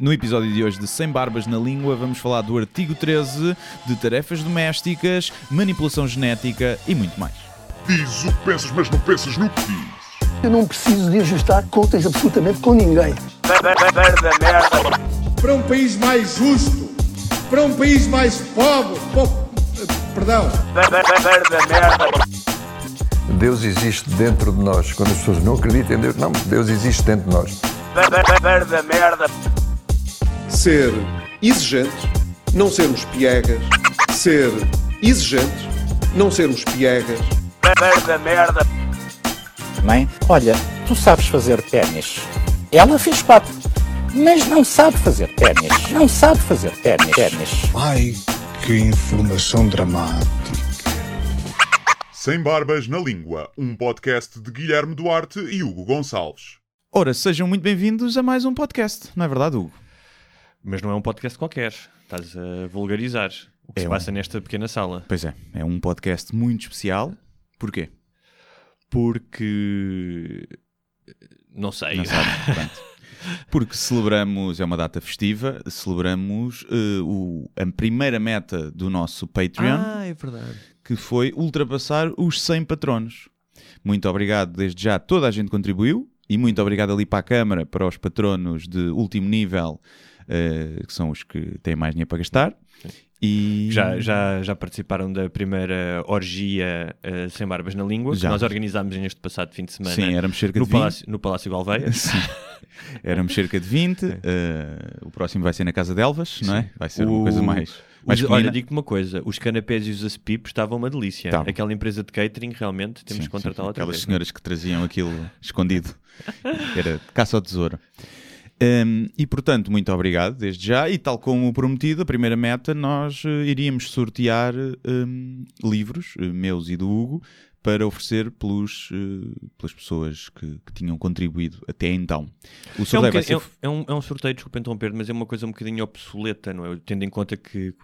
No episódio de hoje de Sem Barbas na Língua, vamos falar do artigo 13, de tarefas domésticas, manipulação genética e muito mais. Diz o que pensas, mas não pensas no que diz. Eu não preciso de ajustar contas absolutamente com ninguém. para um país mais justo, para um país mais pobre, po- perdão, Deus existe dentro de nós. Quando as pessoas não acreditam em Deus, não, Deus existe dentro de nós. Ser exigente, não sermos piegas, ser exigente, não sermos piegas, Mãe, olha, tu sabes fazer ténis. Ela fez quatro, mas não sabe fazer ténis. Não sabe fazer ténis. ténis. Ai, que informação dramática. Sem Barbas na Língua, um podcast de Guilherme Duarte e Hugo Gonçalves. Ora, sejam muito bem-vindos a mais um podcast, não é verdade, Hugo? Mas não é um podcast qualquer. Estás a vulgarizar o que É se um- passa nesta pequena sala. Pois é, é um podcast muito especial. Porquê? Porque. Não sei. Não sabe. Porque celebramos, é uma data festiva, celebramos eh, o- a primeira meta do nosso Patreon, Ah, é verdade. que foi ultrapassar os 100 patronos. Muito obrigado desde já, toda a gente contribuiu, e muito obrigado ali para a Câmara, para os patronos de último nível, eh, que são os que têm mais dinheiro para gastar. E Já, já, já participaram da primeira orgia eh, sem barbas na língua, Já. que nós organizámos neste passado fim de semana Sim, éramos cerca no, de 20. Palácio, no Palácio Galveia. Sim. Éramos cerca de 20. eh, o próximo vai ser na Casa de Elvas, não é? Vai ser uma O- coisa mais. pequenina. olha, digo-te uma coisa: os canapés e os acipipos estavam uma delícia. Estavam. Aquela empresa de catering, realmente, temos Sim, que contratá-la Aquelas vez. senhoras que traziam aquilo escondido. Era caça ao tesouro. Hum, e portanto, muito obrigado desde já. E tal como prometido, a primeira meta, nós eh, iríamos sortear hum, livros, eh, meus e do Hugo, para oferecer pelos, eh, pelas pessoas que, que tinham contribuído até então. O É um, sorteio vai ser. é um- é um- é um sorteio, desculpa interromper, mas é uma coisa um bocadinho obsoleta, não é? Tendo em conta que,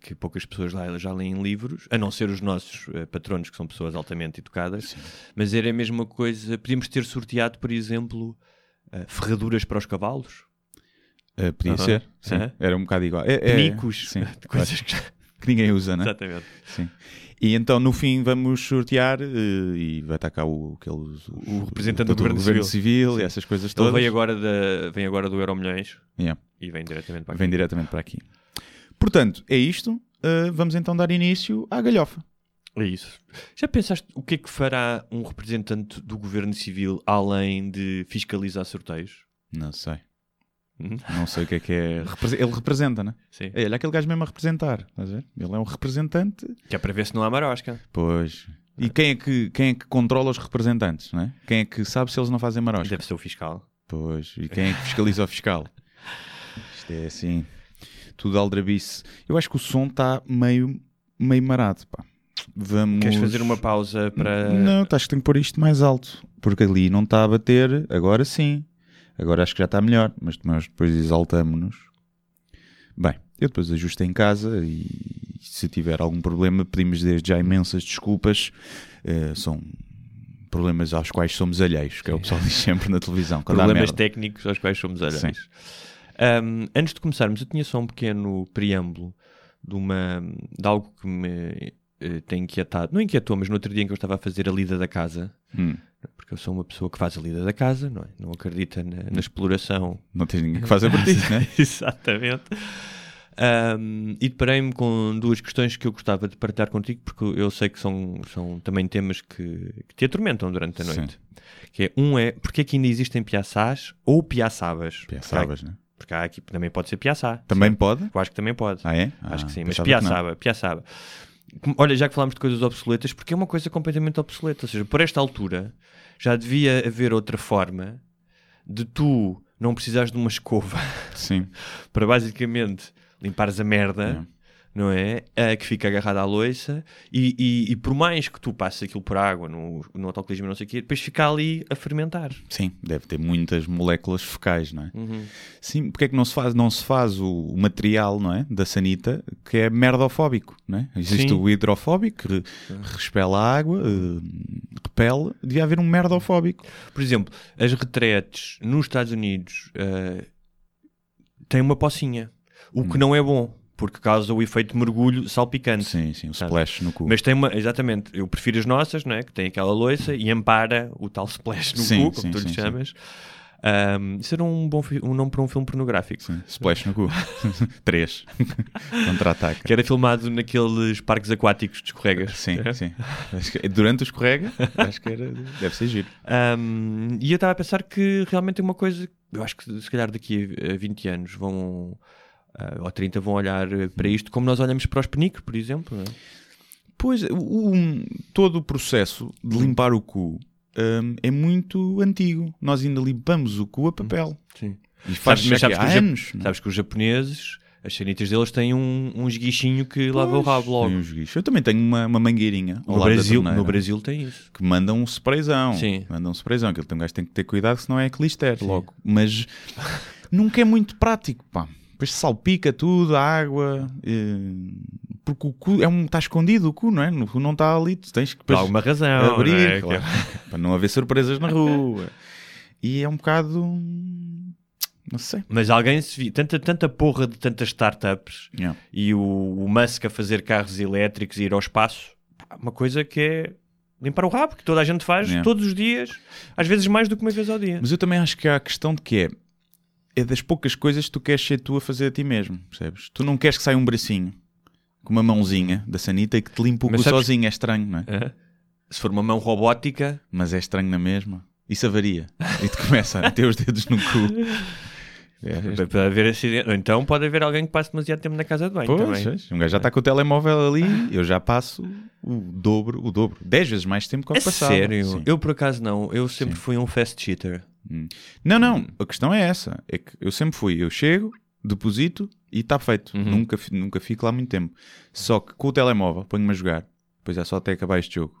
que poucas pessoas lá já leem livros, a não ser os nossos patronos, que são pessoas altamente educadas, mas era a mesma coisa. Podíamos ter sorteado, por exemplo, eh, ferraduras para os cavalos, eh, podia Aham. ser, sim. Aham. Era um bocado igual. É, é- penicos, sim, de coisas que que ninguém usa, né? Exatamente. Sim. E então no fim vamos sortear eh, e vai estar cá o, aqueles, O representante do Governo Civil, Civil. e essas coisas Ele todas. vem agora, da, vem agora do Euro Milhões Yeah, e vem diretamente para aqui. vem diretamente para aqui. Portanto, é isto. eh, vamos então dar início à galhofa. É isso. Já pensaste o que é que fará um representante do Governo Civil além de fiscalizar sorteios? Não sei. Hum? Não sei o que é que é. Ele representa, né? Sim. É, olha aquele gajo mesmo a representar. Estás a ver? Ele é um representante. Que é para ver se não há marosca. Pois. E quem é que, quem é que controla os representantes, não é? Quem é que sabe se eles não fazem marosca? Deve ser o fiscal. Pois, e quem é que fiscaliza o fiscal? Isto é assim, tudo aldrabice. Eu acho que o som está meio, meio marado, pá. Vamos... Queres fazer uma pausa para. Não, acho que tenho que pôr isto mais alto, porque ali não está a bater, agora sim. Agora acho que já está melhor, mas depois exaltamos-nos. Bem, eu depois ajusto em casa e se tiver algum problema pedimos desde já imensas desculpas. Eh, são problemas aos quais somos alheios, que é o pessoal diz sempre na televisão. Problemas técnicos aos quais somos alheios. Ahm, antes de começarmos, eu tinha só um pequeno preâmbulo de, uma, de algo que me eh, tem inquietado. Não inquietou, mas no outro dia em que eu estava a fazer a lida da casa, Hum, porque eu sou uma pessoa que faz a lida da casa, não é? Não acredita na, na exploração não tens ninguém que faça por ti, né? Exatamente. Ahm, e deparei-me com duas questões que eu gostava de partilhar contigo, porque eu sei que são, são também temas que, que te atormentam durante a Sim. noite. Que é, um é, porque é que ainda existem piaçás ou piaçabas? Piaçabas, né? Porque há aqui também pode ser piaçá. Também pode? Eu acho que também pode. Ah, é? Acho Ah, que sim, mas piaçaba, piaçaba. Olha, já que falámos de coisas obsoletas, porque é uma coisa completamente obsoleta. Ou seja, por esta altura já devia haver outra forma de tu não precisares de uma escova Sim. para basicamente limpares a merda, É. não é? A que fica agarrada à loiça e, e- e por mais que tu passes aquilo por água no, no autocolismo e não sei o quê, depois fica ali a fermentar. Sim, deve ter muitas moléculas fecais, não é? Uhum. Sim, porque é que não se faz, não se faz o, material, não é? Da sanita, que é merdofóbico, não é? Existe Sim. o hidrofóbico, que re- respela a água, eh, repele, devia haver um merdofóbico. Por exemplo, as retretes nos Estados Unidos, eh, tem uma pocinha. O Hum. que não é bom, porque causa o efeito mergulho salpicante. Sim, sim, o Sabe? splash no cu. Mas tem uma, exatamente, eu prefiro as nossas, não é? Que tem aquela loiça e ampara o tal splash no Sim, cu, como sim, tu lhe chamas. Ahm, isso era um bom um nome para um filme pornográfico. Sim, splash no cu. Três. Contra-ataque. Que era filmado naqueles parques aquáticos de escorregas. Sim, É? sim. Durante o escorrega, acho que era, deve ser giro. Um, e eu estava a pensar que realmente é uma coisa. Eu acho que se calhar daqui a 20 anos vão. Ah, ou 30 vão olhar eh, para isto como nós olhamos para os peniques, por exemplo. é? Pois, o, todo o processo de limpar o cu hum, é muito antigo. Nós ainda limpamos o cu a papel. Sim. E faz Sabes- mas sabes há que os jap- anos. não é? Sabes que os japoneses, as sanitas deles têm um, um esguichinho que lava o Pois, rabo logo. tem guichos. Eu também tenho uma, uma mangueirinha No Brasil, no Brasil tem isso. que manda um sprayzão. Sim. Manda um sprayzão. Um gajo tem que ter cuidado, senão é clister logo. Mas nunca é muito prático, pá. Depois salpica tudo, a água. eh, Porque o cu é um, está escondido o cu, não é? No cu não está ali, tu tens que Por depois alguma razão. abrir, não é? claro, para não haver surpresas na rua. E é um bocado. Não sei. Mas alguém se viu, tanta, tanta porra de tantas startups Yeah. e o, o Musk a fazer carros elétricos e ir ao espaço, uma coisa que é limpar o rabo, que toda a gente faz Yeah. todos os dias, às vezes mais do que uma vez ao dia. Mas eu também acho que há a questão de que é. É das poucas coisas que tu queres ser tu a fazer a ti mesmo, percebes? Tu não queres que saia um bracinho com uma mãozinha da sanita e que te limpe o cu sabes- sozinho. É estranho, não é? Se for uma mão robótica, Mas é estranho na mesma. Isso avaria. E te começa a meter os dedos no cu. É, para haver acidente. Ou então pode haver alguém que passe demasiado tempo na casa de banho Pois, também. pois. um gajo já está com o telemóvel ali, eu já passo o dobro, o dobro, 10 vezes mais tempo que o É que passava. sério? Sim. Eu por acaso não. Eu sempre Sim. fui um fast cheater. Não, não, a questão é essa. É que eu sempre fui, eu chego, deposito e está feito. Uhum. Nunca, nunca fico lá muito tempo. Só que com o telemóvel, ponho-me a jogar. Depois é só até acabar este jogo.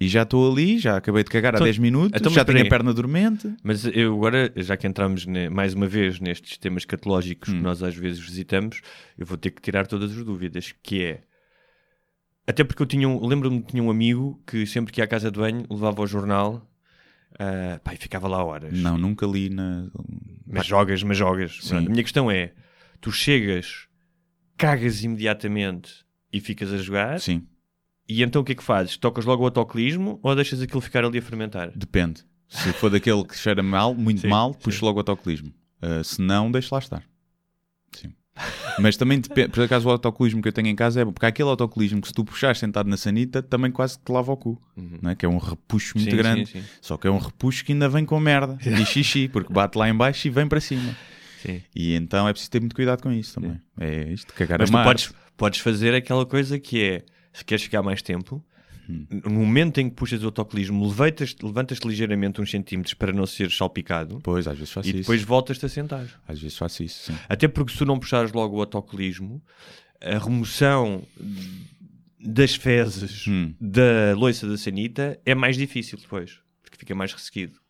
E já estou ali, já acabei de cagar há Então- 10 minutos, então, já tenho peraí. a perna dormente. Mas eu agora, já que entramos ne- mais uma vez nestes temas catológicos Hum. que nós às vezes visitamos, eu vou ter que tirar todas as dúvidas, que é... Até porque eu tinha um, lembro-me que tinha um amigo que sempre que ia à casa de banho levava o jornal ah, pá, e ficava lá horas. Não, nunca li na. Mas jogas, mas jogas. Sim. A minha questão é, tu chegas, cagas imediatamente e ficas a jogar, Sim, e então o que é que fazes? Tocas logo o autocolismo ou deixas aquilo ficar ali a fermentar? depende. Se for daquele que cheira mal, muito Sim, mal, sim. puxo logo o autocolismo. Uh, se não, deixo lá estar. Sim. Mas também depende, por acaso o autocolismo que eu tenho em casa é porque há aquele autocolismo que se tu puxares sentado na sanita, também quase que te lava o cu, não é? que é um repuxo muito Sim, grande. sim, sim. Só que é um repuxo que ainda vem com merda e xixi, porque bate lá em baixo e vem para cima. E então é preciso ter muito cuidado com isso também. É isto, cagar Mas a tu podes, podes fazer aquela coisa que é, se queres ficar mais tempo, No momento em que puxas o autocolismo, levantas- levantas-te ligeiramente uns centímetros para não ser salpicado Pois, às vezes faço e isso. depois voltas-te a sentar. Às vezes faço isso, sim. Até porque se tu não puxares logo o autocolismo, a remoção das fezes Hum. da loiça da sanita é mais difícil depois, porque fica mais ressequido.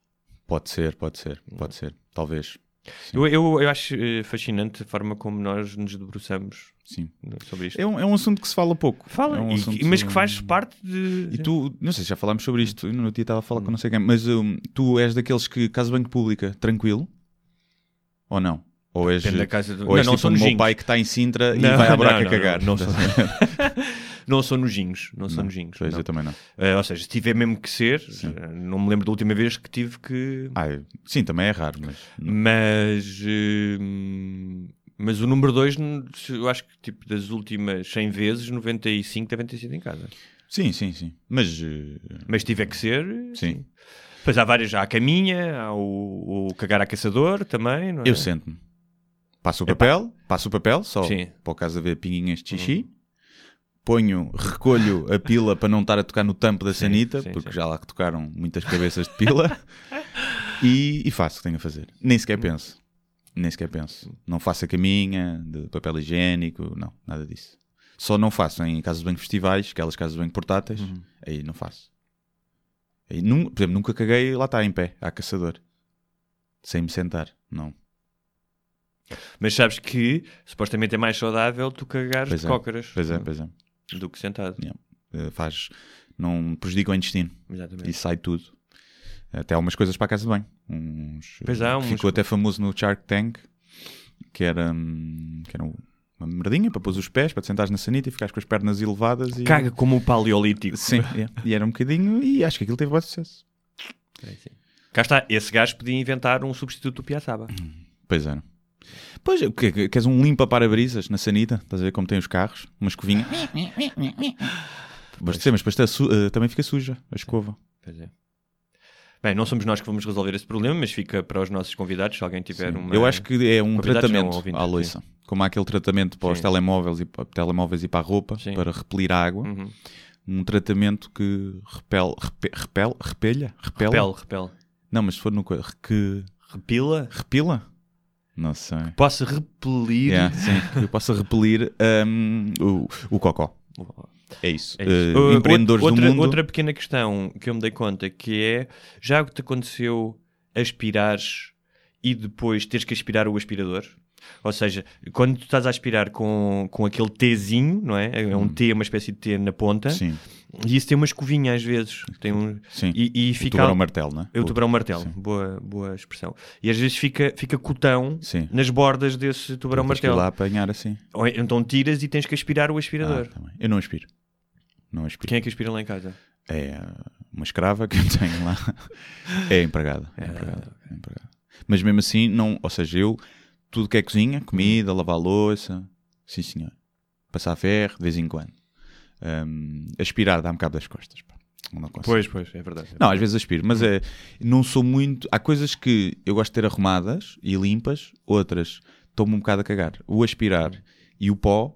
Pode ser, pode ser, pode ser. Talvez. Eu, eu, eu acho eh, fascinante a forma como nós nos debruçamos Sim. sobre isto. É um, é um assunto que se fala pouco. Fala, É um e- mas que faz parte de. E tu, não sei se já falámos sobre isto, eu no dia estava a Hum. falar com não sei quem, mas um, tu és daqueles que, caso banco pública, tranquilo? Ou não? Ou és, Depende da casa do- ou és Não, não tipo o meu pai que está em Sintra e Não, vai à buraca não, cagar? não, não não sou nojinhos. Não sou nojinhos. Pois, não. eu também não. Eh, ou seja, se tiver mesmo que ser, eh, não me lembro da última vez que tive que. Ah, eu- sim, também é raro, mas... Mas. eh, mas o número 2, eu acho que tipo das últimas 100 vezes, 95 devem ter sido em casa. Sim, sim, sim. Mas, eh, Mas tiver que ser. eh, sim, Pois há várias, há a caminha, há o, o cagar a caçador também, é? eu sento-me. Passo o papel, passo o papel, só Sim. para o caso haver pinguinhas de xixi. Ponho, recolho a pila para não estar a tocar no tampo da sanita, sim, porque sim. já lá que tocaram muitas cabeças de pila. e, e faço o que tenho a fazer. Nem sequer penso. Nem sequer penso. Não faço a caminha de papel higiênico, não, nada disso. Só não faço em casas de banho festivais, aquelas casas de banho portáteis, Uhum. aí não faço. Aí, nun- por exemplo, nunca caguei lá está em pé, a caçador. Sem me sentar, não. Mas sabes que supostamente é mais saudável tu cagares Pois de é, cócaras Pois é, pois é. Do que sentado. Yeah. Eh, faz, não prejudica o intestino Exatamente. e sai tudo. Até há umas coisas para a casa de banho. Uns, Pois há, uns- Ficou até famoso no Shark Tank que era, hum, que era um- uma merdinha para pôr os pés, para te sentares na sanita e ficares com as pernas elevadas. E... Caga como o paleolítico. Sim, é. e era um bocadinho, e acho que aquilo teve bom sucesso. Cá está, esse gajo podia inventar um substituto do Piaçaba. Pois era. Pois, o que, que- queres um limpa-para-brisas na sanita? Estás a ver como tem os carros? Uma escovinha. Mas, sim, mas depois su- eh, também fica suja a escova. Pois é. Bem, não somos nós que vamos resolver esse problema, mas fica para os nossos convidados, se alguém tiver Sim. uma... Eu acho que é um tratamento ouvintes, à sim. loiça. Como há aquele tratamento para os Sim. telemóveis e para, telemóveis e para a roupa, Sim. para repelir a água. Uhum. Um tratamento que repel, repe, repel, repelha? Repel, repel. Não, mas se for no que Repila? repila? Não sei. Possa repelir... Yeah, sim, que possa repelir hum, o, o cocó. É isso. É isso. Eh, Uh, empreendedores outra, do mundo. Outra pequena questão que eu me dei conta que é, já te aconteceu aspirares e depois teres que aspirar o aspirador? Ou seja, quando tu estás a aspirar com, com aquele Tzinho, não é? É um T, uma espécie de T na ponta, Hum. Sim, e isso tem uma escovinha às vezes. Tem um, sim. e, e o fica. tubarão martelo, não é? É o tubarão martelo, Sim. boa, boa expressão. E às vezes fica, fica cotão Sim. nas bordas desse tubarão Tens que ir martelo. lá apanhar assim. Ou então tiras e tens que aspirar o Ah, aspirador. tá bem. Eu não aspiro. Não aspiro. Quem é que aspira lá em casa? É uma escrava que eu tenho lá. É empregada. É empregada, é empregada. Mas mesmo assim, não, ou seja, eu, tudo que é cozinha, comida, lavar a louça, sim senhor. Passar ferro, de vez em quando. Hum, aspirar dá-me cabo das costas. pá. Não consigo. Pois, pois, é verdade. Não, às vezes aspiro, mas é, não sou muito. Há coisas que eu gosto de ter arrumadas e limpas, outras estou-me um bocado a cagar. O aspirar e o pó,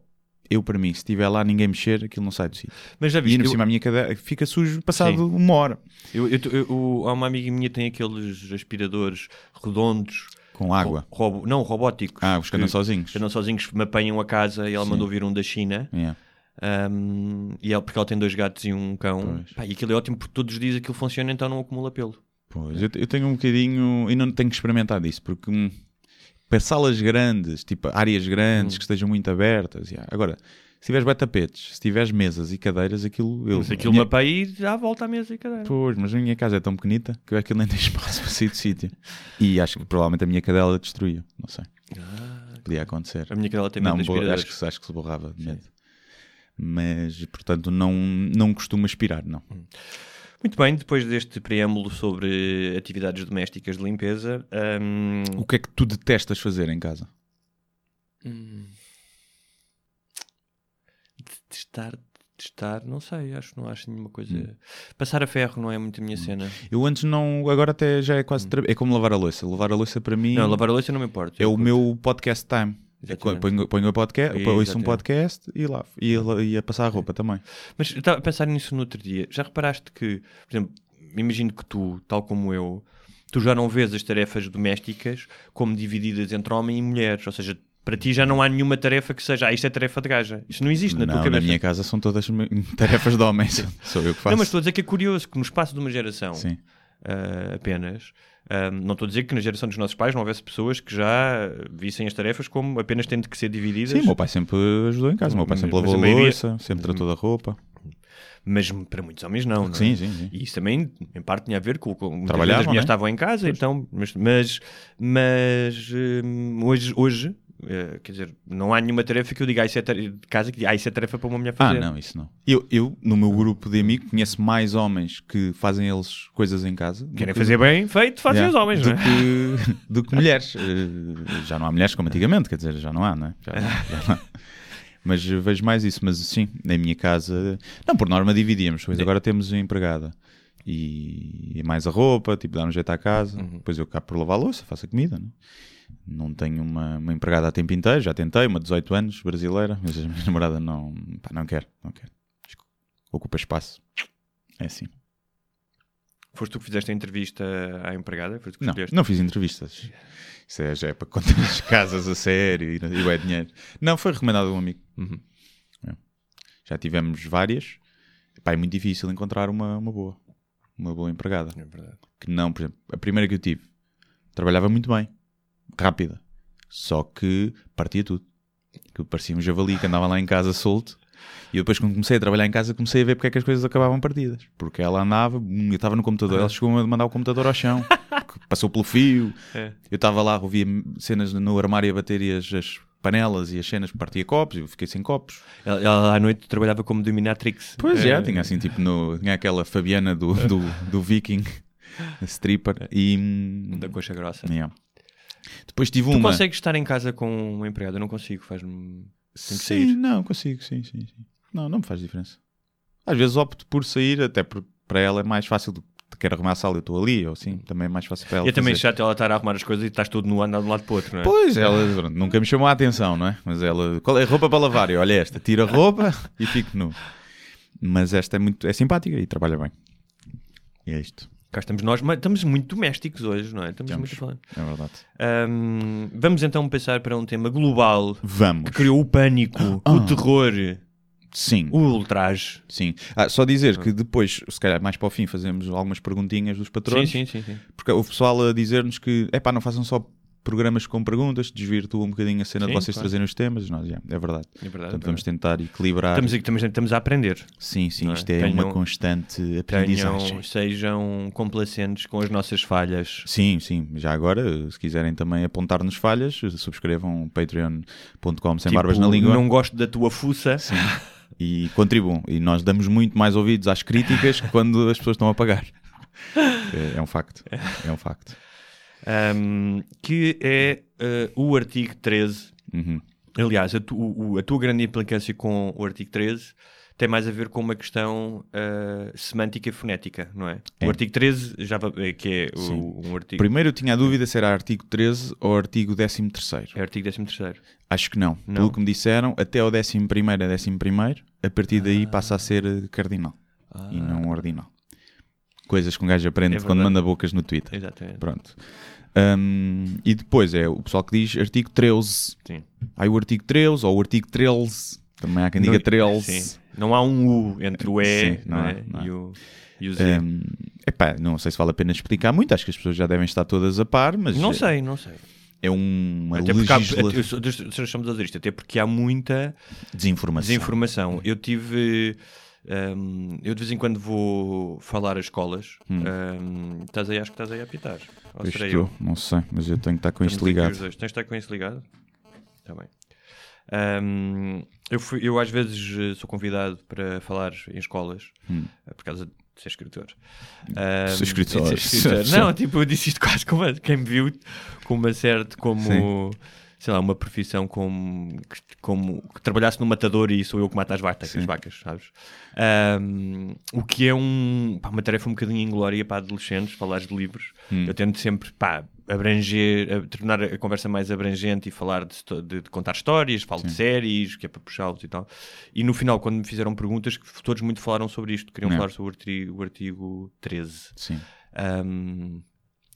eu para mim, se estiver lá ninguém mexer, aquilo não sai do sítio. Mas já E ainda por eu- cima a minha cadeira fica sujo passado Sim. uma hora. Eu, eu, eu, eu- há uma amiga minha que tem aqueles aspiradores redondos. Com água. ro- robo- não, robóticos. Ah, os que andam sozinhos. que andam sozinhos, me apanham a casa e ela Sim. mandou vir um da China. Yeah. Um, e ela, porque ela tem dois gatos e um cão. Pá, e aquilo é ótimo porque todos os dias aquilo funciona, então não acumula pelo. Pois, eu, eu tenho um bocadinho. E não tenho que experimentar disso, porque hum, para salas grandes, tipo áreas grandes Hum. que estejam muito abertas. yeah. Agora, se tiveres bué tapetes, se tiveres mesas e cadeiras, aquilo. Eu, Mas aquilo minha- me apanha e já volta à mesa e cadeira. Pois, mas a minha casa é tão pequenita que eu ele nem tem espaço para sair do sítio. E acho que provavelmente a minha cadela destruía. Não sei. Podia acontecer. A minha cadela tem medo Não, de acho, que, acho que se borrava de medo. Mas, portanto, não, não costumo aspirar, não. Muito bem, depois deste preâmbulo sobre atividades domésticas de limpeza, hum, O que é que tu detestas fazer em casa? Testar, testar, não sei, acho que não acho nenhuma coisa. Passar a ferro não é muito a minha cena. Eu antes não, agora até já é quase. tra- É como lavar a louça. Lavar a louça para mim Hum. Não, lavar a louça não me importa. é o meu podcast time. É Exatamente. Ponho, ponho, o podcast, ouço um podcast e lavo. E, e a passar a roupa também. Mas estava a pensar nisso no outro dia. Já reparaste que, por exemplo, imagino que tu, tal como eu, tu já não vês as tarefas domésticas como divididas entre homem e mulheres. Ou seja, para ti já não há nenhuma tarefa que seja, ah, isto é tarefa de gaja. Isso não existe na não, tua cabeça. na minha casa são todas tarefas de homens. Sou eu que faço. Não, mas estou a dizer que é curioso que no espaço de uma geração ah, apenas, ah, não estou a dizer que na geração dos nossos pais não houvesse pessoas que já vissem as tarefas como apenas tendo que ser divididas. Sim, o meu pai sempre ajudou em casa. O meu pai sempre mas lavou a maioria- louça, sempre tratou da roupa. Mas para muitos homens não, não é? Sim, sim, sim. E isso também, em parte, tinha a ver com, Trabalhavam, as mulheres né? estavam em casa, então, mas, mas, mas, hum, hoje, hoje eh, quer dizer, não há nenhuma tarefa que eu diga, ah, isso é tarefa de casa, que ah, isso é tarefa para uma mulher Ah, fazer. não, isso não. Eu, eu, no meu grupo de amigos, conheço mais homens que fazem eles coisas em casa. Querem que- fazer bem feito, fazem Yeah, os homens, do não é? que, do que mulheres. Eh, já não há mulheres como antigamente, quer dizer, já não há, não é? Já, já não há. Mas vejo mais isso. Mas sim, na minha casa, não, por norma dividíamos. Pois agora temos a empregada e, e mais a roupa, tipo, dar um jeito à casa. Uhum. Depois eu acabo por lavar a louça, faço a comida, não é? Não tenho uma, uma empregada a tempo inteiro, já tentei, uma de 18 anos, brasileira, mas a minha namorada não, pá, não quer, não quer. Ocupa espaço. É assim. Foste tu que fizeste a entrevista à empregada? Não, não fiz entrevistas. Isso é, já é para contar as casas a sério e, e é dinheiro. Não, foi recomendado a um amigo. Uhum. É. Já tivemos várias. Pá, é muito difícil encontrar uma, uma boa. Uma boa empregada. É verdade. Que não, por exemplo, a primeira que eu tive trabalhava muito bem, rápida. Só que partia tudo. Que parecia um javali que andava lá em casa solto. E depois, quando comecei a trabalhar em casa, comecei a ver porque é que as coisas acabavam partidas. Porque ela andava, hum, eu estava no computador, ela chegou a mandar o computador ao chão. passou pelo fio. É. Eu estava lá, ouvia cenas no armário a bater e as, as panelas e as cenas, partia copos, eu fiquei sem copos. Ela, ela à noite trabalhava como dominatrix. Pois é, É. tinha assim, tipo, no, tinha aquela Fabiana do, do, do Viking, a stripper, e... hum, Da coxa grossa. yeah. Depois tive Tu uma... consegues estar em casa com um empregado? Eu não consigo, faz-me. Sim, sair. não, consigo, sim, sim, sim. Não, não me faz diferença. Às vezes opto por sair, até porque para ela é mais fácil do que quero arrumar a sala, eu estou ali, ou assim, também é mais fácil para ela. E é também chato ela estar a arrumar as coisas e estás todo no andar de um lado para o outro, não é? Pois, ela pronto, nunca me chamou a atenção, não é? Mas ela, qual é a roupa para lavar? Eu, olha esta, tira a roupa e fico nu. Mas esta é muito, é simpática e trabalha bem. E é isto, Cá estamos nós, mas estamos muito domésticos hoje, não é? Estamos Estamos. muito a falar. é verdade. Ahm, vamos então passar para um tema global Vamos. que criou o pânico, Ah. o terror, Sim, o ultraje. sim. Ah, só dizer que depois, se calhar mais para o fim, fazemos algumas perguntinhas dos Sim, patrões. sim, sim, sim. Porque o pessoal a dizer-nos que, é pá, não façam só programas com perguntas, desvirtua um bocadinho a cena Sim, de vocês claro. trazerem os temas. Nós, já, é verdade. É verdade. Portanto, é vamos verdade. tentar equilibrar. Estamos, estamos, estamos a aprender. Sim, sim, é? isto é Tenham- uma constante aprendizagem. Tenham, sejam complacentes com as nossas falhas. Sim, sim. Já agora, se quiserem também apontar-nos falhas, subscrevam patreon.com sem Tipo, barbas na língua. Não gosto da tua fuça. Sim. E contribuam. E nós damos muito mais ouvidos às críticas quando as pessoas estão a pagar. É, é um facto. É um facto. Ahm, que é eh, o artigo 13. Uhum. Aliás, a, tu- o- a tua grande implicância com o artigo 13 tem mais a ver com uma questão eh, semântica e fonética, não é? É. O artigo 13, já, eh, que é o, um artigo. Primeiro eu tinha a dúvida se era artigo 13 ou artigo 13 É artigo 13. Acho que não. Não? Pelo que me disseram, até o 11 é 11 a partir daí passa a ser eh, cardinal e não ordinal. Coisas que um gajo aprende É quando manda bocas no Twitter. Exatamente. Pronto. Hum, e depois é o pessoal que diz artigo 13. Sim. Aí o artigo 13 ou o artigo 13. Também há quem diga Não- 13. Sim. Não há um U entre o E Sim, não não há, é? não há. E, o, e o Z. Hum, epá, não sei se vale a pena explicar muito. Acho que as pessoas já devem estar todas a par, mas não é- sei, não sei. é uma Até porque há, legisla... até- dizer isto, até porque há muita desinformação. desinformação. Eu tive. Hum, eu de vez em quando vou falar a escolas. hum, estás aí, acho que estás aí a apitar. Ou Pois estou, eu? não sei, mas eu tenho que estar com isto ligado. Tens de estar com isso ligado? Está bem. Hum, eu, fui- eu às vezes eh, sou convidado para falar em escolas eh, por causa de ser escritor. Hum, Ser escritor. ser escritor. Não, tipo, eu disse isto quase como quem me viu com uma certa como sei lá, uma profissão como, que- como que trabalhasse no matador e sou eu que mato as vacas, as vacas sabes? Hum, o que é um, pá, uma tarefa um bocadinho inglória para adolescentes, falares de livros. Eu tento sempre pá, abranger, a- tornar a conversa mais abrangente e falar de, de- de contar histórias, falo de séries, que é para puxá-los e tal. E no final, quando me fizeram perguntas, todos muito falaram sobre isto, queriam É. falar sobre o artigo, o artigo 13. Sim. Um,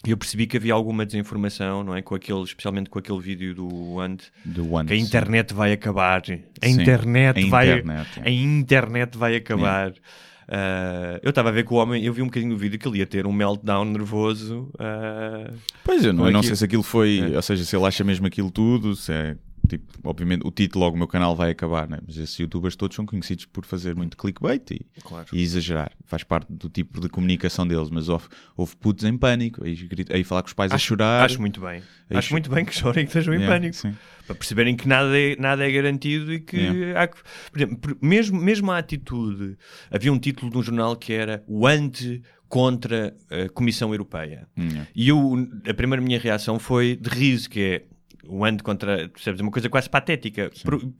eu percebi que havia alguma desinformação, não é? Com aquele, especialmente com aquele vídeo do Ant, Do One. que a internet vai acabar. A Sim, internet a vai internet, é. a internet vai acabar. Uh, eu estava a ver que o homem, eu vi um bocadinho do vídeo que ele ia ter um meltdown nervoso. uh, Pois eu não, eu não sei se aquilo foi, É. ou seja, se ele acha mesmo aquilo tudo, se é tipo, obviamente o título logo o meu canal vai acabar, né? mas esses youtubers todos são conhecidos por fazer muito clickbait e, Claro. e exagerar, faz parte do tipo de comunicação deles, mas houve, houve putos em pânico, aí, aí falar com os pais a chorar. acho muito bem. Acho cho- muito bem que chorem que estejam em Yeah, pânico. sim. Para perceberem que nada é, nada é garantido e que Yeah. há que. Por exemplo, mesmo, mesmo a atitude. Havia um título de um jornal que era o ante contra a Comissão Europeia. Yeah. E eu, a primeira minha reação foi de riso, que é o ante contra. Percebes? Uma coisa quase patética.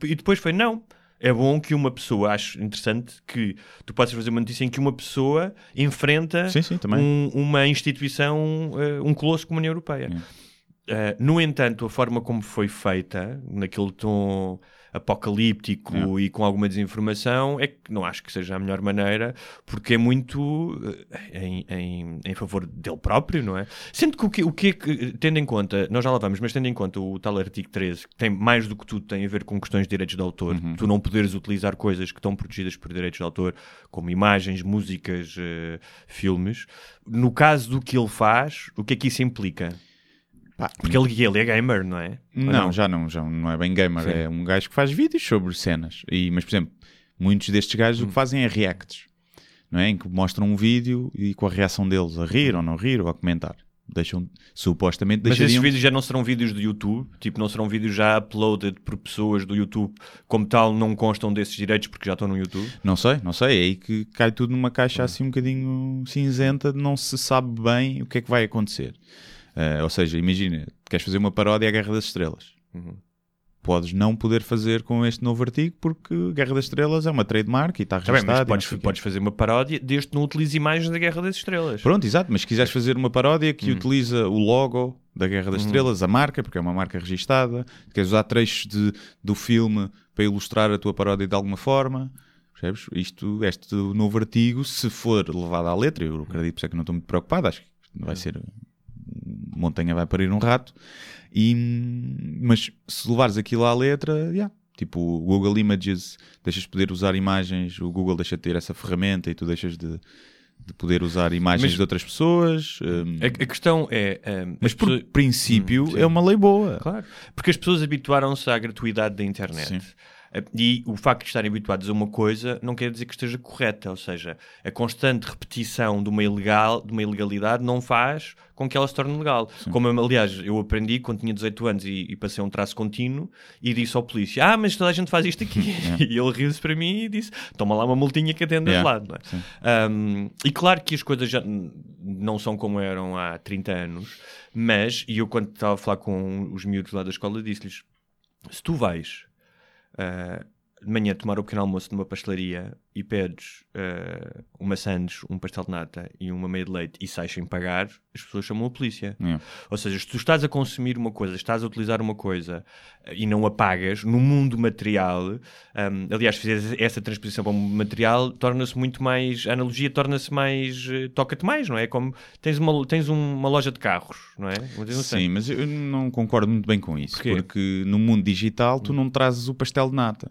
E depois foi não. É bom que uma pessoa, acho interessante que tu possas fazer uma notícia em que uma pessoa enfrenta Sim, sim, um- uma instituição, eh, um colosso como a União Europeia. Uh, no entanto, a forma como foi feita, naquele tom apocalíptico e com alguma desinformação, é que não acho que seja a melhor maneira, porque é muito uh, em, em, em favor dele próprio, não é? Sendo que o que, o que é que, tendo em conta, nós já lá vamos, mas tendo em conta o tal artigo 13, que tem mais do que tudo tem a ver com questões de direitos de autor, tu não poderes utilizar coisas que estão protegidas por direitos de autor, como imagens, músicas, uh, filmes. No caso do que ele faz, o que é que isso implica? Pá, Porque ele, ele é gamer, não é? Ou Não, já não, já não é bem gamer, Sim. é um gajo que faz vídeos sobre cenas. E, mas, por exemplo, muitos destes gajos o Hum. que fazem é reacts, não é? Em que mostram um vídeo e com a reação deles a rir ou não rir ou a comentar. deixam, supostamente Mas esses deixariam... vídeos já não serão vídeos do YouTube, tipo, não serão vídeos já uploaded por pessoas do YouTube, como tal, não constam desses direitos porque já estão no YouTube. Não sei, não sei, é aí que cai tudo numa caixa assim um bocadinho cinzenta, não se sabe bem o que é que vai acontecer. Eh, ou seja, imagina, queres fazer uma paródia à Guerra das Estrelas. Podes não poder fazer com este novo artigo porque Guerra das Estrelas é uma trademark e está Tá bem, registado. mas não podes, podes fazer uma paródia desde que não utilize imagens da Guerra das Estrelas. Pronto, exato, mas se quiseres fazer uma paródia que utiliza o logo da Guerra das Estrelas, a marca, porque é uma marca registada, queres usar trechos de, do filme para ilustrar a tua paródia de alguma forma, percebes? Isto, este novo artigo, se for levado à letra, eu acredito por isso é que não estou muito preocupado, acho que vai ser montanha vai parir um rato, e, mas se levares aquilo à letra, yeah, tipo o Google Images, deixas de poder usar imagens, o Google deixa de ter essa ferramenta e tu deixas de, de poder usar imagens Mas- de outras pessoas. hum, A, a questão é. hum, mas as por pessoas- princípio Hum, é uma lei boa. Claro, porque as pessoas habituaram-se à gratuidade da internet. Sim. E o facto de estarem habituados a uma coisa não quer dizer que esteja correta, ou seja, a constante repetição de uma, ilegal, de uma ilegalidade não faz com que ela se torne legal. Como, aliás, eu aprendi quando tinha 18 anos e, e passei um traço contínuo e disse ao polícia: Ah, mas toda a gente faz isto aqui. e ele riu-se para mim e disse: Toma lá uma multinha que atende Yeah. de lado. é? Um, e claro que as coisas já não são como eram há 30 anos, mas, e eu quando estava a falar com os miúdos lá da escola, disse-lhes: se tu vais ah, de manhã tomar o pequeno almoço numa pastelaria e pedes ah, uma sandes, um pastel de nata e uma meia de leite e sais sem pagar, as pessoas chamam a polícia. Yeah. Ou seja, se tu estás a consumir uma coisa, estás a utilizar uma coisa eh, e não a pagas, no mundo material, hum, aliás, se fizeres essa transposição para o mundo material, torna-se muito mais, a analogia torna-se mais, eh, toca-te mais, não é? Como tens uma, tens uma loja de carros, não é? Sim, mas eu não concordo muito bem com isso. Porquê? Porque no mundo digital tu não trazes o pastel de nata.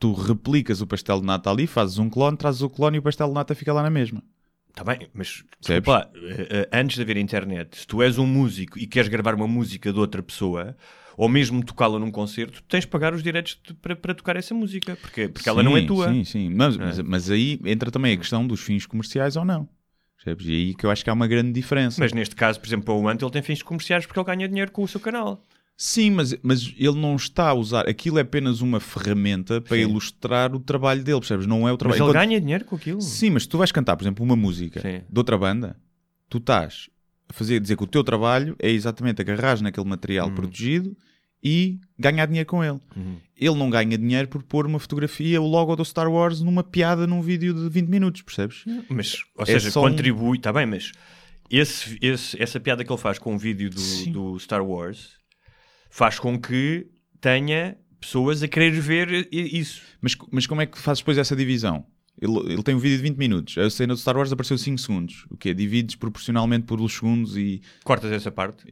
Tu replicas o pastel de nata ali, fazes um clone, trazes o clone e o pastel de nata fica lá na mesma. Está Tá bem, mas desculpa eh, eh, antes de haver internet, se tu és um músico e queres gravar uma música de outra pessoa, ou mesmo tocá-la num concerto, tens de pagar os direitos de- para, para tocar essa música, porque, porque ela não é Sim, tua. Sim, sim. Mas, mas, mas aí entra também a questão dos fins comerciais ou não. Percebes? E aí que eu acho que há uma grande diferença. Mas neste caso, por exemplo, o Ant, ele tem fins comerciais porque ele ganha dinheiro com o seu canal. Sim, mas, mas ele não está a usar. Aquilo é apenas uma ferramenta para Sim. ilustrar o trabalho dele, percebes? Não é o Mas trabalho. ele Enquanto- ganha dinheiro com aquilo. Sim, mas tu vais cantar, por exemplo, uma música Sim. de outra banda, tu estás a fazer dizer que o teu trabalho é exatamente agarrar naquele material Uhum. protegido e ganhar dinheiro com ele. Ele não ganha dinheiro por pôr uma fotografia, o logo do Star Wars, numa piada num vídeo de 20 minutos, percebes? Mas, ou É seja, um- contribui, está bem, mas esse, esse- essa piada que ele faz com o vídeo do, do Star Wars faz com que tenha pessoas a querer ver isso. Mas, mas como é que fazes depois essa divisão? Ele, ele tem um vídeo de 20 minutos, a cena do Star Wars apareceu 5 segundos. O quê? Divides proporcionalmente por os segundos e. Cortas essa parte?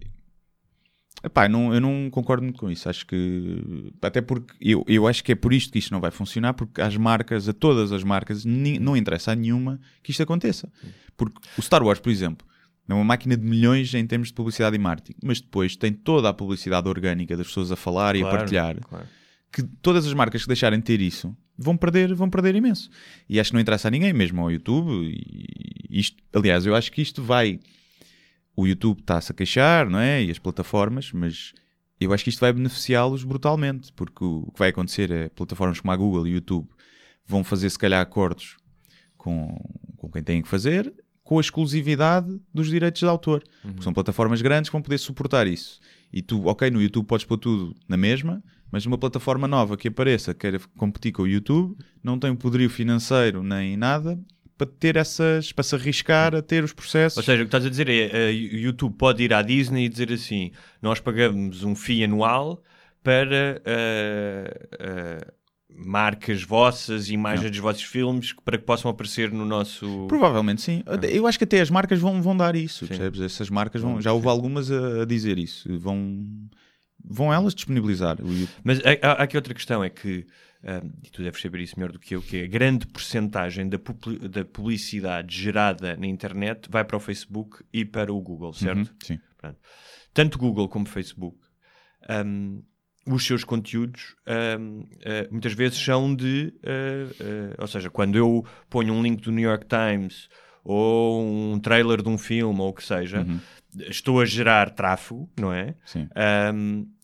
Epá, não, eu não concordo muito com isso. Acho que. Até porque eu, eu acho que é por isto que isto não vai funcionar, porque às marcas, a todas as marcas, ni- não interessa a nenhuma que isto aconteça. Porque o Star Wars, por exemplo, é uma máquina de milhões em termos de publicidade e marketing, mas depois tem toda a publicidade orgânica das pessoas a falar e a partilhar. claro. Que todas as marcas que deixarem de ter isso vão perder, vão perder imenso. E acho que não interessa a ninguém, mesmo ao YouTube. E isto, aliás, eu acho que isto vai o YouTube está-se a queixar, não é? E as plataformas, mas eu acho que isto vai beneficiá-los brutalmente, porque o, que vai acontecer é plataformas como a Google e o YouTube vão fazer, se calhar, acordos com, com quem tem que fazer, com a exclusividade dos direitos de autor. Porque são plataformas grandes que vão poder suportar isso. E tu, ok, no YouTube podes pôr tudo na mesma, mas uma plataforma nova que apareça, queira competir com o YouTube, não tem o poderio financeiro nem nada para ter essas, para se arriscar a ter os processos. Ou seja, o que estás a dizer é o YouTube pode ir à Disney e dizer assim: nós pagamos um FII anual para ah, ah, marcas vossas, imagens dos vossos filmes para que possam aparecer no nosso. Provavelmente sim. Eu acho que até as marcas vão, vão dar isso, Sim. percebes? Essas marcas vão, já houve algumas a, a dizer isso. Vão, vão elas disponibilizar. Mas há, há aqui outra questão: é que, ah, e tu deves saber isso melhor do que eu, que é a grande porcentagem da, da publicidade gerada na internet vai para o Facebook e para o Google, certo? Uhum, sim. Pronto. Tanto Google como Facebook, hum, os seus conteúdos eh, muitas vezes são de. eh, eh, ou seja, quando eu ponho um link do New York Times ou um trailer de um filme ou o que seja, estou a gerar tráfego, não é? Sim.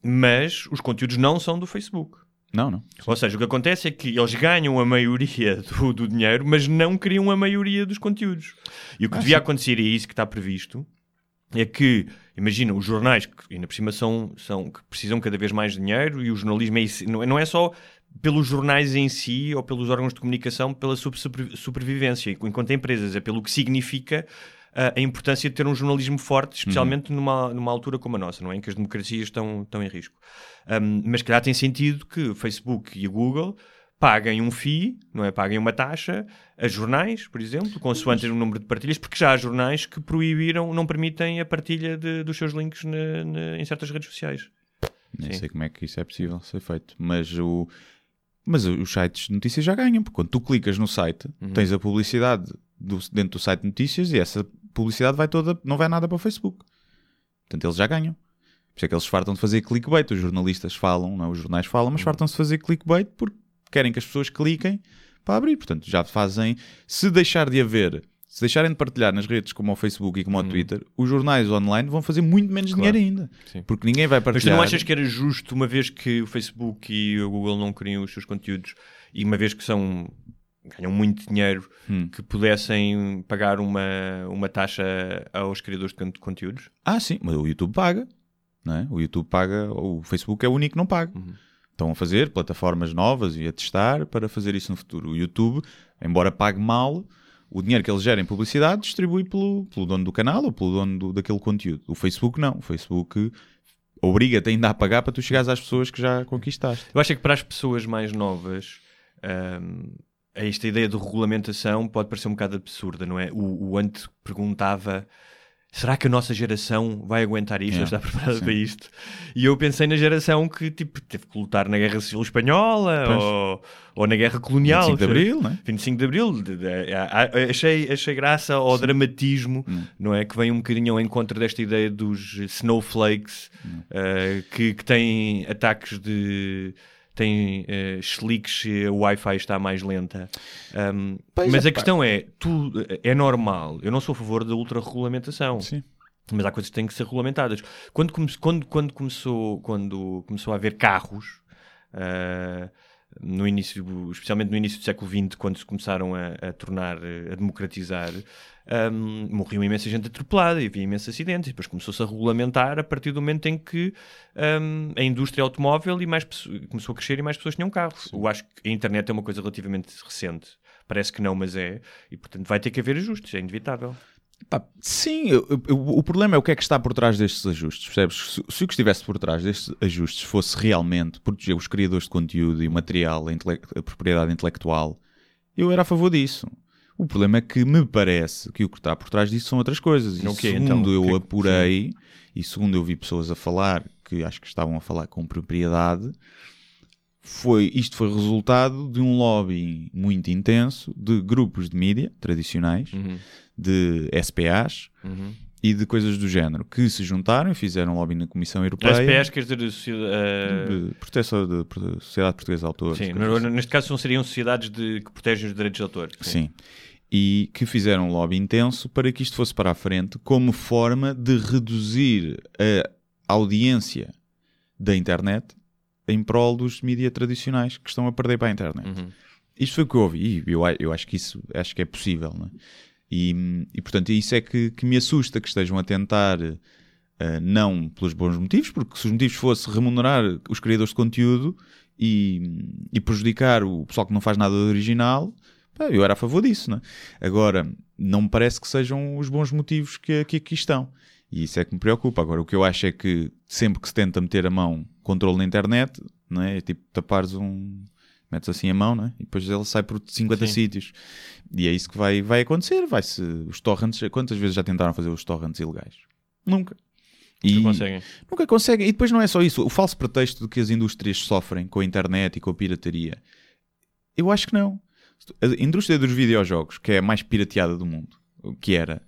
Mas os conteúdos não são do Facebook. Não, não. Ou seja, o que acontece é que eles ganham a maioria do, do dinheiro, mas não criam a maioria dos conteúdos. E o que devia acontecer, e é isso que está previsto, é que, imagina, os jornais, que ainda por cima são, são, que precisam cada vez mais de dinheiro, e o jornalismo é não, é- não é só pelos jornais em si ou pelos órgãos de comunicação, pela supervivência, enquanto empresas, é pelo que significa ah, a importância de ter um jornalismo forte, especialmente numa, numa altura como a nossa, não é? Em que as democracias estão, estão em risco. Um, mas, calhar, tem sentido que o Facebook e o Google paguem um FII, não é? Paguem uma taxa a jornais, por exemplo, consoante o número de partilhas, porque já há jornais que proibiram, não permitem a partilha de- dos seus links na- na- em certas redes sociais. Nem Sim. sei como é que isso é possível ser feito. Mas, o, mas os sites de notícias já ganham, porque quando tu clicas no site, Uhum. tens a publicidade do- dentro do site de notícias e essa publicidade vai toda, não vai nada para o Facebook. Portanto, eles já ganham. Por isso é que eles fartam de fazer clickbait. Os jornalistas falam, não, é? os jornais falam, Uhum. mas fartam-se de fazer clickbait porque querem que as pessoas cliquem para abrir. Portanto, já fazem. Se deixar de haver, se deixarem de partilhar nas redes como o Facebook e como o Twitter, os jornais online vão fazer muito menos Uhum. Claro. dinheiro ainda. Sim. Porque ninguém vai Mas tu partilhar. não achas que era justo, uma vez que o Facebook e o Google não criam os seus conteúdos e uma vez que são ganham muito dinheiro, Hum. que pudessem pagar uma, uma taxa aos criadores de con- conteúdos? Ah, sim, mas o YouTube paga. Não é? O YouTube paga, o Facebook é o único que não paga. Uhum. Estão a fazer plataformas novas e a testar para fazer isso no futuro. O YouTube, embora pague mal, o dinheiro que eles gerem em publicidade distribui pelo, pelo dono do canal ou pelo dono do- daquele conteúdo. O Facebook não. O Facebook obriga-te ainda a pagar para tu chegares às pessoas que já conquistaste. Eu acho que para as pessoas mais novas, hum, esta ideia de regulamentação pode parecer um bocado absurda, não é? O, o Ante perguntava. Será que a nossa geração vai aguentar isto? Yeah, Está preparada sim. para isto? E eu pensei na geração que tipo, teve que lutar na Guerra Civil Espanhola ou, ou na Guerra Colonial. 25 de Abril, não é? 25 de Abril. de- de- achei, achei graça ao dramatismo, Hum. não é? Que vem um bocadinho ao encontro desta ideia dos snowflakes, Hum. eh, que, que têm ataques de. Têm uh, slicks e a Wi-Fi está mais lenta. Um, mas é, a pá. questão é: tu, é normal. Eu não sou a favor da ultra-regulamentação. Sim. Mas há coisas que têm que ser regulamentadas. Quando, come- quando, quando, começou, quando começou a haver carros, ah, no início, especialmente no início do século XX, quando se começaram a, a tornar, eh, a democratizar, ahm, morriam imensa gente atropelada e havia imensos acidentes. E depois começou-se a regulamentar a partir do momento em que ahm, a indústria automóvel e mais, começou a crescer e mais pessoas tinham carros. Eu acho que a internet é uma coisa relativamente recente. Parece que não, mas é. E portanto vai ter que haver ajustes, é inevitável. Pá, sim, eu- eu- o problema é o que é que está por trás destes ajustes, percebes? Se, se o que estivesse por trás destes ajustes fosse realmente proteger os criadores de conteúdo e o material, a, intele- a propriedade intelectual, eu era a favor disso. O problema é que me parece que o que está por trás disso são outras coisas. E O quê, segundo então? eu que é apurei, e segundo eu vi pessoas a falar, que acho que estavam a falar com propriedade, foi, isto foi resultado de um lobby muito intenso de grupos de mídia tradicionais, Uhum. de SPAs e de coisas do género, que se juntaram e fizeram lobby na Comissão Europeia As eh, de proteção de Sociedade Portuguesa de Autores. sim, no- assim. neste caso seriam sociedades de, que protegem os direitos de autor. Sim. E que fizeram um lobby intenso para que isto fosse para a frente como forma de reduzir a audiência da internet em prol dos mídias tradicionais que estão a perder para a internet. Uhum. Isto foi o que eu ouvi e eu, eu acho que isso acho que é possível. não é? E, e portanto, isso é que, que me assusta que estejam a tentar, eh, não pelos bons motivos, porque se os motivos fossem remunerar os criadores de conteúdo e, e prejudicar o pessoal que não faz nada de original, pá, eu era a favor disso. É? Agora, não me parece que sejam os bons motivos que, que aqui estão. E isso é que me preocupa. Agora, o que eu acho é que sempre que se tenta meter a mão controle na internet, não é? É tipo tapares um. Metes assim a mão, não é? E depois ele sai por 50 Sim. sítios. E é isso que vai, vai acontecer. Vai-se. Os torrents. Quantas vezes já tentaram fazer os torrents ilegais? Nunca. E conseguem. nunca conseguem. E depois não é só isso. O falso pretexto de que as indústrias sofrem com a internet e com a pirataria. Eu acho que não. A indústria dos videojogos, que é a mais pirateada do mundo, o que era,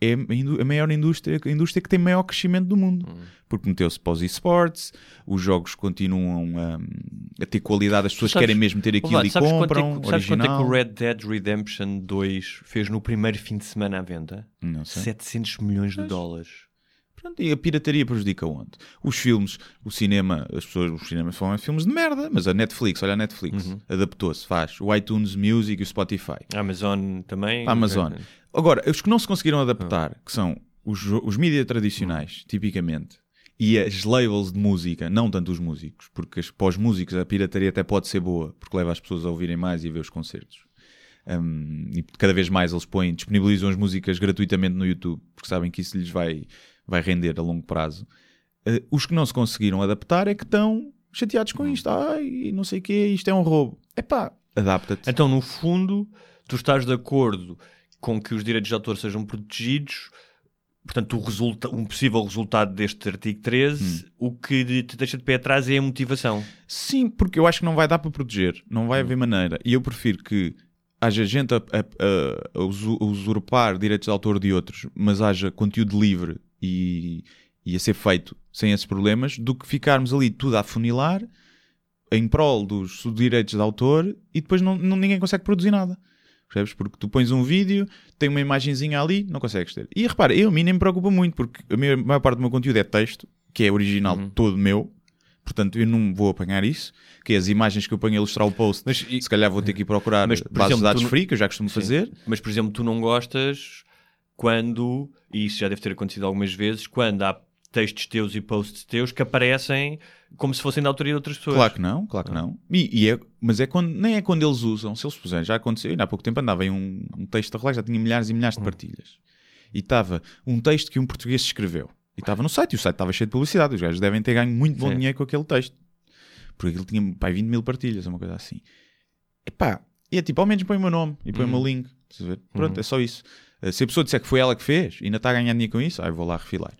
é a maior indústria, a indústria que tem maior crescimento do mundo. Porque meteu-se para os esportes, os jogos continuam a, a ter qualidade, as pessoas Sabes- querem mesmo ter aquilo Vlad, e compram, quanto é, que- sabes quanto é que o Red Dead Redemption 2 fez no primeiro fim de semana à venda? Não sei. 700 milhões de dólares. Pronto, e a pirataria prejudica onde? Os filmes, o cinema, as pessoas, os cinemas falam filmes de merda, mas a Netflix, olha a Netflix, Uhum. adaptou-se, faz o iTunes Music e o Spotify. A Amazon também. A Amazon. Agora, os que não se conseguiram adaptar, que são os, os mídias tradicionais, tipicamente, e as labels de música, não tanto os músicos, porque as- para os músicos a pirataria até pode ser boa, porque leva as pessoas a ouvirem mais e a ver os concertos. Um, e cada vez mais eles põem, disponibilizam as músicas gratuitamente no YouTube, porque sabem que isso lhes vai, vai render a longo prazo. Uh, os que não se conseguiram adaptar é que estão chateados com isto. Ai, não sei o quê, isto é um roubo. Epá, adapta-te. Então, no fundo, tu estás de acordo com que os direitos de autor sejam protegidos. Portanto, o resulta um possível resultado deste artigo 13, Hum. o que te deixa de pé atrás é a motivação. Sim, porque eu acho que não vai dar para proteger, não vai haver maneira. E eu prefiro que haja gente a, a- a a usurpar direitos de autor de outros, mas haja conteúdo livre e, e a ser feito sem esses problemas, do que ficarmos ali tudo a funilar em prol dos direitos de autor e depois não, não- ninguém consegue produzir nada. Percebes? Porque tu pões um vídeo, tem uma imagenzinha ali, não consegues ter. E repara, eu a mim nem me preocupa muito, porque a maior parte do meu conteúdo é texto, que é original todo meu, portanto eu não vou apanhar isso, que é as imagens que eu ponho a ilustrar o post, Mas, e- se calhar vou ter que ir procurar Mas, por bases exemplo, de dados não- free, que eu já costumo Sim. fazer. Mas, por exemplo, tu não gostas quando, e isso já deve ter acontecido algumas vezes, quando há textos teus e posts teus que aparecem como se fossem da autoria de outras pessoas. Claro que não, claro que não. E, e é, mas é quando, nem é quando eles usam, se eles puserem, já aconteceu, ainda há pouco tempo andava em um, um texto a rolar, já tinha milhares e milhares Hum. de partilhas. E estava um texto que um português escreveu. E estava no site, e o site estava cheio de publicidade. Os gajos devem ter ganho muito bom Sim. dinheiro com aquele texto. Porque aquilo tinha pá, 20 mil partilhas, uma coisa assim. Epá, e é tipo, ao menos põe o meu nome e põe o Uhum. meu link. Estás a ver? Pronto, é só isso. Uh, Se a pessoa disser que foi ela que fez e ainda está a ganhar dinheiro com isso, aí vou lá refilar.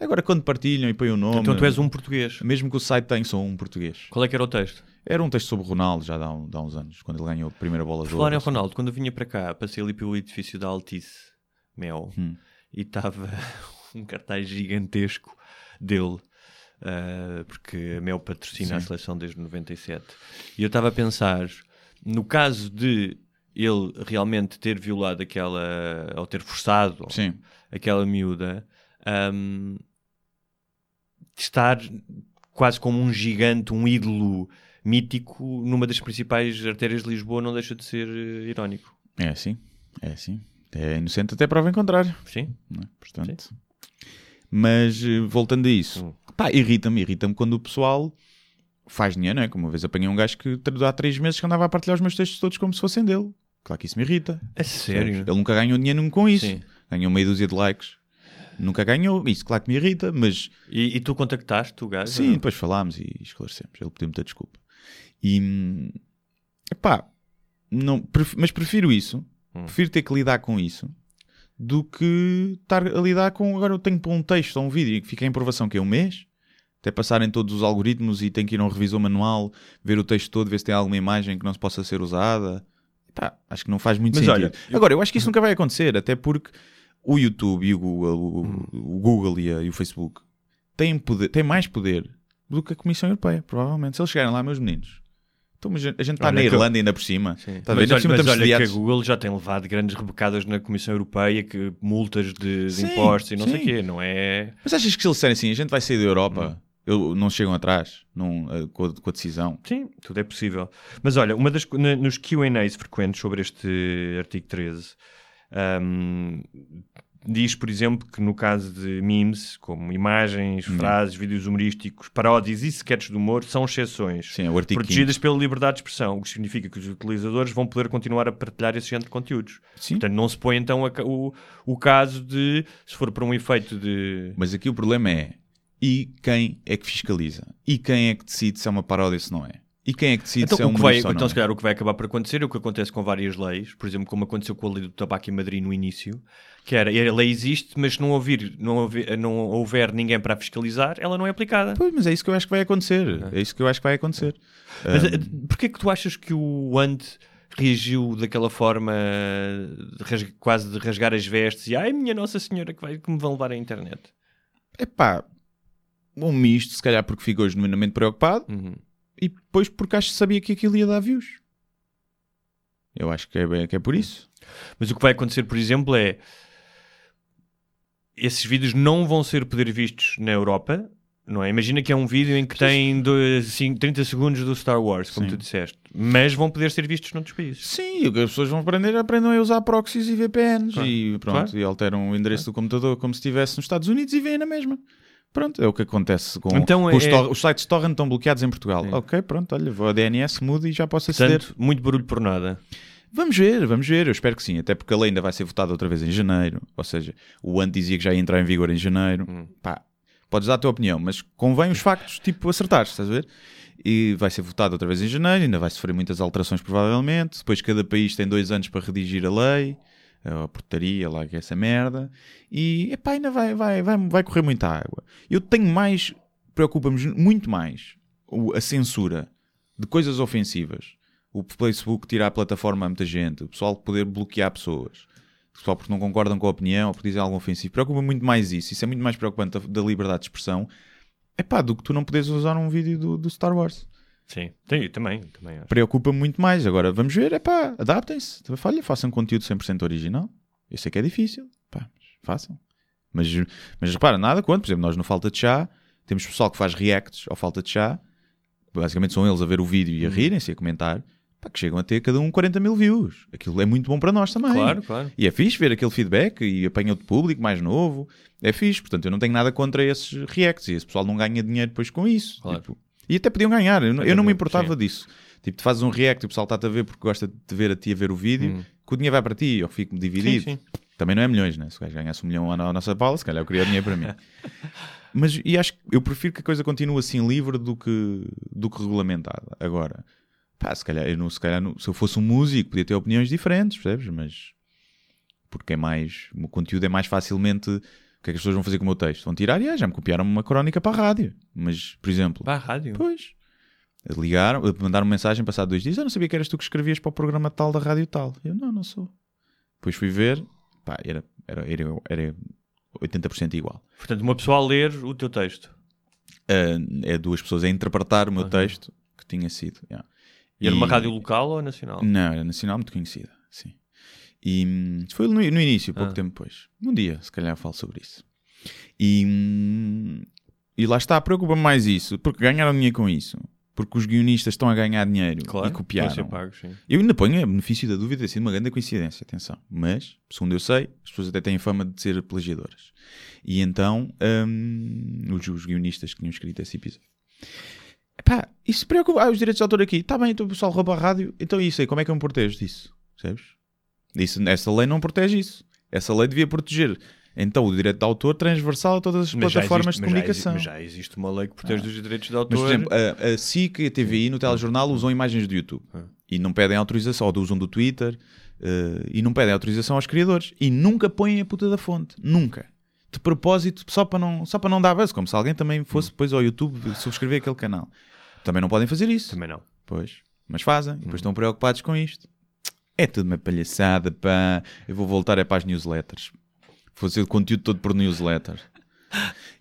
Agora, quando partilham e põem o nome, Então tu és um português. mesmo que o site tenha, sou um português. Qual é que era o texto? Era um texto sobre o Ronaldo já dá, um- dá uns anos, quando ele ganhou a primeira bola de Por falar em ouro. Ronaldo, quando eu vinha para cá, passei ali pelo edifício da Altice Mel Hum. e estava um cartaz gigantesco dele. ah, porque a Mel patrocina a Sim. seleção desde 97. E eu estava a pensar, no caso de ele realmente ter violado aquela, ou ter forçado Sim. aquela miúda, ahm, estar quase como um gigante, um ídolo mítico numa das principais artérias de Lisboa não deixa de ser eh, irónico. É assim, é assim. É inocente até prova em contrário. Sim? é? Portanto, mas eh, voltando a isso, Hum. pá, irrita-me, irrita-me quando o pessoal faz dinheiro, não é? Como uma vez apanhei um gajo que há três meses que andava a partilhar os meus textos todos como se fossem dele. Claro que isso me irrita. É sério? Ele nunca ganhou dinheiro com isso. Sim. Ganhou meia dúzia de likes. Nunca ganhou. Isso, claro que me irrita, mas E, e tu contactaste o gajo? Sim, ou depois falámos e esclarecemos. Ele pediu muita desculpa. E epá, não, pref- mas prefiro isso. Hum. Prefiro ter que lidar com isso do que estar a lidar com. Agora eu tenho que pôr um texto ou um vídeo e que fica em aprovação que é um mês. Até passarem todos os algoritmos e tem que ir a um revisor manual, ver o texto todo, ver se tem alguma imagem que não se possa ser usada. Epá, acho que não faz muito Mas sentido. olha, Agora, eu acho que isso nunca vai acontecer, até porque o YouTube e o Google, o, Hum. o Google e, a- e o Facebook têm, poder, têm mais poder do que a Comissão Europeia, provavelmente. Se eles chegarem lá, meus meninos. Então, mas a gente está Olha na que eu- Irlanda ainda por cima. Sim. Ver? Mas, Ainda por olha, cima mas olha que a. Google já tem levado grandes rebocadas na Comissão Europeia, que multas de, Sim, impostos e não sei o sim. quê, não é? Mas achas que se eles disserem assim, a gente vai sair da Hum. Europa, eu- não chegam atrás não, eh, com, a, com a decisão? Sim, tudo é possível. Mas olha, uma das, na- nos QAs frequentes sobre este artigo 13, ahm, diz, por exemplo, que no caso de memes, como imagens, Hum. frases, vídeos humorísticos, paródias e sketches de humor, são exceções. Sim, é Protegidas pela liberdade de expressão, o que significa que os utilizadores vão poder continuar a partilhar esse género de conteúdos. Sim. Portanto, não se põe então a o, o caso de, se for para um efeito de. Mas aqui o problema é, e quem é que fiscaliza? E quem é que decide se é uma paródia ou se não é? E quem é que decide Então, se é o um que vai, então não se é? calhar, o que vai acabar por acontecer é o que acontece com várias leis, por exemplo, como aconteceu com a lei do tabaco em Madrid no início, que era a lei existe, mas se não, ouvir, não, houver, não houver ninguém para fiscalizar, ela não é aplicada. Pois, mas é isso que eu acho que vai acontecer. É isso que eu acho que vai acontecer. Mas Ah, eh, porquê é que tu achas que o Ant reagiu daquela forma de ras- quase de rasgar as vestes e ai minha Nossa Senhora que, vai, que me vão levar à internet? Epá, um misto, se calhar porque ficou genuinamente preocupado Uhum. E depois porque acho que sabia que aquilo ia dar views. Eu acho que é, bem- que é por isso. Mas o que vai acontecer, por exemplo, é esses vídeos não vão ser poder vistos na Europa. Não é? Imagina que é um vídeo em que tem dois, cinco- 30 segundos do Star Wars, como Sim. tu disseste, mas vão poder ser vistos noutros países. Sim, o que as pessoas vão aprender aprendem a usar proxies e VPNs Claro. e pronto, Claro. e alteram o endereço do computador como se estivesse nos Estados Unidos e veem na mesma. Pronto, é o que acontece com Então os, é- os sites de torrent estão bloqueados em Portugal. Sim. Ok, pronto, olha, vou a DNS, mudo e já posso aceder. Portanto, muito barulho por nada. Vamos ver, vamos ver, eu espero que sim, até porque a lei ainda vai ser votada outra vez em janeiro, ou seja, o ano dizia que já ia entrar em vigor em janeiro. Pá, podes dar a tua opinião, mas convém os factos, tipo, acertares, estás a ver? E vai ser votado outra vez em janeiro, ainda vai sofrer muitas alterações provavelmente, depois cada país tem dois anos para redigir a lei, a portaria lá que é essa merda, e epá, ainda vai, vai, vai, vai correr muita água. Eu tenho mais, preocupa-me muito mais a censura de coisas ofensivas, o Facebook tirar a plataforma a muita gente, o pessoal poder bloquear pessoas, pessoal porque não concordam com a opinião ou porque dizem algo ofensivo. Preocupa muito mais isso. Isso é muito mais preocupante da, da liberdade de expressão. É pá, do que tu não poderes usar um vídeo do, do Star Wars. Sim, tem, também, também acho. Preocupa-me muito mais. Agora, vamos ver, é pá, adaptem-se. Olha, façam conteúdo 100% original. Eu sei que é difícil, pá, façam. Mas, mas repara, nada quanto, por exemplo, nós no Falta de Chá temos pessoal que faz reacts ao Falta de Chá. Basicamente são eles a ver o vídeo e a rirem-se e a comentar. Pá, que chegam a ter cada um 40 mil views. Aquilo é muito bom para nós também. Claro, claro. E é fixe ver aquele feedback e apanha outro público mais novo. É fixe, portanto eu não tenho nada contra esses reacts e esse pessoal não ganha dinheiro depois com isso. Claro. Tipo, e até podiam ganhar, eu, não- eu não me Sim. importava disso. Tipo, tu fazes um react e o pessoal está-te a ver porque gosta de te ver a ti a ver o vídeo, que o dinheiro vai para ti, eu fico dividido. Sim, sim. Também não é milhões, né? Se o gajo ganhasse um milhão à à nossa pala, se calhar eu queria dinheiro para mim. Mas e acho que eu prefiro que a coisa continue assim livre do que, do que regulamentada. Agora, pá, se calhar, eu não, se calhar não- se eu fosse um músico, podia ter opiniões diferentes, percebes? Mas porque é mais, o conteúdo é mais facilmente. O que é que as pessoas vão fazer com o meu texto? Vão tirar, e ah, já me copiaram uma crónica para a rádio. Mas, por exemplo, Vá à rádio. Pois. Ligaram, mandaram uma mensagem passado dois dias. Eu não sabia que eras tu que escrevias para o programa tal da rádio tal. Eu não, não sou. Depois fui ver, pá, era, era, era, era 80% igual. Portanto, uma pessoa a ler o teu texto. Ah, é duas pessoas a interpretar o meu texto que tinha sido. yeah. E era uma rádio local ou nacional? Não, era nacional, muito conhecida. Sim. E hum, foi no, no início, pouco Ah. tempo depois. Um dia, se calhar, falo sobre isso. E, hum, e lá está, preocupa-me mais isso, porque ganharam dinheiro com isso. Porque os guionistas estão a ganhar dinheiro Claro, e copiaram. pagos, sim. Eu ainda ponho a benefício da dúvida ter sido uma grande coincidência, atenção. Mas, segundo eu sei, as pessoas até têm fama de ser plagiadoras. E então, hum, os, os guionistas que tinham escrito esse episódio. Epá, isso preocupa. Ah, os direitos de autor aqui. Está bem, então o pessoal rouba a rádio. Então isso aí, como é que eu me protejo disso? Percebes? Isso, essa lei não protege isso. Essa lei devia proteger. Então o direito de autor transversal a todas as Mas plataformas existe- de mas já exi- comunicação. Mas já existe uma lei que protege dos direitos de Mas, autor. por exemplo, a, a SIC e a TVI no telejornal usam imagens do YouTube e não pedem autorização, ou usam do Twitter eh, e não pedem autorização aos criadores e nunca põem a puta da fonte. Nunca. De propósito, só para não, só para não dar buzz, como se alguém também fosse depois ao YouTube subscrever aquele canal. Também não podem fazer isso. Também não. Pois. Mas fazem. Depois estão preocupados com isto. É tudo uma palhaçada, pá. Eu vou voltar é para as newsletters. Vou fazer o conteúdo todo por newsletter.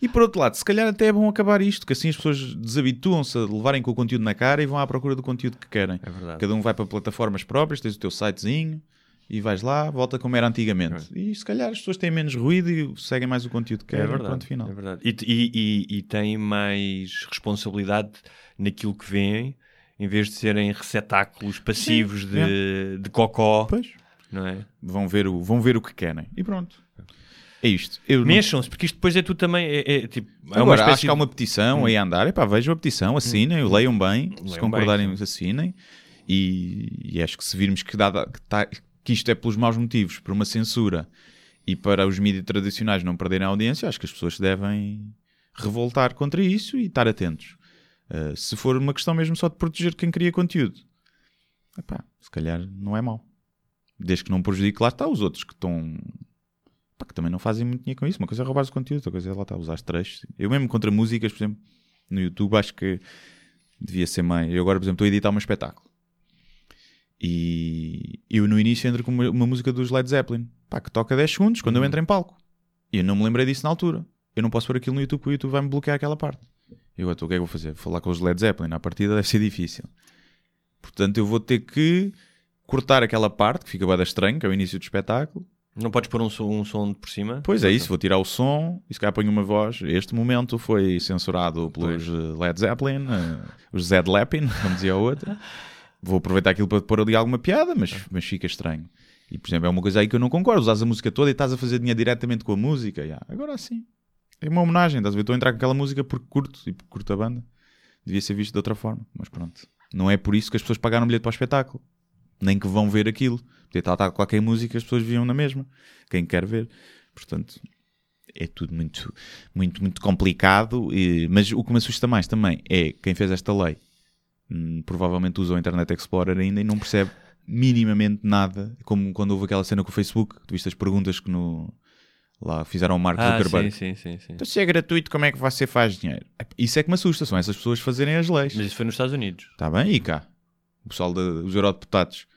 E por outro lado, se calhar até é bom acabar isto, que assim as pessoas desabituam-se a levarem com o conteúdo na cara e vão à procura do conteúdo que querem. É verdade. Cada um vai para plataformas próprias, tens o teu sitezinho e vais lá, volta como era antigamente. E se calhar as pessoas têm menos ruído e seguem mais o conteúdo que É querem. verdade. Ponto final. É verdade. E, e, e, e têm mais responsabilidade naquilo que veem, em vez de serem receptáculos passivos Sim, de, de cocó. Pois. Não é? Vão ver, o, vão ver o que querem. E pronto. É isto. Mexam-se, porque isto depois é tudo também. É, é, tipo, é Agora, acho que há uma petição aí a andar. Epá, vejam a petição, assinem, leiam bem. se Leiam concordarem, bem, assinem. E, e acho que se virmos que, dada, que, tá- que isto é pelos maus motivos, por uma censura e para os mídias tradicionais não perderem a audiência, acho que as pessoas devem revoltar contra isso e estar atentos. Uh, se for uma questão mesmo só de proteger quem cria conteúdo, epá, se calhar não é mau. Desde que não prejudique, lá está os outros que estão pá, que também não fazem muito dinheiro com isso. Uma coisa é roubar o conteúdo, outra coisa é lá estar a usar trechos. Eu mesmo contra músicas, por exemplo, no YouTube, acho que devia ser mais. Eu agora, por exemplo, estou a editar um espetáculo. E eu no início entro com uma, uma música dos Led Zeppelin, pá, que toca 10 segundos quando eu entro em palco. E eu não me lembrei disso na altura. Eu não posso pôr aquilo no YouTube porque o YouTube vai-me bloquear aquela parte. E agora, então, o que é que eu vou fazer? Vou falar com os Led Zeppelin. À partida deve ser difícil. Portanto, eu vou ter que cortar aquela parte que fica bem estranho, que é o início do espetáculo. Não podes pôr um som, um som por cima? Pois é isso, vou tirar o som e se calhar ponho uma voz. Este momento foi censurado pelos eh, Led Zeppelin, eh, os Zed Lepin, como dizia o outro. Vou aproveitar aquilo para pôr ali alguma piada, mas, mas fica estranho. E, por exemplo, é uma coisa aí que eu não concordo. Usas a música toda e estás a fazer dinheiro diretamente com a música. Yeah. Agora sim. É uma homenagem, estás a ver? Estou a entrar com aquela música porque curto e porque curto a banda. Devia ser visto de outra forma, mas pronto. Não é por isso que as pessoas pagaram bilhete para o espetáculo. Nem que vão ver aquilo. Podia estar a qualquer música, as pessoas viam na mesma. Quem quer ver. Portanto, é tudo muito, muito, muito complicado. E, mas o que me assusta mais também é quem fez esta lei. Hum, provavelmente usa o Internet Explorer ainda e não percebe minimamente nada. Como quando houve aquela cena com o Facebook, tu viste as perguntas que no, lá fizeram o Mark Ah, Zuckerberg. sim, sim, sim, sim. Então, se é gratuito, como é que você faz dinheiro? Isso é que me assusta, são essas pessoas fazerem as leis. Mas isso foi nos Estados Unidos. Está bem? E cá? O pessoal dos eurodeputados,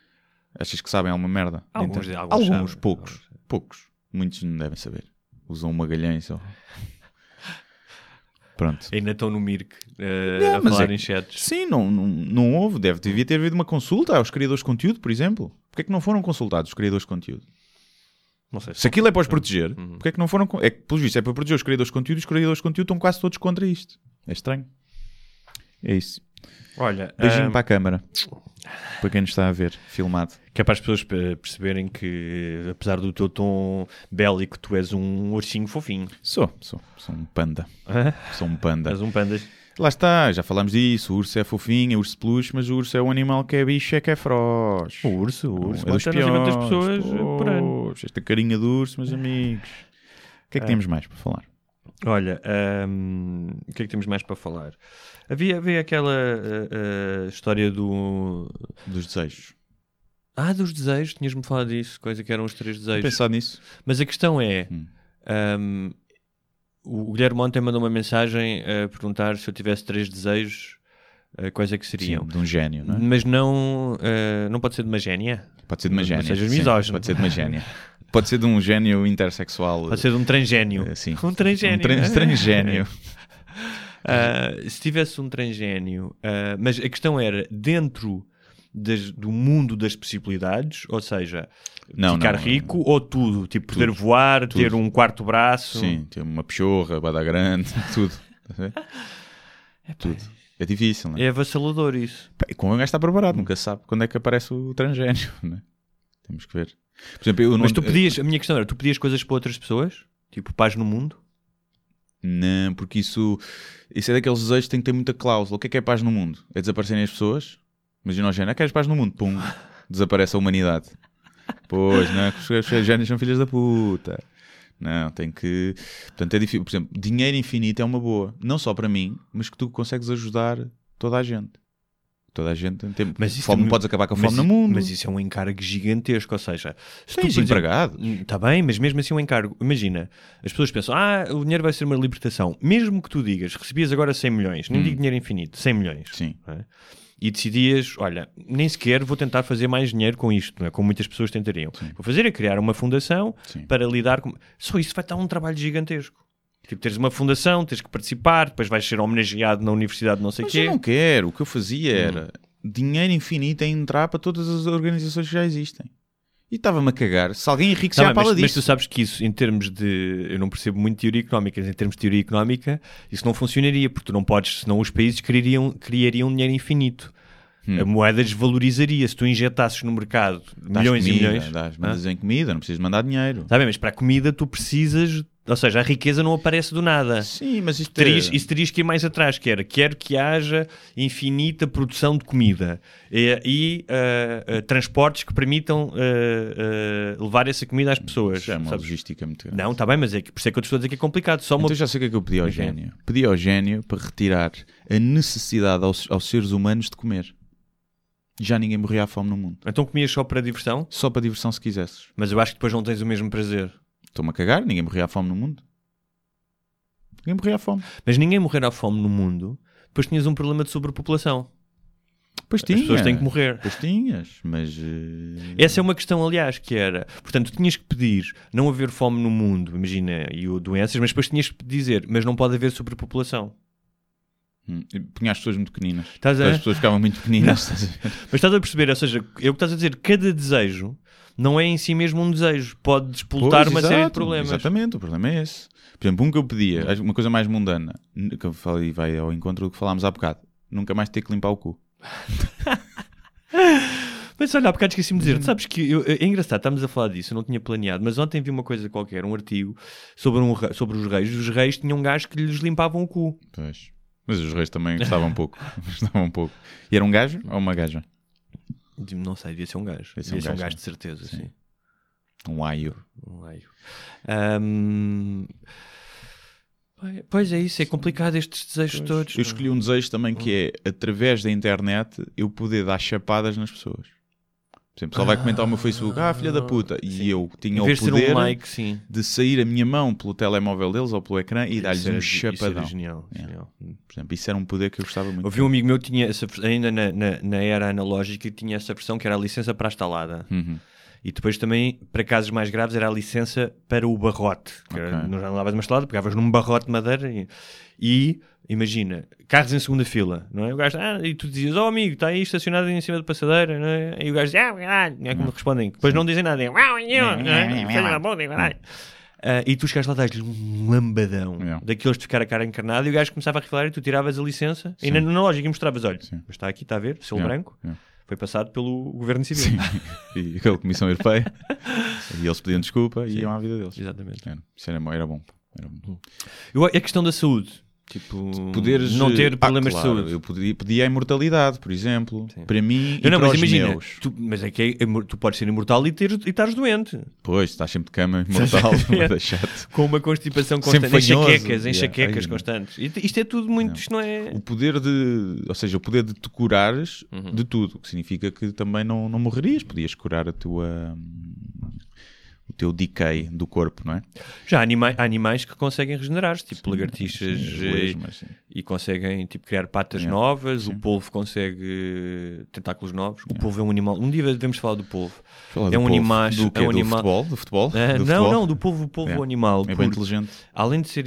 achas que sabem alguma merda? de Alguns- alguns alguns sabem. poucos. Poucos. Muitos não devem saber. Usam uma galhães só. Pronto. Ainda estão no Mirk eh, Não, a falar é- em chats. Sim, não, não, não houve. Deve, devia ter havido uma consulta aos criadores de conteúdo, por exemplo. Porquê é que não foram consultados os criadores de conteúdo? Sei Se aquilo é para os proteger, Uhum. porquê é que não foram... É que, pelo visto, é para proteger os criadores de conteúdo e os criadores de conteúdo estão quase todos contra isto. É estranho. É isso. Olha, Beijinho ah, para a câmara. Para quem nos está a ver, filmado. que é para as pessoas pe- perceberem que, apesar do teu tom bélico, tu és um ursinho fofinho. Sou, sou. Sou um panda. Sou um panda. És um panda. Lá está, já falámos disso. O urso é fofinho, é urso peluche, mas o urso é um animal que é bicho, é que é feroz. O urso, o urso é dos piores, pessoas por ano. Esta carinha do urso, meus amigos. O que é que temos mais para falar? Olha, ahm, o que é que temos mais para falar? Havia, havia aquela ah, ah, história do. Dos desejos. Ah, dos desejos, tinhas-me falado disso, coisa que eram os três desejos. Pensar nisso? Mas a questão é: Hum. ahm, o Guilherme ontem mandou uma mensagem a perguntar se eu tivesse três desejos, ah, quais é que seriam. Sim, de um gênio, não é? Mas não, ah, não pode ser de uma génia. Pode ser de uma Não gênia. sejas sim, misógino. Pode ser de uma gênia. Pode ser de um gênio intersexual. Pode ser de um transgénio. eh, sim. Um transgénio. Um tran- transgénio. Ah, se tivesse um transgénio, ah, mas a questão era dentro das- do mundo das possibilidades, ou seja, Não, ficar não, rico ou tudo, tipo poder voar, ter um quarto braço. Sim, tem uma pechorra, bada grande, tudo. A ver? tudo. É difícil, não é? É avassalador isso. Pá, E como um gajo está preparado, nunca se sabe quando é que aparece o transgénio, não é? Temos que ver. Por exemplo, eu não... Mas tu pedias, a minha questão era, tu pedias coisas para outras pessoas? Tipo, paz no mundo? Não, porque isso, isso é daqueles desejos que tem que ter muita cláusula. O que é que é paz no mundo? É desaparecerem as pessoas? Imagina o género, ah, queres paz no mundo? Pum, desaparece a humanidade. Pois, não, é os génios são filhas da puta. Não, tem que. Portanto, é difícil. Por exemplo, dinheiro infinito é uma boa. Não só para mim, mas que tu consegues ajudar toda a gente. Toda a gente tem Mas isso fome, também- podes acabar com a fome no mundo. Mas isso é um encargo gigantesco, ou seja, se Tens empregados. Está bem, mas mesmo assim é um encargo. Imagina, as pessoas pensam, ah, o dinheiro vai ser uma libertação. Mesmo que tu digas, recebias agora 100 milhões, nem Hum. digo dinheiro infinito, 100 milhões. Sim. é? E decidias, olha, nem sequer vou tentar fazer mais dinheiro com isto, não é? Como muitas pessoas tentariam. Vou fazer é criar uma fundação Sim. para lidar com... Só isso vai estar um trabalho gigantesco. Tipo, teres uma fundação, tens que participar, depois vais ser homenageado na universidade não sei o quê. eu não quero. O que eu fazia Hum. era dinheiro infinito a entrar para todas as organizações que já existem. E estava-me a cagar. Se alguém Tá enriquecer bem, a pala mas, mas tu disso. sabes que isso, em termos de. Eu não percebo muito teoria económica, mas em termos de teoria económica, isso não funcionaria, porque tu não podes, senão os países criariam, criariam dinheiro infinito. Hum. A moeda desvalorizaria. Se tu injetasses no mercado milhões comida, e milhões. Dás, mandas em comida, não precisas mandar dinheiro. Tá bem, mas para a comida tu precisas. Ou seja, a riqueza não aparece do nada. Sim, mas isto Terias, é... isso terias que ir mais atrás, que era quero que haja infinita produção de comida e, e, ah, ah, transportes que permitam ah, levar essa comida às pessoas. Já é uma sabes? logística muito grande. Não, está bem, mas é que por isso é que eu estou a dizer que é complicado. Só uma... Então já sei o que é que eu pedi ao Ok. gênio. Pedi ao gênio para retirar a necessidade aos, aos seres humanos de comer. Já ninguém morria à fome no mundo. Então comias só para diversão, Só para diversão se quisesses. mas eu acho que depois não tens o mesmo prazer. Estou-me a cagar, ninguém morria à fome no mundo. Ninguém morria à fome. Mas ninguém morrer à fome no mundo, depois tinhas um problema de sobrepopulação. Pois As tinha. pessoas têm que morrer. Pois tinhas, mas... eh, Essa é uma questão, aliás, que era. Portanto, tinhas que pedir não haver fome no mundo, imagina, e doenças, mas depois tinhas que dizer, mas não pode haver sobrepopulação. Hum, Punha as pessoas muito pequeninas. Estás a- As pessoas ficavam muito pequeninas. estás? Mas estás a perceber, ou seja, é o que estás a dizer, cada desejo não é em si mesmo um desejo, pode despoltar uma série de exato, problemas. Exatamente, o problema é esse. Por exemplo, um que eu pedia, uma coisa mais mundana, que eu falei, vai ao encontro do que falámos há bocado, nunca mais ter que limpar o cu. Mas olha, há bocado esqueci-me de dizer, tu sabes que eu- é engraçado, estamos a falar disso, eu não tinha planeado, mas ontem vi uma coisa qualquer, um artigo sobre, um, re- sobre os reis. Os reis tinham um gajo que lhes limpavam o cu. Pois. Mas os reis também gostavam um pouco. gostavam um pouco. E era um gajo ou uma gaja? Não sei, devia ser um gajo. Devia ser Devia um ser um gajo, gajo de certeza, sim. Um aio. Um raio. Ahm, Pois é isso, é complicado estes desejos todos. Eu escolhi um desejo também que é, através da internet, eu poder dar chapadas nas pessoas. Exemplo, só vai comentar o meu Facebook, ah, filha da puta, e eu tinha o poder um like, sim. de sair a minha mão pelo telemóvel deles ou pelo ecrã e dar-lhes Isso um isso era chapadão. genial, É. genial. Por exemplo, isso era um poder que eu gostava muito. Houve um amigo meu que tinha essa, ainda na, na, na era analógica, que tinha essa versão que era a licença para a estalada. Uhum. E depois também, para casos mais graves, era a licença para o barrote. Que era, Ok. não lavas uma estalada, pegavas num barrote de madeira e, e, imagina, carros em segunda fila, não é? O gajo, ah, e tu dizias, oh amigo, está aí estacionado em cima da passadeira, não é? E o gajo, ah, caralho, não é como respondem. Depois não dizem nada, é. Ah, e tu chegaste lá dar-lhes um lambadão Yeah. daqueles de ficar a cara encarnada e o gajo começava a revelar e tu tiravas a licença e na, na lógica e mostravas, olha, Sim. mas está aqui, está a ver, selo Yeah, branco, yeah. foi passado pelo governo civil. e aquela comissão europeia. e eles pediam desculpa e iam à vida deles. Exatamente. Era, isso era, era bom. Era bom. Eu, a questão da saúde, tipo, Poderes, não ter ah, problemas claro, de saúde. Eu podia, pedia a imortalidade, por exemplo, Sim. para mim Eu e não, para mas imagina, meus. tu, mas é que é, tu podes ser imortal e, ter, e estares doente, Pois, estás sempre de cama, imortal, Yeah. é chato. com uma constipação Sempre constante, fanhoso. enxaquecas, Yeah. enxaquecas Ai, constantes. Isto é tudo muito, isto não é... O poder de, ou seja, o poder de te curares Uhum. de tudo, o que significa que também não, não morrerias, podias curar a tua o teu decay do corpo, não é? Já há, anima- há animais que conseguem regenerar-se, tipo lagartixas Sim, as eh, lesmas, sim. e conseguem tipo, criar patas Yeah. novas, Sim. o polvo consegue eh, tentáculos novos. O polvo é um animal. Um dia devemos falar do polvo. Fala É do um animaço- do, é um do animal- futebol, do futebol, Ah, do não, futebol? não, do polvo, o polvo Yeah. animal. É bem inteligente. além de ser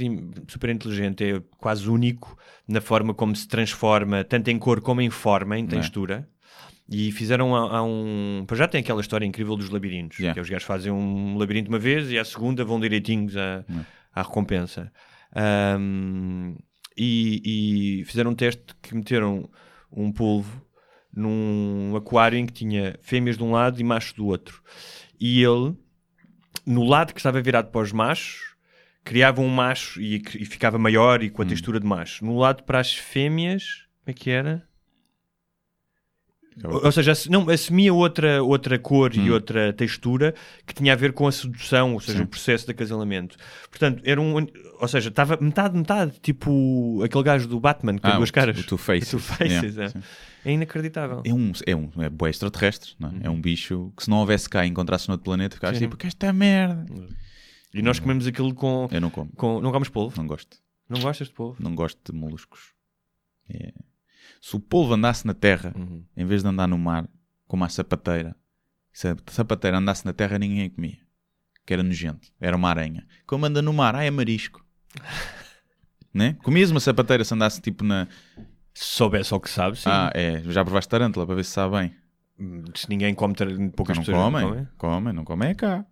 super inteligente, é quase único na forma como se transforma, tanto em cor como em forma, em é? textura. E fizeram há, há um. Para já tem aquela história incrível dos labirintos. Yeah. Que é os gajos fazem um labirinto uma vez e à segunda vão direitinhos à, Yeah. à recompensa. Ahm, e, e fizeram um teste que meteram um polvo num aquário em que tinha fêmeas de um lado e machos do outro. E ele, no lado que estava virado para os machos, criava um macho e, e ficava maior e com Hum. a textura de macho. No lado para as fêmeas, como é que era? Ou ou seja, não, assumia outra, outra cor e Hum. outra textura que tinha a ver com a sedução, ou seja, Sim. o processo de acasalamento. Portanto, era um. Ou seja, estava metade, metade, tipo aquele gajo do Batman que tem Ah, duas caras. o Two Faces. O Two Faces, Yeah, é. É inacreditável. É um, é um é bué extraterrestre, não é? É um bicho que se não houvesse cá e encontrasse noutro planeta, ficava. Sim. tipo, que esta merda. E nós comemos aquilo com. Eu não como, com não comes polvo? não gosto. Não gostas de polvo? Não gosto de moluscos. É. Se o polvo andasse na terra, Uhum. em vez de andar no mar, como a sapateira, se a sapateira andasse na terra, ninguém a comia. Que era nojento. Era uma aranha. Como anda no mar? Ah, é marisco. né? Comias uma sapateira se andasse tipo na. Se soubesse ao que sabe, sim. Ah, é. Já provaste tarântula para ver se sabe bem. Se ninguém come, poucas não pessoas não comem, comem. comem, não comem é cá.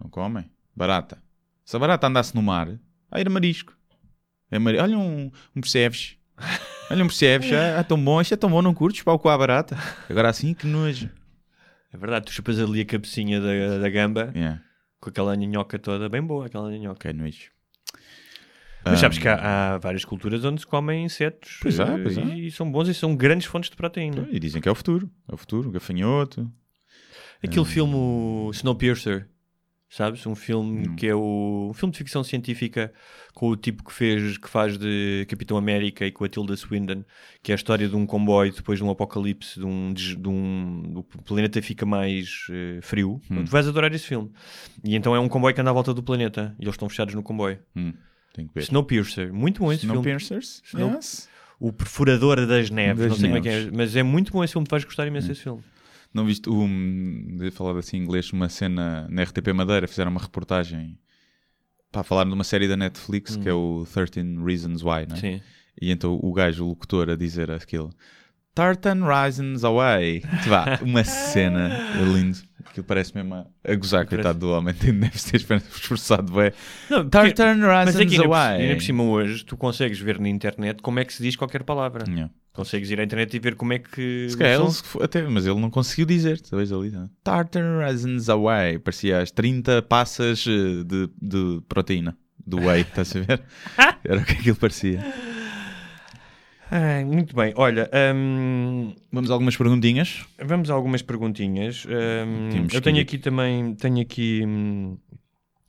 Não comem. Barata. Se a barata andasse no mar, ah, era marisco. É mari... Olha um, um percebes. Olha um percebes. É tão bom. Isto é tão bom, não curtes? Pau com a barata. Agora assim, que nojo. É verdade, tu chupas ali a cabecinha da, da gamba Yeah. com aquela nhanhoca toda, bem boa aquela nhanhoca. Ok, nojo. Mas sabes que há, há várias culturas onde se comem insetos Pois eh, pois há. e são bons e são grandes fontes de proteína. E dizem que é o futuro. É o futuro. Gafanhoto. Aquele filme o Snowpiercer, sabes? Um filme Hum. que é o um filme de ficção científica com o tipo que fez que faz de Capitão América e com a Tilda Swinton, que é a história de um comboio depois de um apocalipse, de um, de um o planeta fica mais eh, frio. Hum. Tu vais adorar esse filme. E então é um comboio que anda à volta do planeta e eles estão fechados no comboio. Hum, tem que ver. Snowpiercer, muito bom esse filme. Snowpiercers? Snow- Yes. O Perfurador das Neves, Das não sei como é que é, Neves. Hum. mas é muito bom esse filme, tu vais gostar imenso desse filme. Não viste um, de falar assim em inglês, uma cena na RTP Madeira, fizeram uma reportagem para falar de uma série da Netflix que é o 13 Reasons Why, não é? Sim. E então o gajo, o locutor, a dizer aquilo. Tartan Risings Away. Vá, uma cena lindo. Aquilo parece mesmo a, a gozar, coitado do homem. Deve ter esforçado, bem. Não, porque- Tartan Mas aqui, por, Away. ainda por cima hoje, tu consegues ver na internet como é que se diz qualquer palavra. Yeah. Consegues ir à internet e ver como é que... Se calhar ele até, mas ele não conseguiu dizer, talvez ali. não. Tartan Risings Away. Parecia as 30 passas eh, de, de proteína. Do whey, estás a ver? Era o que aquilo parecia. Muito bem, olha, hum, Vamos a algumas perguntinhas. vamos a algumas perguntinhas. Temos eu tenho aqui também, tenho aqui, hum,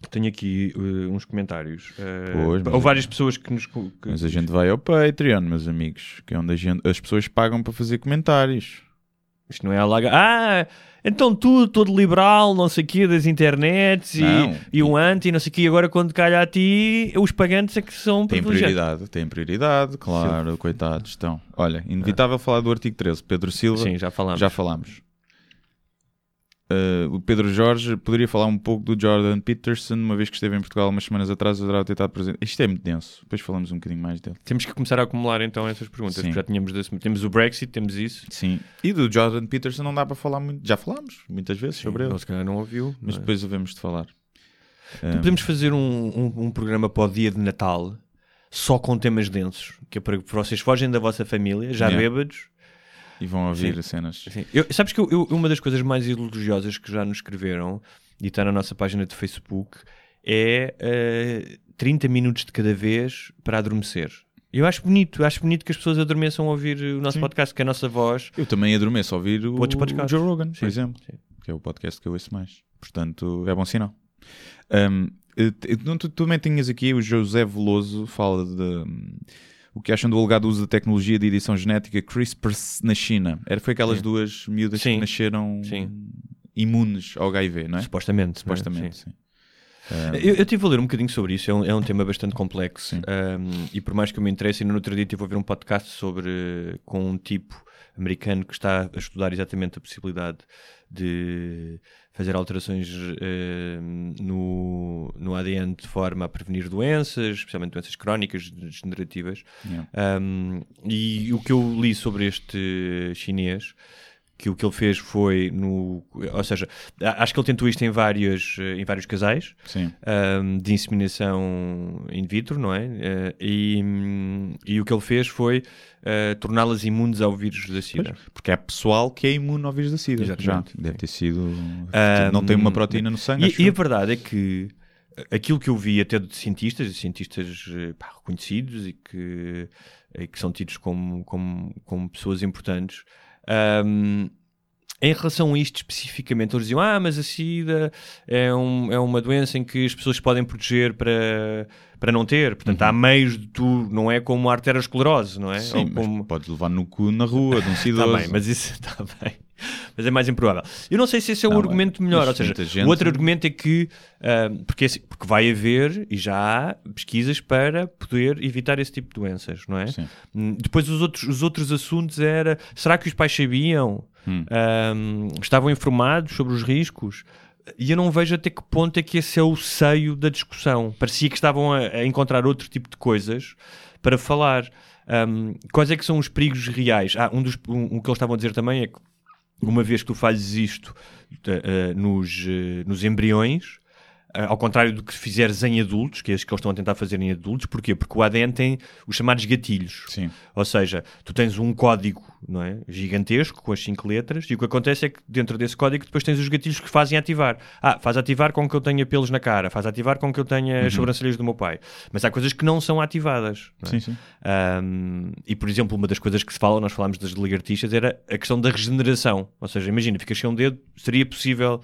tenho aqui uh, uns comentários. Uh, Pois, ou várias pessoas que nos... Que, Mas a gente vai ao Patreon, meus amigos, que é onde gente- as pessoas pagam para fazer comentários. Isto não é a laga... Ah, então tu, todo liberal, não sei o quê, das internets e, Não. e o anti, não sei o quê, agora quando calha a ti, os pagantes é que são Tem prioridade, tem prioridade, claro, coitados. Estão. Olha, inevitável falar do artigo 13. Pedro Silva, Sim, já falámos. já falámos. Uh, o Pedro Jorge poderia falar um pouco do Jordan Peterson, uma vez que esteve em Portugal umas semanas atrás, adorava ter estado presente. Isto é muito denso, depois falamos um bocadinho mais dele. Temos que começar a acumular então essas perguntas. Sim. Já tínhamos, desse- temos o Brexit, temos isso. Sim. E do Jordan Peterson não dá para falar muito. Já falámos muitas vezes sobre ele, se calhar não ouviu. mas não é? depois havemos de falar. Então Podemos fazer um, um, um programa para o dia de Natal só com temas densos, que é para que vocês fogem da vossa família, já Yeah. bêbados. E vão ouvir cenas. Sim. Eu- sabes que eu- eu- uma das coisas mais elogiosas que já nos escreveram e está na nossa página de Facebook é eh, 30 minutos de cada vez para adormecer. Eu acho bonito, acho bonito que as pessoas adormeçam a ouvir o nosso Sim. podcast, que é a nossa voz. Eu também adormeço a ouvir o, o. Joe Rogan, por Sim, exemplo, sim. que é o podcast que eu ouço mais. Portanto, é bom sinal. Um, tu, tu também tinhas aqui o José Veloso, fala de o que acham do alegado uso da tecnologia de edição genética CRISPR na China. Era, foi aquelas Sim. duas miúdas Sim. que nasceram Sim. imunes ao HIV, não é? Supostamente. é? Supostamente, Sim. Um, Eu, eu tive a ler um bocadinho sobre isso, é um, é um tema bastante complexo. Um, e por mais que eu me interesse, no outro dia estive a ver um podcast sobre com um tipo americano que está a estudar exatamente a possibilidade de fazer alterações um, no, no ADN de forma a prevenir doenças, especialmente doenças crónicas degenerativas. yeah. Um, e o que eu li sobre este chinês, que o que ele fez foi no. Ou seja, acho que ele tentou isto em, vários em vários casais um, de inseminação in vitro, não é? Uh, e, e o que ele fez foi uh, torná-las imunes ao vírus da SIDA. Porque é pessoal que é imune ao vírus da SIDA. Exatamente. Já. Deve ter sido. Um, não tem uma proteína no sangue. E, e a verdade é que aquilo que eu vi até de cientistas, e cientistas eh, pá, reconhecidos e que, e que são tidos como, como, como pessoas importantes, ahm, em relação a isto especificamente, eles diziam: Ah, mas a SIDA é, um, é uma doença em que as pessoas podem proteger para, para não ter. Portanto, há meios de tu, não é como a arteriosclerose, não é? Sim, Ou como... podes levar no cu na rua de um Está idoso. bem, mas isso está bem. Mas é mais improvável. Eu não sei se esse é o Não, argumento é- melhor. Ou seja, gente- o outro argumento é que, ah, porque, porque vai haver e já há pesquisas para poder evitar esse tipo de doenças, não é? Sim. Hum, Depois os outros, os outros assuntos era, será que os pais sabiam? Hum. Ahm, estavam informados sobre os riscos? E eu não vejo até que ponto é que esse é o seio da discussão. Parecia que estavam a, a encontrar outro tipo de coisas para falar. Ahm, quais é que são os perigos reais? Ah, um dos, um, o que eles estavam a dizer também é que uma vez que tu fazes isto eh, nos, eh, nos embriões, ao contrário do que fizeres em adultos, que é isso que eles estão a tentar fazer em adultos, porquê? Porque o ADN tem os chamados gatilhos. Sim. Ou seja, tu tens um código não é? gigantesco com as cinco letras e o que acontece é que dentro desse código depois tens os gatilhos que fazem ativar. Ah, faz ativar com que eu tenha pelos na cara, faz ativar com que eu tenha as sobrancelhas do meu pai. Mas há coisas que não são ativadas. não é? Sim, sim. Um, e, por exemplo, uma das coisas que se fala, nós falámos das lagartixas, era a questão da regeneração. Ou seja, imagina, ficas sem um dedo, seria possível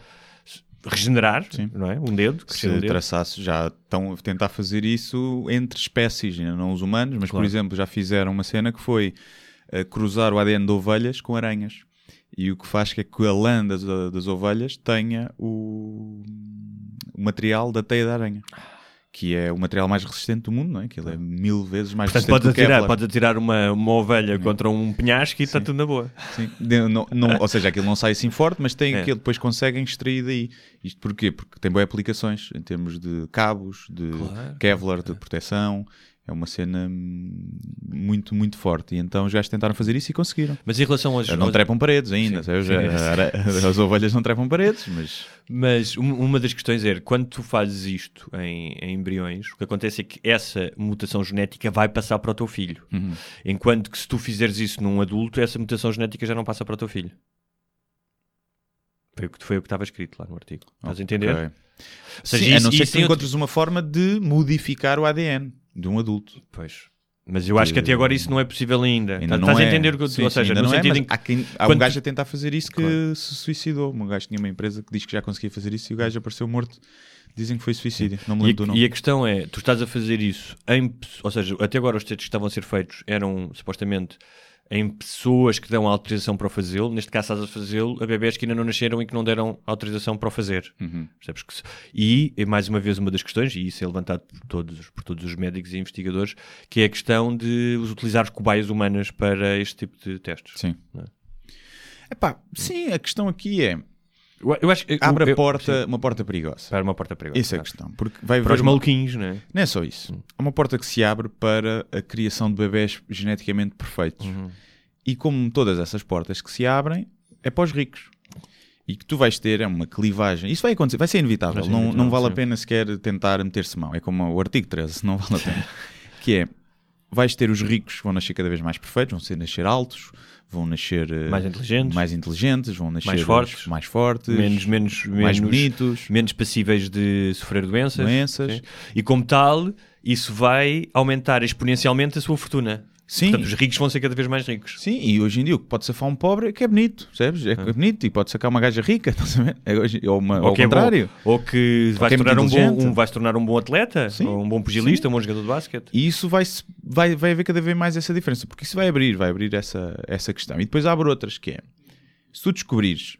regenerar Sim. não é? um dedo? um Se dedo. traçasse, já estão a tentar fazer isso entre espécies, ainda não os humanos, mas Claro. por exemplo já fizeram uma cena que foi eh, cruzar o ADN de ovelhas com aranhas. E o que faz que é que a lã das, das ovelhas tenha o, o material da teia da aranha. Que é o material mais resistente do mundo, não é? Que ele é mil vezes mais Portanto, resistente podes do que atirar, podes atirar uma, uma ovelha contra um penhasco e está tudo na boa. Sim. Não- não- ou seja, aquilo não sai assim forte, mas tem É. aquilo, depois conseguem extrair daí. Isto porquê? Porque tem boas aplicações em termos de cabos, de Claro. Kevlar, de proteção. É uma cena muito, muito forte. E então os gajos tentaram fazer isso e conseguiram. Mas em relação aos. Não trepam paredes ainda. Sim, sim. A- a- As ovelhas não trepam paredes, mas. Mas um- uma das questões é, quando tu fazes isto em, em embriões, o que acontece é que essa mutação genética vai passar para o teu filho. Uhum. Enquanto que se tu fizeres isso num adulto, essa mutação genética já não passa para o teu filho. Foi o que, foi o que estava escrito lá no artigo. Estás a entender? Ou seja, Sim, a isso- não ser que tu tem outro- encontres uma forma de modificar o ADN de um adulto. Pois. Mas eu acho que até agora isso não é possível ainda. Ainda Estás não a é. entender o que eu Sim, Ou sim, seja, no não é, sentido mas em que. há, quem- há um quando- gajo a tentar fazer isso que Claro. se suicidou. Um gajo tinha uma empresa que diz que já conseguia fazer isso e o gajo apareceu morto. Dizem que foi suicídio. Não me E lembro do a, nome. e a questão é, tu estás a fazer isso em, ou seja, até agora os testes que estavam a ser feitos eram supostamente em pessoas que dão autorização para o fazê-lo, neste caso estás a fazê-lo a bebés que ainda não nasceram e que não deram autorização para o fazer. Uhum. Percebes que se- e, e mais uma vez uma das questões, e isso é levantado por todos, por todos os médicos e investigadores, que é a questão de os utilizar cobaias humanas para este tipo de testes. Sim. É? Epá, sim, a questão aqui é Eu, eu acho que abre eu- a porta, sim, uma porta perigosa. para uma porta perigosa. Essa é a questão. Porque vai Para os uma- maluquinhos, não é? Não é só isso. É uma porta que se abre para a criação de bebés geneticamente perfeitos. Uhum. E como todas essas portas que se abrem, é para os ricos. E que tu vais ter é uma clivagem. Isso vai acontecer, vai ser inevitável. Vai ser não, inevitável, não vale a sim. pena sequer tentar meter-se mão. É como o artigo 13, não vale a pena. que é, vais ter os ricos que vão nascer cada vez mais perfeitos, vão ser nascer altos, vão nascer eh, Mais inteligentes. mais inteligentes, vão nascer Mais fortes. mais fortes, menos, menos, mais menos, bonitos. menos passíveis de sofrer doenças. Doenças. sim. E como tal, isso vai aumentar exponencialmente a sua fortuna. Sim. Portanto, os ricos vão ser cada vez mais ricos. Sim, e hoje em dia o que pode safar um pobre é que é bonito, percebes? É, é bonito e pode sacar uma gaja rica, estás a? É ou, uma, ou ao que é bom. contrário. Ou que vai, que é se tornar muito um bom, um, vai se tornar um bom atleta, Sim. ou um bom pugilista, um bom jogador de basquete. E isso vai, vai, vai haver cada vez mais essa diferença, porque isso vai abrir, vai abrir essa, essa questão. E depois abre outras, que é, se tu descobrires,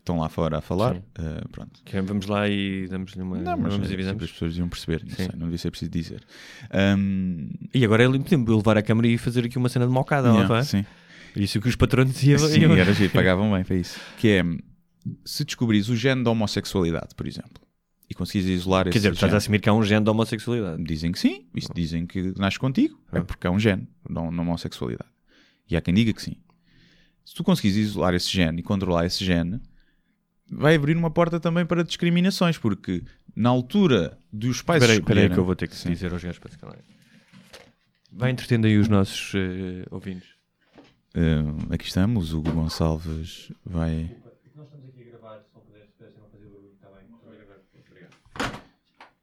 estão lá fora a falar, eh, pronto. Que é, Vamos lá e damos-lhe uma. Não, mas vamos é, tipo, as pessoas iam perceber, não, sei, não devia ser preciso dizer. Ahm, E agora ele podemos levar a câmara e fazer aqui uma cena de mocada, yeah, não é? sim. Isso que os patrões iam. Sim, iam- era giro, pagavam bem para isso. Que é, se descobrires o gene da homossexualidade, por exemplo, e conseguires isolar Quer esse dizer, tu estás a assumir que há um género de homossexualidade. Dizem que sim, isso dizem que nasce contigo, é Ah. porque há um gene na na homossexualidade. E há quem diga que sim. Se tu conseguires isolar esse gene e controlar esse gene, vai abrir uma porta também para discriminações, porque na altura dos pais Espera aí, espera escolherem- que eu vou ter que Sim. dizer aos gajos para se calarem. Vai entretendo aí os nossos eh, ouvintes. Eh, aqui estamos, o Hugo Gonçalves vai.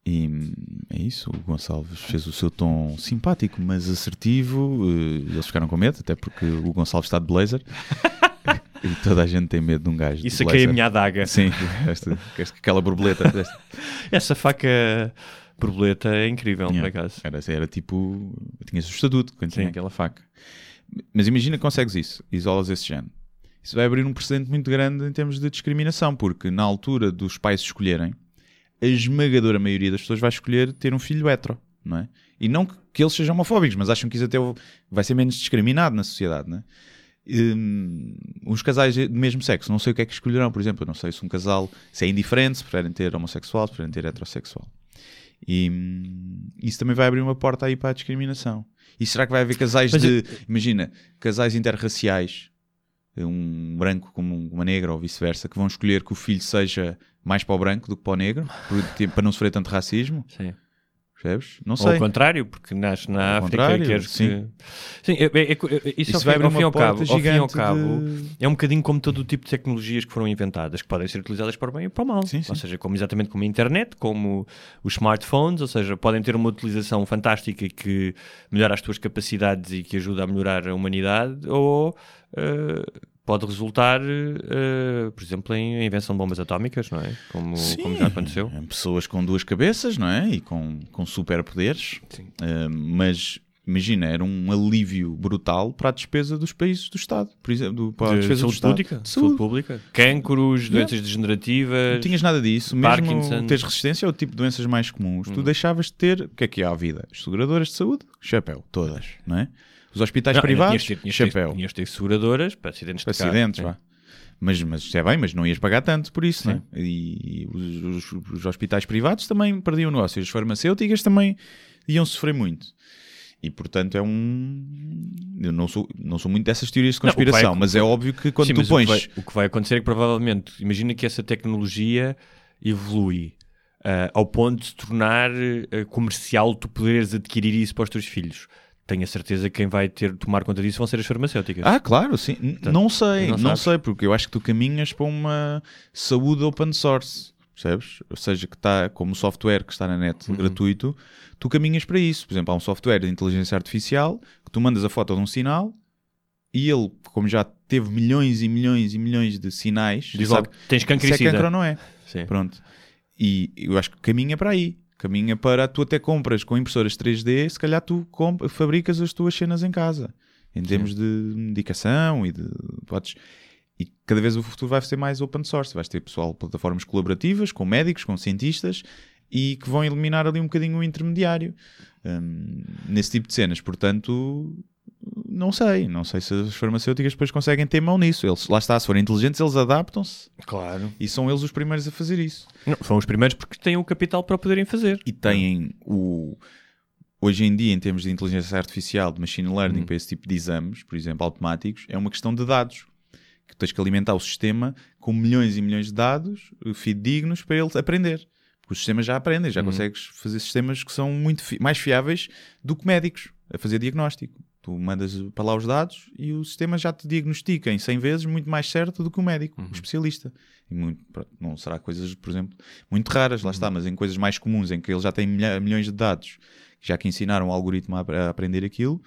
E hum, é isso, o Gonçalves fez o seu tom simpático, mas assertivo. eh, eles ficaram com medo, até porque o Gonçalves está de blazer. e toda a gente tem medo de um gajo. Isso aqui é a minha adaga. Sim, esta, aquela borboleta. Essa faca borboleta é incrível, Yeah. por acaso. Era, era tipo. Tinhas o estatuto quando tinha Sim. aquela faca. Mas imagina que consegues isso, isolas esse género. Isso vai abrir um precedente muito grande em termos de discriminação, porque na altura dos pais escolherem, a esmagadora maioria das pessoas vai escolher ter um filho hetero, não é? E não que, que eles sejam homofóbicos, mas acham que isso até vai ser menos discriminado na sociedade, não é? Hum, uns casais do mesmo sexo, não sei o que é que escolherão, por exemplo, eu não sei se um casal se é indiferente, se preferem ter homossexual, se preferem ter heterossexual. E hum, isso também vai abrir uma porta aí para a discriminação. E será que vai haver casais Mas de. Imagina, casais interraciais, um branco como uma negra ou vice-versa, que vão escolher que o filho seja mais para o branco do que para o negro, tipo, para não sofrer tanto racismo? Sim. Percebes? Não Ou sei. ao contrário, porque nasce na Ao África e queres sim. que... Sim, é, é- é- isso, Isso ao, vai fim, ao fim ao cabo, ao fim e ao cabo de- é um bocadinho como todo o tipo de tecnologias que foram inventadas, que podem ser utilizadas para o bem e para o mal. Sim, sim. Ou seja, como, exatamente como a internet, como os smartphones, ou seja, podem ter uma utilização fantástica que melhora as tuas capacidades e que ajuda a melhorar a humanidade, ou eh, pode resultar, eh, por exemplo, em invenção de bombas atómicas, não é? Como, como já aconteceu. Em Pessoas com duas cabeças, não é? E com, com superpoderes. Sim. Ah, mas imagina, era um alívio brutal para a despesa dos países do Estado. Por exemplo, do, para a De despesa do saúde Estado. pública, De saúde saúde. pública, cancros, doenças degenerativas. Não tinhas nada disso, mesmo Parkinson. teres resistência ao tipo de doenças mais comuns, tu deixavas de ter, o que é que há à vida? As seguradoras de saúde, chapéu, todas, não é? Os hospitais Não, privados, tinhas de ter- tinhas chapéu, Tinhas seguradoras para acidentes para de carro. acidentes, vá. Mas, mas isto é bem, mas não ias pagar tanto por isso, né? E, os, os- os hospitais privados também perdiam o negócio, as farmacêuticas também iam sofrer muito. E portanto é um. Eu não sou, não sou muito dessas teorias de Não, conspiração, mas é óbvio que quando Sim, tu pões. O que, vai, o que vai acontecer é que provavelmente, imagina que essa tecnologia evolui ah, ao ponto de se tornar ah, comercial tu poderes adquirir isso para os teus filhos. Tenho a certeza que quem vai ter tomar conta disso vão ser as farmacêuticas. Ah, claro, sim. N- não sei, não não, sei, porque eu acho que tu caminhas para uma saúde open source, percebes? Ou seja, que está como software que está na net Uhum. gratuito, tu caminhas para isso. Por exemplo, há um software de inteligência artificial que tu mandas a foto de um sinal e ele, como já teve milhões e milhões e milhões de sinais, Diz logo, tens cancro se é cancro ou não é. Sim. Pronto. E eu acho que caminha para aí. Caminha para tu até compras com impressoras 3D, se calhar tu fabricas as tuas cenas em casa. Em termos de medicação e de. Podes, e cada vez o futuro vai ser mais open source. Vais ter pessoal, plataformas colaborativas, com médicos, com cientistas e que vão eliminar ali um bocadinho o intermediário hum, nesse tipo de cenas. Portanto, não sei. Não sei se as farmacêuticas depois conseguem ter mão nisso. Eles, lá está, se forem inteligentes, eles adaptam-se Claro. e são eles os primeiros a fazer isso. Não, são os primeiros porque têm o capital para o poderem fazer. E têm o. Hoje em dia, em termos de inteligência artificial, de machine learning, para esse tipo de exames, por exemplo, automáticos, é uma questão de dados. Que tens que alimentar o sistema com milhões e milhões de dados fidedignos para ele aprender. Porque os sistemas já aprendem, já consegues fazer sistemas que são muito fi- mais fiáveis do que médicos a fazer diagnóstico. Tu mandas para lá os dados e o sistema já te diagnostica em 100 vezes muito mais certo do que o médico, o especialista. E muito, não será coisas, por exemplo, muito raras, lá está, mas em coisas mais comuns, em que ele já tem milha- milhões de dados, já que ensinaram o algoritmo a, a aprender aquilo,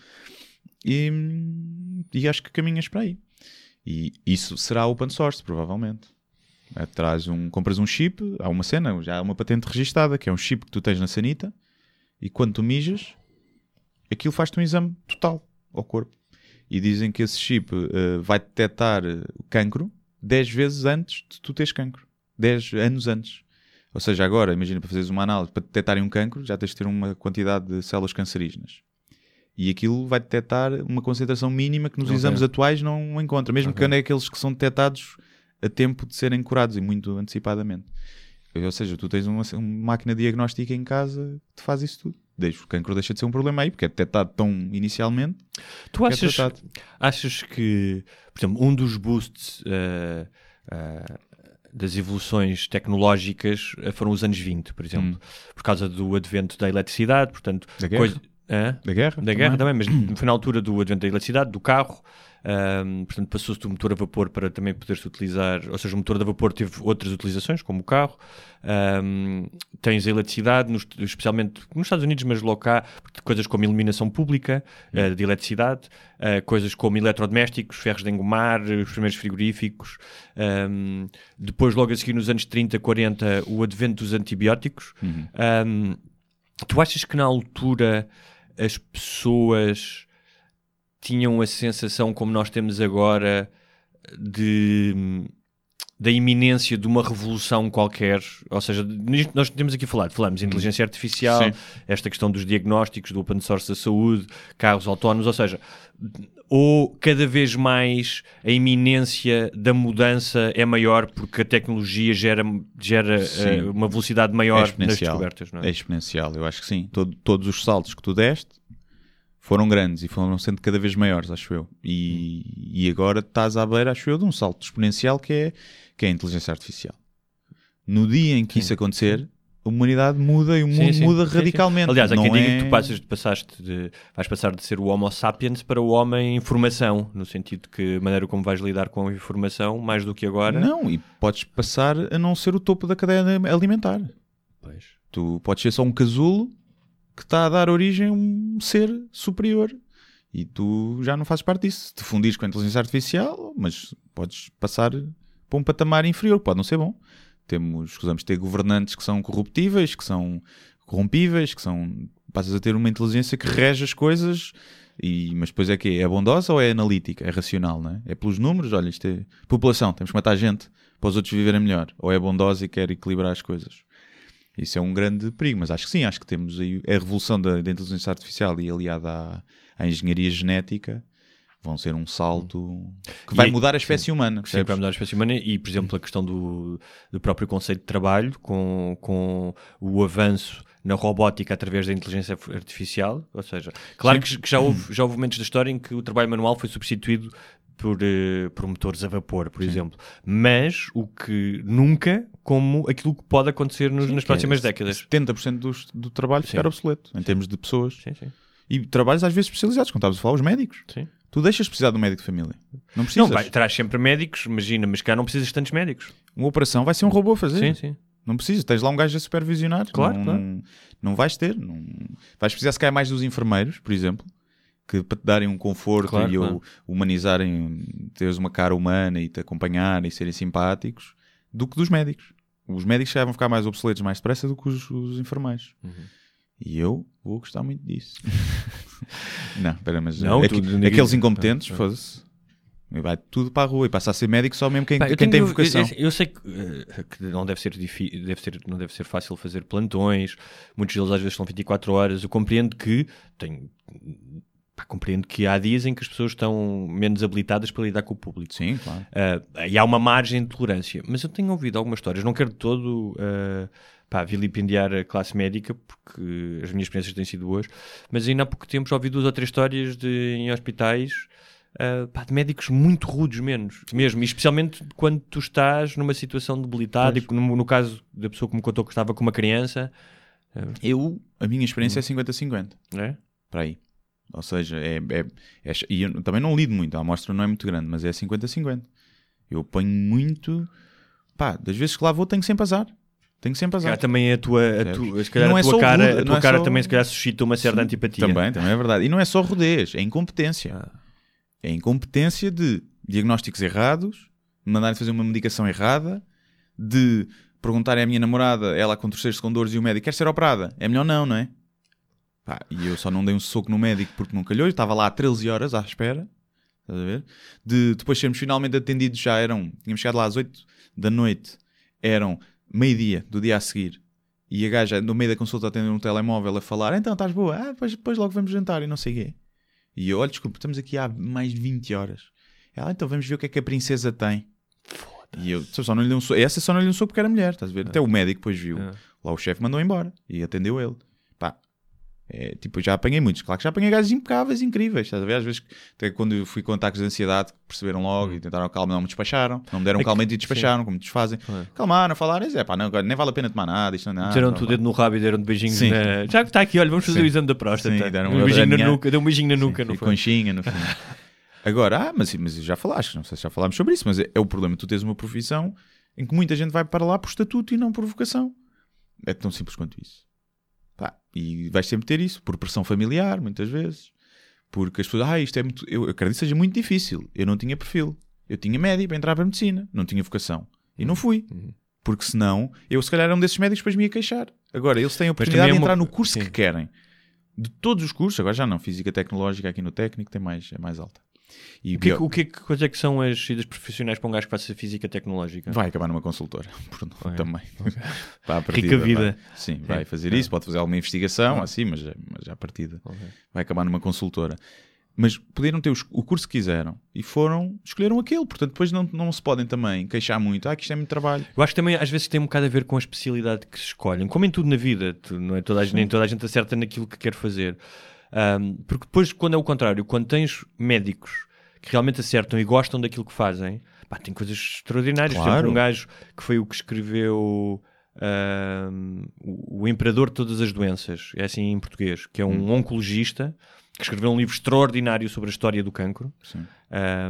e, e acho que caminhas para aí. E isso será open source, provavelmente. Traz um, compras um chip, há uma cena, já há uma patente registada, que é um chip que tu tens na sanita, e quando tu mijas, aquilo faz-te um exame total ao corpo. E dizem que esse chip eh, vai detectar eh, o cancro 10 vezes antes de tu teres cancro. 10 anos antes. Ou seja, agora, imagina para fazeres uma análise para detectarem um cancro, já tens de ter uma quantidade de células cancerígenas. E aquilo vai detectar uma concentração mínima que nos Ok. exames atuais não encontra, mesmo que é aqueles que são detectados a tempo de serem curados e muito antecipadamente. Ou seja, tu tens uma, uma máquina diagnóstica em casa que te faz isso tudo. Deixa, o cancro deixa de ser um problema aí, porque é detectado tão inicialmente. Tu é achas, tratado. achas que, por exemplo, um dos boosts eh, eh, das evoluções tecnológicas eh, foram os anos 20, por exemplo, por causa do advento da eletricidade, portanto, Da guerra. Hã? Da guerra? Da guerra também, mas foi na altura do advento da eletricidade, do carro, ahm, portanto passou-se do motor a vapor para também poder-se utilizar, ou seja, o motor a vapor teve outras utilizações, como o carro, Ahm, tens a eletricidade, nos- especialmente nos Estados Unidos, mas logo cá, coisas como iluminação pública eh, de eletricidade, eh, coisas como eletrodomésticos, ferros de engomar, eh, os primeiros frigoríficos, ahm, depois logo a seguir nos anos 30, 40, o advento dos antibióticos. Ahm, tu achas que na altura as pessoas tinham a sensação, como nós temos agora, de da iminência de uma revolução qualquer, ou seja, nós temos aqui falado, falamos de inteligência artificial, Sim. esta questão dos diagnósticos, do open source da saúde, carros autónomos, ou seja, ou cada vez mais a iminência da mudança é maior porque a tecnologia gera, gera eh, uma velocidade É maior nas exponencial. descobertas, não é? É exponencial, eu acho que sim. Todo- todos os saltos que tu deste foram grandes e foram sendo cada vez maiores, acho eu. E, e agora estás à beira, acho eu, de um salto exponencial que é, que é a inteligência artificial. No dia em que isso acontecer, a humanidade muda e o Sim, mundo sim. muda Sim, sim. radicalmente. Aliás, há quem diga é... que tu passas, passaste de, vais passar de ser o Homo sapiens para o homem informação, no sentido que a maneira como vais lidar com a informação, mais do que agora. Não, e podes passar a não ser o topo da cadeia alimentar. Pois. Tu podes ser só um casulo que está a dar origem a um ser superior. E tu já não fazes parte disso. Te fundires com a inteligência artificial, mas podes passar para um patamar inferior. Pode não ser bom. Temos, escusamos ter governantes que são corruptíveis, que são corrompíveis, que são. Passas a ter uma inteligência que rege as coisas, e, mas depois é que é bondosa ou é analítica? É racional, não é? É pelos números, olha, isto é população, temos que matar gente para os outros viverem melhor. Ou é bondosa e quer equilibrar as coisas. Isso é um grande perigo, mas acho que sim, acho que temos aí a revolução da, da inteligência artificial e aliada à, à engenharia genética vão ser um salto que vai E- mudar a espécie humana. Sim, para mudar a espécie humana e, por exemplo, a questão do, do próprio conceito de trabalho com, com o avanço na robótica através da inteligência artificial, ou seja, claro que, que já, houve, já houve momentos da história em que o trabalho manual foi substituído por, eh, por motores a vapor, por exemplo, mas o que nunca como aquilo que pode acontecer nos- nas Que próximas é décadas. 70% do, do trabalho ficar obsoleto em termos de pessoas. Sim, sim. E trabalhos às vezes especializados, como estavas a falar, os médicos. Sim. Tu deixas de precisar de um médico de família. Não precisas. Não, vai, traz sempre médicos, imagina, mas cá não precisas de tantos médicos. Uma operação vai ser um robô a fazer. Sim, sim. Não precisas. Tens lá um gajo a supervisionar. Claro, não, claro. Não, não vais ter. Não... Vais precisar se calhar mais dos enfermeiros, por exemplo, que para te darem um conforto Claro, e o- claro. humanizarem, teres uma cara humana e te acompanharem e serem simpáticos, do que dos médicos. Os médicos já vão ficar mais obsoletos mais depressa do que os, os enfermeiros. Uhum. E eu vou gostar muito disso. não, espera, mas Não, é que- ninguém- aqueles incompetentes, Ah, ah. foda-se. Vai tudo para a rua e passa a ser médico só mesmo quem, Pá, quem tem tenho- vocação. Eu, eu sei que, eh, que não deve ser difícil, deve ser, não deve ser fácil fazer plantões, muitos deles às vezes são 24 horas. Eu compreendo que tenho, pá, compreendo que há dias em que as pessoas estão menos habilitadas para lidar com o público. Sim, claro. Ah, e há uma margem de tolerância. Mas eu tenho ouvido algumas histórias, não quero de todo uh, pá, vilipendiar a classe médica, porque as minhas experiências têm sido boas, mas ainda há pouco tempo já ouvi duas ou três histórias de, em hospitais ah, pá, de médicos muito rudes menos, mesmo, e especialmente quando tu estás numa situação debilitada, e no, no caso da pessoa que me contou que estava com uma criança, Eu, a minha experiência é 50-50. né? Para aí. Ou seja, é, é, é- e eu também não lido muito, a amostra não é muito grande, mas é 50-50. Eu ponho muito. Pá, das vezes que lá vou, tenho sempre azar. Tenho sempre azar. também a tua, a tua, se calhar Não a é tua só cara, rude, a tua é cara só- também se calhar suscita uma certa Sim, antipatia. Também, também é verdade. E não é só rudez, é incompetência. Ah. É incompetência de diagnósticos errados, de mandarem fazer uma medicação errada, de perguntarem à minha namorada, ela com terceiros com dores e o médico quer ser operada. É melhor não, não é? Pá, e eu só não dei um soco no médico porque não calhou. Eu estava lá há 13 horas à espera. Estás a ver? De depois sermos finalmente atendidos, já eram. Tínhamos chegado lá às 8 da noite, eram meio-dia do dia a seguir. E a gaja, no meio da consulta, atendendo um telemóvel a falar: Então estás boa? Ah, depois, depois logo vamos jantar e não sei o quê. E eu, olha, desculpa, estamos aqui há mais de 20 horas. Ela, então vamos ver o que é que a princesa tem. E eu só não lhe dei um soco. Essa só não lhe dei um soco porque era mulher, estás a ver? Até o médico depois viu. É. Lá o chefe mandou embora e atendeu ele. É, tipo, já apanhei muitos. Claro que já apanhei gajos impecáveis, incríveis. Estás a ver? Às vezes, até quando eu fui com ataques de ansiedade, perceberam logo e tentaram calmar, não me despacharam. Não me deram. É que- calmante e despacharam, como desfazem. É. Calmaram, falaram, é pá, não, nem vale a pena tomar nada. Isto não é nada. Meteram-te o dedo no rabo e deram-te beijinhos Sim. na... Já que está aqui, olha, vamos fazer Sim. o exame da próstata. Sim, deram um beijinho na nuca, deu um beijinho na Sim, nuca, não foi? conchinha no fim. Agora, ah, mas, mas já falaste, não sei se já falámos sobre isso, mas é, é o problema tu teres uma profissão em que muita gente vai para lá por estatuto e não por vocação. É tão simples quanto isso. E vais sempre ter isso, por pressão familiar, muitas vezes. Porque as pessoas, ah, isto é muito. Eu acredito que seja muito difícil. Eu não tinha perfil. Eu tinha média para entrar para a medicina, não tinha vocação. E não fui. Porque senão, eu se calhar era um desses médicos depois me ia queixar. Agora, eles têm a oportunidade é de uma- entrar no curso Sim. que querem. De todos os cursos, agora já não, física tecnológica aqui no técnico tem mais, é mais alta. E O que, é bio- que- o que, é que- quais é que são as saídas profissionais para um gajo que faça física tecnológica? Vai acabar numa consultora, também. Pá, à Rica partida, vida. vai. Sim, vai fazer É. isso, pode fazer alguma investigação, assim, mas, mas à partida vai acabar numa consultora. Mas puderam ter os- o curso que quiseram e foram, escolheram aquele, portanto depois não, não se podem também queixar muito, ah, que isto é muito trabalho. Eu acho que também às vezes tem um bocado a ver com a especialidade que se escolhem, como em tudo na vida, tu- não é toda a gente, nem toda a gente acerta naquilo que quer fazer. Ahm, porque depois, quando é o contrário, quando tens médicos que realmente acertam e gostam daquilo que fazem, pá, tem coisas extraordinárias. Claro. exemplo, um gajo que foi o que escreveu ahm, o, o Imperador de Todas as Doenças, é assim em português, que é um Hum. oncologista que escreveu um livro extraordinário sobre a história do cancro. Sim.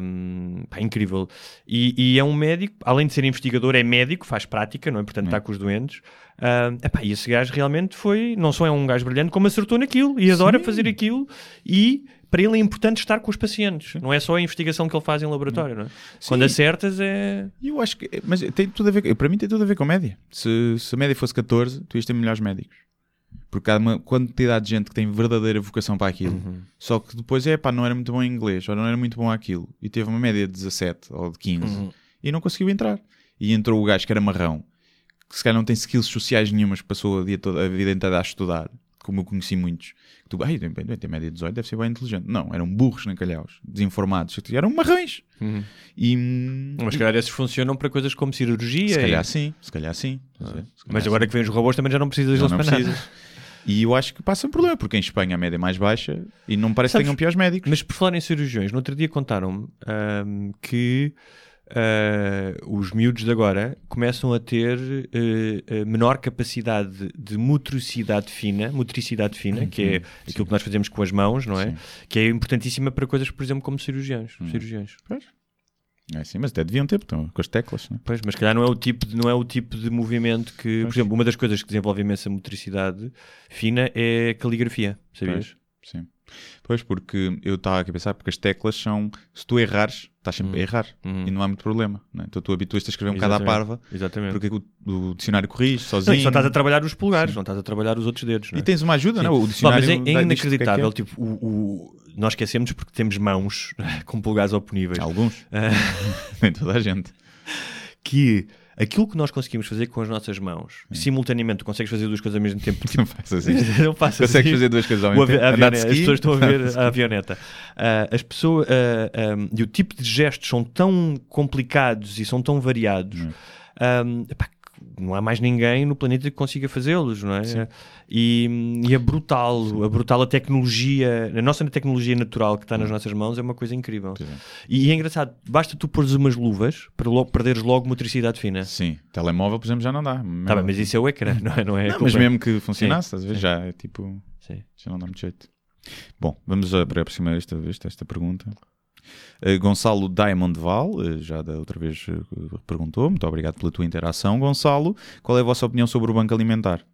Um, pá, incrível. E, e é um médico, além de ser investigador, é médico, faz prática, não é? Portanto, está com os doentes. Um, epá, e esse gajo realmente foi, não só é um gajo brilhante, como acertou naquilo e adora fazer aquilo. E para ele é importante estar com os pacientes, não é só a investigação que ele faz em laboratório, não é? Quando acertas é. Eu acho que, mas tem tudo a ver, para mim tem tudo a ver com média. Se, se a média fosse 14, tu ias ter melhores médicos. Porque há uma quantidade de gente que tem verdadeira vocação para aquilo. Uhum. Só que depois é pá, não era muito bom em inglês, ou não era muito bom aquilo. E teve uma média de 17 ou de 15 Uhum. e não conseguiu entrar. E entrou o gajo que era marrão, que se calhar não tem skills sociais nenhumas, passou a, dia toda, a vida inteira a estudar. Como eu conheci muitos, que tu, ai, tem, tem média de 18, deve ser bem inteligente. Não, eram burros na calhaus, desinformados, eram marrões. Uhum. E, hum, Mas se calhar esses funcionam para coisas como cirurgia. se calhar e- sim, se calhar sim. estás a ver? Se calhar Mas agora que vem os robôs também já não precisas deles para nada. E eu acho que passa um problema, porque em Espanha a média é mais baixa e não parece Sabes- que tenham piores médicos. Mas por falar em cirurgiões, no outro dia contaram-me ahm, que ah, os miúdos de agora começam a ter eh, menor capacidade de motricidade fina, motricidade fina, que é aquilo que nós fazemos com as mãos, não é? Sim. Que é importantíssima para coisas, por exemplo, como cirurgiões. cirurgiões. É assim, mas até deviam ter, estão com as teclas. Né? Pois, mas calhar não é o tipo de, não é o tipo de movimento que, por exemplo, uma das coisas que desenvolve imensa motricidade fina é a caligrafia, sabias? Sim. Pois, porque eu estava aqui a pensar, porque as teclas são, se tu errares, estás sempre a errar Uhum. e não há muito problema. Né? Então tu habituas-te a escrever um bocado à parva, Exatamente. porque o, o dicionário corrige Não, sozinho. e só estás a trabalhar os polegares, não estás a trabalhar os outros dedos. Não é? E tens uma ajuda, Sim. não? O Pá, dicionário mas é, é diz-te o que é que inacreditável. é. Tipo, o, o- nós esquecemos porque temos mãos com polegares oponíveis. Alguns. Ah, Nem toda a gente. que aquilo que nós conseguimos fazer com as nossas mãos, simultaneamente, tu consegues fazer duas coisas ao mesmo tempo. Não faças isso. não faças Consegues isso. fazer duas coisas ao mesmo tempo? as pessoas estão a ver a avioneta. Ah, as pessoas ah, ah, e o tipo de gestos são tão complicados e são tão variados. Hum. ah, epá, não há mais ninguém no planeta que consiga fazê-los, não é? E, e é brutal, a brutal a tecnologia, a nossa tecnologia natural que está nas nossas mãos é uma coisa incrível. Hum. É. E é engraçado, basta tu pôres umas luvas para logo perderes logo motricidade fina. Sim, telemóvel, por exemplo, já não dá. Tá bem, mas isso é o ecrã, não é? Não é Não, mas mesmo que funcionasse, a ver? Já é tipo. Sim. Já não dá muito jeito. Bom, vamos a- para aproximar esta, esta, esta pergunta. Uh, Gonçalo Diamond Val, uh, já da outra vez uh, perguntou, muito obrigado pela tua interação. Gonçalo, qual é a vossa opinião sobre o banco alimentar?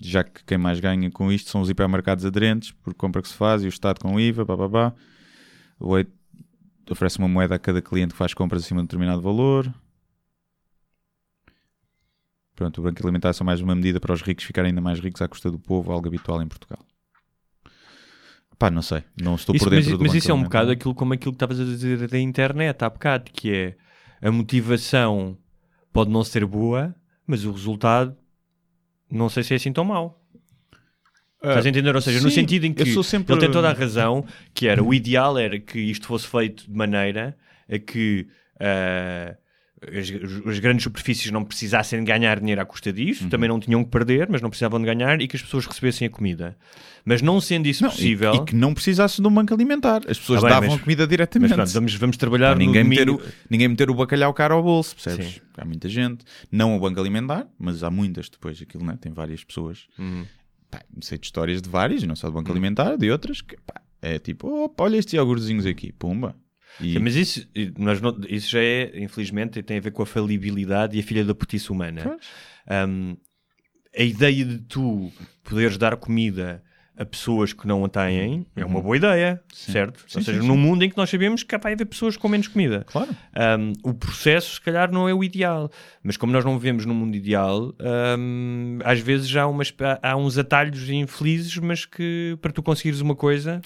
Já que quem mais ganha com isto são os hipermercados aderentes, por compra que se faz, e o Estado com IVA, babá. O oferece uma moeda a cada cliente que faz compras acima de um determinado valor. Pronto, o banco alimentar é só mais uma medida para os ricos ficarem ainda mais ricos à custa do povo, algo habitual em Portugal. Pá, não sei, não estou Isso- por dentro mas, do mas banco isso é um bocado aquilo como aquilo que estavas a dizer da internet há bocado, que é a motivação pode não ser boa, mas o resultado não sei se é assim tão mau. Estás a entender? Ou seja, no sim, sentido em que eu sou sempre- ele tem toda a razão, que era o ideal era que isto fosse feito de maneira a que ah, as, as grandes superfícies não precisassem de ganhar dinheiro à custa disso, Uhum. também não tinham que perder, mas não precisavam de ganhar e que as pessoas recebessem a comida. Mas não sendo isso Não, e- possível. E, que não precisasse de um banco alimentar. As pessoas Ah, bem, davam mas- a comida Mas diretamente. pronto, vamos, vamos trabalhar Para ninguém, meter o, ninguém meter o bacalhau caro ao bolso, percebes? Sim. Há muita gente. Não o banco alimentar, mas há muitas depois. Aquilo, né? Tem várias pessoas. Uhum. Pá, sei de histórias de várias, não só do banco alimentar, de outras, que pá, é tipo, opa, olha estes iogurtezinhos aqui, pumba. E, Sim, mas isso, nós não- isso já é, infelizmente, tem a ver com a falibilidade e a filha da putice humana. Um, a ideia de tu poderes dar comida a pessoas que não a têm é uma boa ideia, certo? Uhum. Sim, Ou seja, sim, num sim. mundo em que nós sabemos que vai haver pessoas com menos comida. Claro. Um, o processo, se calhar, não é o ideal. Mas como nós não vivemos num mundo ideal, um, às vezes há, umas, há uns atalhos infelizes, mas que para tu conseguires uma coisa...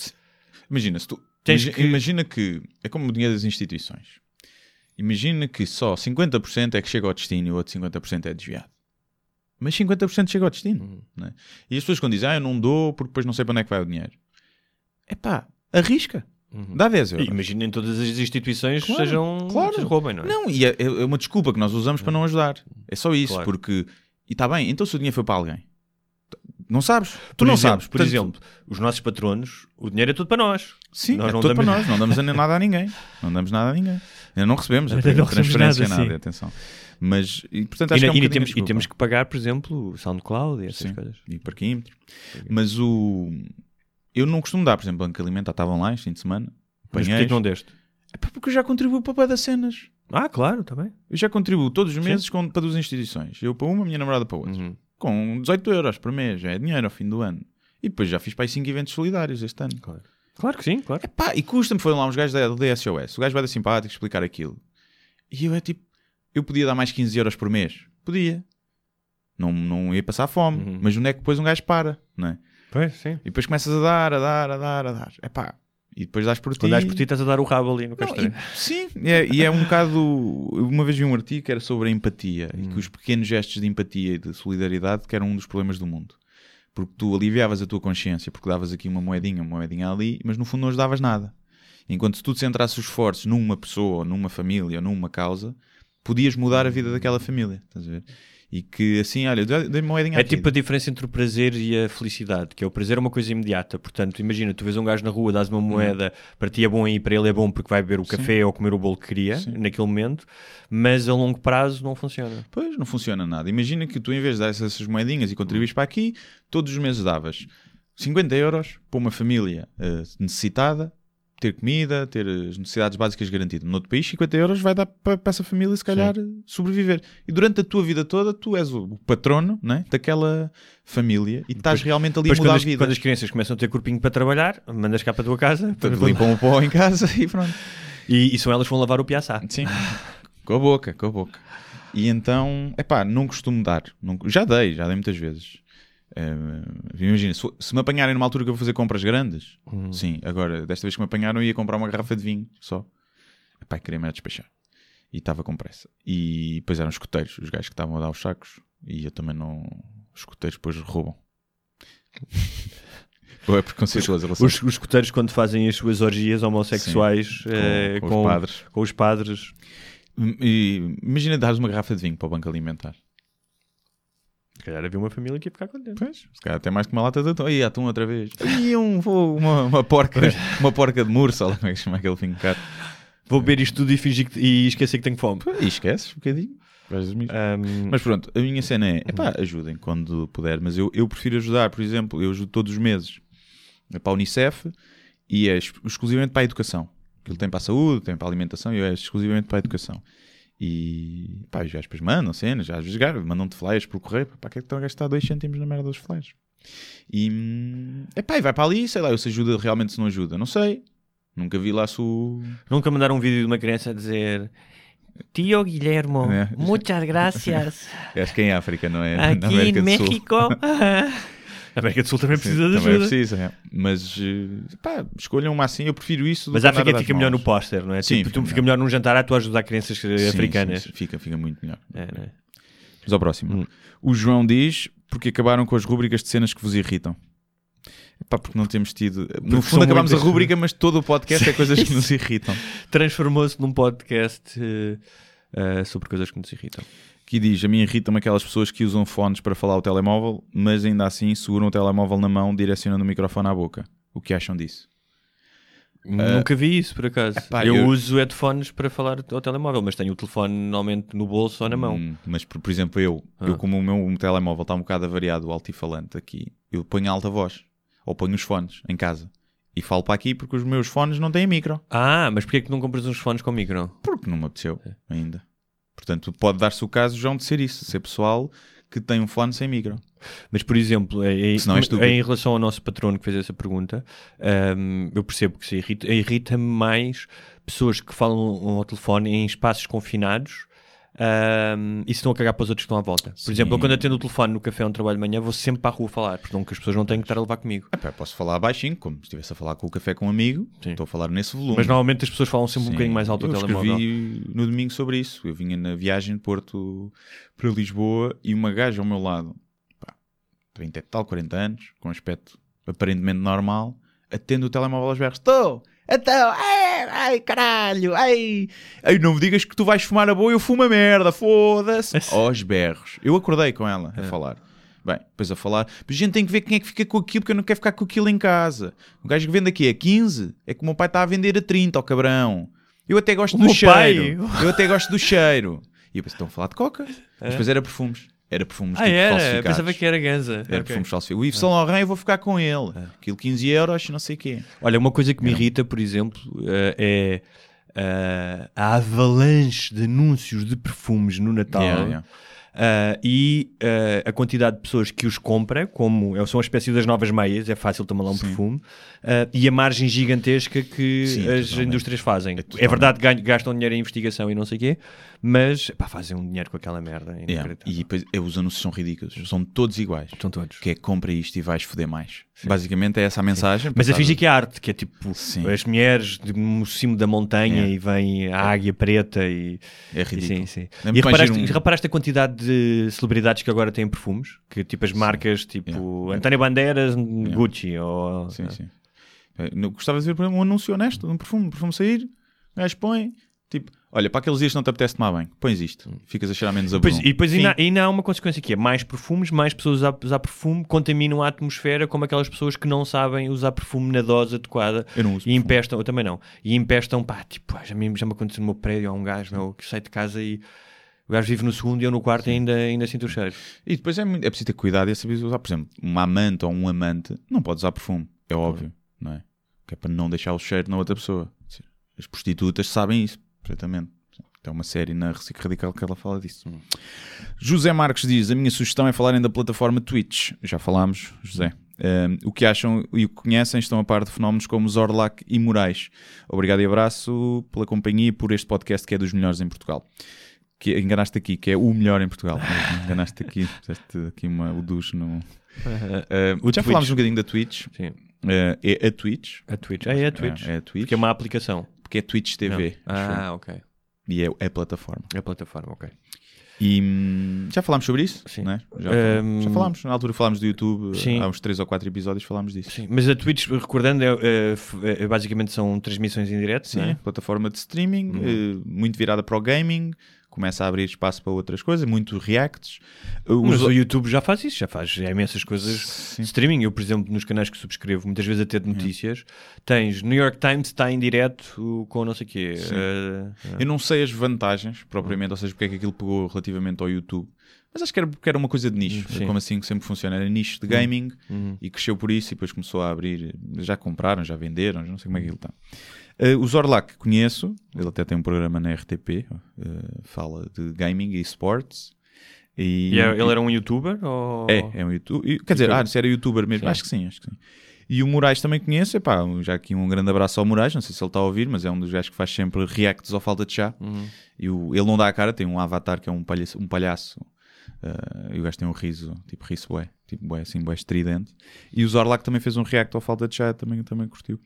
Imagina, se tu, Tens imagi- que- imagina que é como o dinheiro das instituições. Imagina que só 50% é que chega ao destino e o outro 50% é desviado. Mas 50% chega ao destino. Uhum. né? E as pessoas quando dizem, ah, eu não dou porque depois não sei para onde é que vai o dinheiro. É pá, arrisca. Dá 10 euros. Imaginem todas as instituições Claro, sejam claro. se roubem, não é? Não, e é, é uma desculpa que nós usamos para não ajudar. É só isso, Claro. porque. E está bem, então se o dinheiro foi para alguém, não sabes? Tu Por não exemplo, sabes. Por Portanto, exemplo, os nossos patronos, o dinheiro é tudo para nós. Sim, Nós é não tudo damos- para nós, não damos nada a ninguém. Não damos nada a ninguém. Ainda não recebemos a não recebemos transferência, nada, nada, atenção. Mas, e, portanto, E, acho que é um e temos, e temos que pagar, por exemplo, o SoundCloud e essas Sim, coisas. e parquímetros. Mas o. Eu não costumo dar, por exemplo, banco alimentar, estavam lá este fim de semana. Mas porquê que não deste? É porque eu já contribuo para o pé das cenas. Ah, claro, está bem. Eu já contribuo todos os meses com, para duas instituições. Eu para uma, a minha namorada para outra. Uhum. Com 18 euros por mês, já é dinheiro ao fim do ano. E depois já fiz para aí 5 eventos solidários este ano. Claro. Claro que sim, claro. Pá, e custa-me, foram lá uns gajos da, do DSOS. O gajo vai dar simpático explicar aquilo. E eu é tipo, eu podia dar mais 15 euros por mês. Podia. Não, não ia passar fome. Uhum. Mas onde é que depois um gajo para, não é? Pois, sim. E depois começas a dar, a dar, a dar, a dar. É pá. E depois dás por ti. Quando dás por ti, estás a dar o rabo ali no castelo. e- sim, é, e é um bocado. Uma vez vi um artigo que era sobre a empatia e Hum. que os pequenos gestos de empatia e de solidariedade que eram um dos problemas do mundo. Porque tu aliviavas a tua consciência, porque davas aqui uma moedinha, uma moedinha ali, mas no fundo não ajudavas nada. Enquanto se tu centrasses os esforços numa pessoa, ou numa família, ou numa causa, podias mudar a vida daquela família. Estás a ver? E que assim, olha, dei moedinha É tipo a diferença entre o prazer e a felicidade, que é o prazer é uma coisa imediata. Portanto, imagina, tu vês um gajo na rua, dás uma moeda, para ti é bom e para ele é bom porque vai beber o café ou comer o bolo que queria naquele momento, mas a longo prazo não funciona. Pois, não funciona nada. Imagina que tu, em vez de dar essas moedinhas e contribuís para aqui, todos os meses davas 50 euros para uma família eh, necessitada, ter comida, ter as necessidades básicas garantidas. No outro país, 50 euros vai dar para, para essa família, se calhar, sobreviver. E durante a tua vida toda, tu és o, o patrono né, daquela família e estás realmente ali a mudar a vida. quando as crianças começam a ter corpinho para trabalhar, mandas cá para a tua casa Portanto, limpam o pó em casa e pronto. e, e são elas que vão lavar o piaçá. Sim, com a boca, com a boca. E então, epá, não costumo dar. Não- já dei, já dei muitas vezes. Eh, imagina, se, se me apanharem numa altura que eu vou fazer compras grandes, sim, agora, desta vez que me apanharam, eu ia comprar uma garrafa de vinho só. Epá, queria-me era despachar. E estava com pressa. E depois eram escuteiros, os gajos que estavam a dar os sacos, e eu também não. Os escuteiros depois roubam. Ou é preconceituoso relação. Os, os escuteiros, quando fazem as suas orgias homossexuais Sim, eh, com- com, com os padres. com os padres, E, imagina dares uma garrafa de vinho para o banco alimentar. Se calhar havia uma família que ia ficar contente. Pois, se calhar até mais que uma lata de atum. Aí, atum outra vez. E um, vou, uma, uma porca, uma porca de mursa, lá como é que chama aquele vinho caro. Vou beber isto tudo e fingir que, e esquecer que tenho fome. E esqueces um bocadinho. Ahm, Mas pronto, a minha cena é, epá, ajudem quando puder, mas eu, eu prefiro ajudar, por exemplo, eu ajudo todos os meses para a Unicef e é ex- exclusivamente para a educação. Ele tem para a saúde, tem para a alimentação e é exclusivamente para a educação. E pá, os gajos depois mandam cenas, às vezes mandam-te flyers por correio, para que é que estão a gastar 2 cêntimos na merda dos flyers? E, hum, epá, e vai para ali, sei lá, eu se ajuda realmente se não ajuda, não sei. Nunca vi lá se o... Nunca mandaram um vídeo de uma criança a dizer Tio Guilhermo, É. muchas gracias. Acho que é em África, não é? Aqui em. México. A América do Sul também precisa de Também ajuda. precisa, é. Mas eh, pá, escolham uma assim, eu prefiro isso. Mas a África fica melhor no póster, não é? Sim, tipo, fica tu fica melhor num jantar a tu ajudar crianças eh, Sim, africanas. sim, sim, fica, fica muito melhor. É, é? Mas ao próximo. Hum. O João diz porque acabaram com as rúbricas de cenas que vos irritam. Epá, porque não temos tido. No são fundo, acabámos a rúbrica, mas todo o podcast é coisas que nos irritam. Transformou-se num podcast eh, eh, sobre coisas que nos irritam. Que diz: A mim irritam-me aquelas pessoas que usam fones para falar o telemóvel, mas ainda assim seguram o telemóvel na mão, direcionando o microfone à boca. O que acham disso? Nunca vi isso, por acaso. Epá, eu, eu- uso headphones para falar ao telemóvel, mas tenho o telefone normalmente no bolso ou na mão. Hum, mas, por, por exemplo, eu, eu Ah. como o meu telemóvel está um bocado avariado, o altifalante aqui, eu ponho alta voz. Ou ponho os fones em casa. E falo para aqui porque os meus fones não têm micro. Ah, mas porquê é que não compras uns fones com micro? Porque não me apeteceu É. ainda. Portanto, pode dar-se o caso, João, de ser isso. Ser pessoal que tem um fone sem micro. Mas, por exemplo, em, é em relação ao nosso patrono que fez essa pergunta, hum, eu percebo que se irrita, irrita-me mais pessoas que falam ao telefone em espaços confinados hum, e se estão a cagar para os outros que estão à volta. Por Sim. exemplo, eu quando atendo o telefone no café onde trabalho de manhã, vou sempre para a rua falar, porque não que as pessoas não têm que estar a levar comigo. Epá, posso falar baixinho, como se estivesse a falar com o café com um amigo. Sim. Estou a falar nesse volume. Mas normalmente as pessoas falam sempre um Sim. bocadinho mais alto eu o telemóvel. escrevi no domingo sobre isso. Eu vinha na viagem de Porto para Lisboa e uma gaja ao meu lado, pá, 30 e tal, 40 anos, com aspecto aparentemente normal, atende o telemóvel aos berros. Estou! Então, ai, ai, caralho, ai, ai, não me digas que tu vais fumar a boa, eu fumo a merda, foda-se. Aos berros. Eu acordei com ela É. a falar. Bem, depois a falar, mas a gente tem que ver quem é que fica com aquilo, porque eu não quero ficar com aquilo em casa. O gajo que vende aqui a 15 é que o meu pai está a vender a 30, ó cabrão. Eu até gosto O do meu pai? cheiro. Eu até gosto do cheiro. E eu pensei, estão a falar de coca? Mas depois era perfumes. Era perfumes Ah, tipo era? falsificados. Pensava que era ganza. Era Ok. perfumes falsificados. O Yves Saint Laurent eu vou ficar com ele. Aquilo 15 euros, não sei o quê. Olha, uma coisa que me irrita, por exemplo, eh, é eh, a avalanche de anúncios de perfumes no Natal. Yeah, yeah. eh, e eh, a quantidade de pessoas que os compra, como é- são a espécie das novas meias, é fácil tomar lá um perfume, eh, e a margem gigantesca que Sim, as totalmente. indústrias fazem. É, totalmente. verdade que gastam dinheiro em investigação e não sei o quê, mas pá, fazem um dinheiro com aquela merda. Yeah. inacreditável. E depois os anúncios são ridículos. São todos iguais. Estão todos. Que é compra isto e vais foder mais. Basicamente é essa a mensagem. Mas a fingir que é arte, que é tipo Sim. as mulheres de- no cimo da montanha É. e vem a águia preta e. É ridículo. Sim, sim. É E mais reparaste, um- reparaste a quantidade de celebridades que agora têm perfumes, que tipo as marcas, tipo António Bandeiras, Gucci, ou... Sim, sim. Eh, Gostava de ver um anúncio honesto um perfume, um perfume sair, o gajo põe, tipo, olha, para aqueles dias que não te apetece tomar bem, pões isto, ficas a cheirar menos a Depois, e depois ainda, ainda há uma consequência que é mais perfumes, mais pessoas usar, usar perfume contaminam a atmosfera como aquelas pessoas que não sabem usar perfume na dose adequada Eu não uso e perfume. empestam, eu também não, e empestam, pá, tipo, já me, já me aconteceu no meu prédio, há um gajo meu, que sai de casa e o gajo vive no segundo e eu no quarto e ainda, ainda sinto o cheiro. E depois é, muito- é preciso ter cuidado e é saber usar, por exemplo, uma amante ou um amante não pode usar perfume, é óbvio, não é? Que é para não deixar o cheiro na outra pessoa. As prostitutas sabem isso, perfeitamente. Tem uma série na Recic Radical que ela fala disso. José Marques diz: A minha sugestão é falarem da plataforma Twitch. Já falámos, José. Um, o que acham e o que conhecem estão a par de fenómenos como Zorlac e Moraes. Obrigado e abraço pela companhia e por este podcast que é dos melhores em Portugal. Que enganaste aqui, que é o melhor em Portugal. enganaste aqui, fizeste aqui uma, o duche no. Uh, O já falámos um bocadinho da Twitch. Sim. Uh, é a Twitch. A Twitch. Ah, é a Twitch. É, é a Twitch. Que é uma aplicação. Porque é Twitch TV. Acho eu. Ah, ok. E é é a plataforma. É a plataforma, ok. E hum, já falámos sobre isso? Sim. Não é? já, Hum, já falámos. Na altura falámos do YouTube. Sim. Há uns 3 ou 4 episódios falámos disso. Sim, mas a Twitch, recordando, é, é, f- é, basicamente são transmissões em direto, Sim, é? plataforma de streaming, eh, muito virada para o gaming, começa a abrir espaço para outras coisas, muito reacts. Uh, Mas os- o YouTube já faz isso, já faz imensas coisas Sim. de streaming. Eu, por exemplo, nos canais que subscrevo, muitas vezes até de notícias, tens New York Times está em direto com não sei o quê. Eh, Eu não sei as vantagens, propriamente, ou seja, porque é que aquilo pegou relativamente ao YouTube. Mas acho que era porque era uma coisa de nicho, Sim. como assim que sempre funciona. Era nicho de gaming Uhum. e cresceu por isso e depois começou a abrir. Já compraram, já venderam, já não sei como é que ele está. Uh, o Zorlac conheço, ele até tem um programa na RTP, uh, fala de gaming e sports. E, e é- ele era um youtuber? Ou... É, é um youtuber. Quer dizer, ah, se era youtuber mesmo, Sim. acho que sim, acho que sim. E o Moraes também conheço, epá, já aqui um grande abraço ao Moraes, não sei se ele está a ouvir, mas é um dos gajos que faz sempre reacts ao falta de chá. Uhum. E o- ele não dá a cara, tem um avatar que é um palhaço, um palhaço uh, e o gajo tem um riso, tipo riso bué, tipo bué, assim, bué estridente. E o Zorlac também fez um react ao falta de chá, também, também curtiu.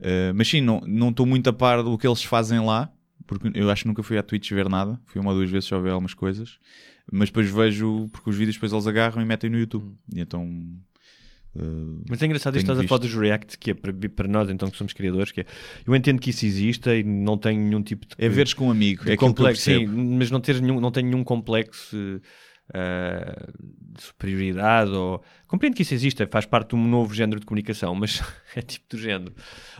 Uh, mas sim, não não estou muito a par do que eles fazem lá, porque eu acho que nunca fui à Twitch ver nada, fui uma ou duas vezes só ver algumas coisas, mas depois vejo, porque os vídeos depois eles agarram e metem no YouTube. E então. uh, Mas é engraçado isto estás a falar dos React, que é para, para nós, então, que somos criadores, que é, eu entendo que isso exista e não tenho nenhum tipo de... é veres com um amigo, é complexo, sim, mas não, ter nenhum, não tenho nenhum complexo eh, de superioridade ou... Compreendo que isso exista, faz parte de um novo género de comunicação, mas é tipo do género.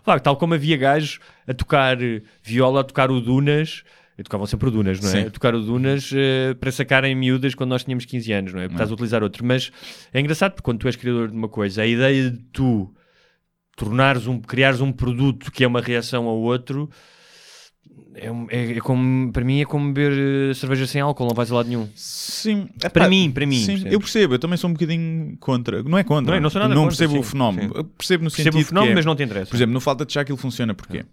Claro, tal como havia gajos a tocar viola, a tocar o Dunas, e tocavam sempre o Dunas, não é? Sim. A tocar o Dunas eh, para sacarem miúdas quando nós tínhamos 15 anos, não é? Estás a utilizar outro. Mas é engraçado porque quando tu és criador de uma coisa, a ideia de tu tornares um, criares um produto que é uma reação ao outro é, é- é como, para mim é como beber eh, cerveja sem álcool, não vais a lado nenhum. Sim, Para mim, para mim, Sim, eu percebo, eu também sou um bocadinho contra. Não é contra, Não, não sou nada contra, percebo o sim, fenómeno. sim. Eu percebo no Percebo sentido o fenómeno, é- mas não te interessa. Por exemplo, no falta de chá aquilo funciona porque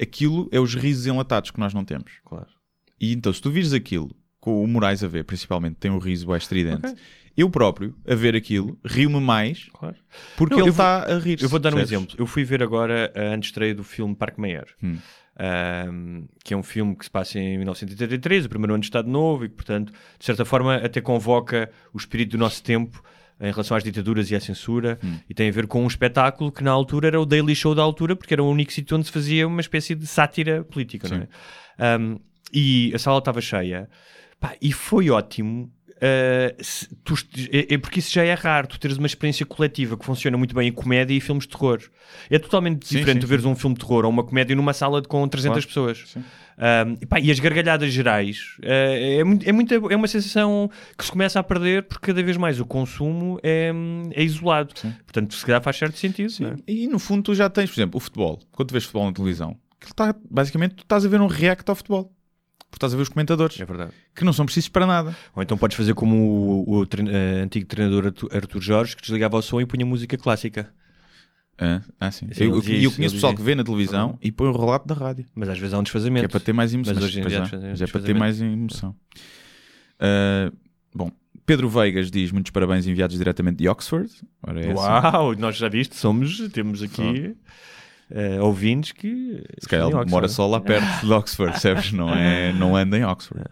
aquilo é os risos enlatados que nós não temos. Claro. E então, se tu vires aquilo, com o Moraes a ver, principalmente, tem um riso bem estridente, Ok. eu próprio, a ver aquilo, rio-me mais Claro. porque Não, ele está a rir. Eu vou dar um exemplo. Eu fui ver agora a antestreia do filme Parque Meyer, Hum. Ahm, que é um filme que se passa em 1983, o primeiro ano de Estado Novo, e que, portanto, de certa forma, até convoca o espírito do nosso tempo em relação às ditaduras e à censura, Hum. e tem a ver com um espetáculo que na altura era o Daily Show da altura, porque era o único sítio onde se fazia uma espécie de sátira política, não é? Ahm, e a sala estava cheia, Pá, e foi ótimo. Se- tu é, é porque isso já é raro, tu teres uma experiência coletiva que funciona muito bem em comédia e filmes de terror. É totalmente Sim, diferente sim, tu veres um filme de terror ou uma comédia numa sala de- com 300 Claro. pessoas. Sim. Um, e, pá, e as gargalhadas gerais uh, é, muito, é, é uma sensação que se começa a perder porque cada vez mais o consumo é, é isolado. Portanto, se calhar faz certo sentido. é? E no fundo tu já tens, por exemplo, o futebol. Quando tu vês futebol na televisão, aquilo está, basicamente tu estás a ver um react ao futebol. Porque estás a ver os comentadores, É verdade. que não são precisos para nada. Ou então podes fazer como o, o trein- eh, antigo treinador Arthur Jorge que desligava o som e punha música clássica. Ah, ah, sim. Sim, eu, eu- eu conheço pessoal que vê na televisão e põe o relato da rádio. Mas às vezes há um Que desfazamento. é para ter mais emoção. Mas hoje em dia é, é para ter mais emoção. Ah, bom, Pedro Veigas diz muitos parabéns enviados diretamente de Oxford. Ora, é essa. Uau, nós já viste, somos, temos aqui eh, ouvintes que Se calhar ele mora só lá perto de Oxford, percebes? Não, é, não anda em Oxford.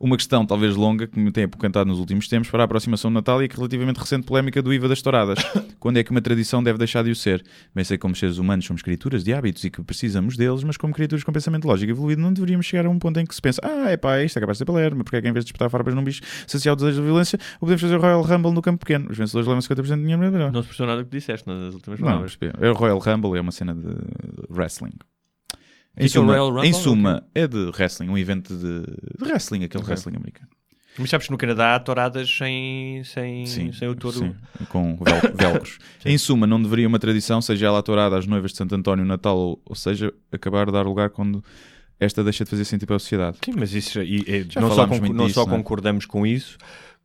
Uma questão talvez longa que me tem apoquentado nos últimos tempos para a aproximação do Natal e a relativamente recente polémica do IVA das touradas. Quando é que uma tradição deve deixar de o ser? Bem sei que como seres humanos somos criaturas de hábitos e que precisamos deles, mas como criaturas com pensamento lógico evoluído não deveríamos chegar a um ponto em que se pensa ah, é pá, isto é capaz de ser palermo, porque é que em vez de espetar farpas num bicho saciar o desejo de violência, ou podemos fazer o Royal Rumble no campo pequeno. Os vencedores levam 50% de dinheiro. Não se percebeu nada do que disseste nas últimas Não, palavras. percebi. é o Royal Rumble, é uma cena de wrestling. Em Fica o suma, Royal Rumble? em suma é de wrestling, um evento de, de wrestling, aquele Ok. wrestling americano. Mas sabes que no Canadá há touradas sem, sem, sem o touro. sim, com vel- velcros. em suma, não deveria uma tradição, seja ela a tourada às noivas de Santo António, Natal, ou, ou seja, acabar a dar lugar quando esta deixa de fazer sentido para a sociedade. Sim, mas isso e, e, Já não, só, não disso, só não é? concordamos com isso,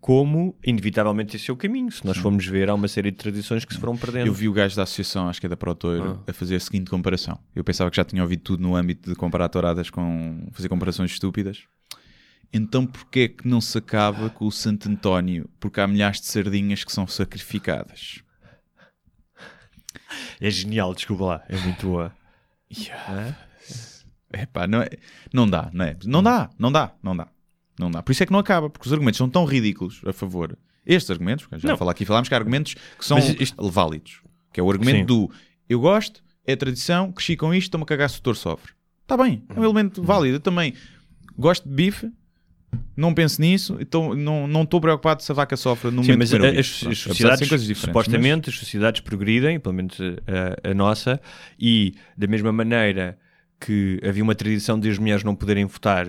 como inevitavelmente esse é o caminho. Se nós formos ver, há uma série de tradições que se foram perdendo. Eu vi o gajo da associação, acho que é da Protoiro, a fazer a seguinte comparação. Eu pensava que já tinha ouvido tudo no âmbito de comparar touradas com fazer comparações estúpidas. Então porquê é que não se acaba com o Santo António? Porque há milhares de sardinhas que são sacrificadas. É genial, desculpa lá, é muito boa. Epá, não, é, não dá, não é? Não dá, não dá, não dá. Não dá. Por isso é que não acaba, porque os argumentos são tão ridículos a favor. Estes argumentos, já Não. falar aqui, falámos que há argumentos que são Mas isto- válidos. Que é o argumento Sim. do eu gosto, é tradição, cresci com isto, estou-me a cagar se o doutor sofre. Está bem, é um elemento válido. Eu também gosto de bife, não penso nisso, então não não estou preocupado se a vaca sofre no Sim, momento mas a- as, as sociedades, serem coisas diferentes, supostamente, as sociedades progridem, pelo menos a, a nossa, e da mesma maneira que havia uma tradição de as mulheres não poderem votar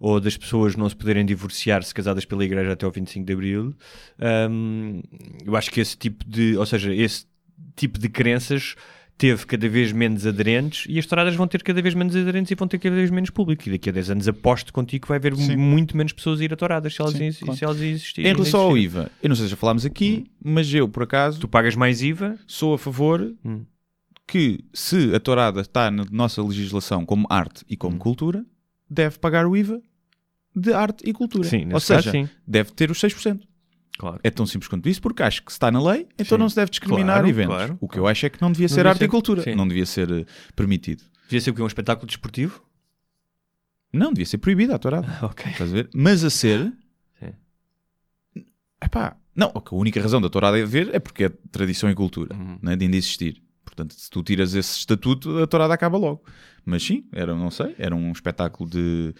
ou das pessoas não se poderem divorciar-se casadas pela igreja até ao 25 de Abril, hum, eu acho que esse tipo de, ou seja, esse tipo de crenças teve cada vez menos aderentes e as touradas vão ter cada vez menos aderentes e vão ter cada vez menos público. E daqui a 10 anos aposto contigo que vai haver Sim. muito menos pessoas a ir a touradas se elas, Sim, claro. se elas existirem. Em relação ao. IVA, eu não sei se já falámos aqui, mas eu, por acaso, Tu pagas mais IVA? sou a favor Hum. que se a tourada está na nossa legislação como arte e Hum. como cultura, deve pagar o IVA de arte e cultura. Sim, Ou seja, caso, deve ter os 6%. Claro. É tão simples quanto isso, porque acho que se está na lei, então Sim. não se deve discriminar Claro, eventos. claro, o que eu acho é que não devia ser devia arte ser- e cultura, sim. não devia ser eh, permitido. Devia ser o quê? Um espetáculo desportivo? Não, devia ser proibida a tourada. Ok. Estás a ver? Mas a ser. Epá, não, a única razão da tourada é ver é porque é tradição e cultura, Uhum. né, de ainda existir. Portanto, se tu tiras esse estatuto, a tourada acaba logo. Mas sim, era, não sei, era um espetáculo de.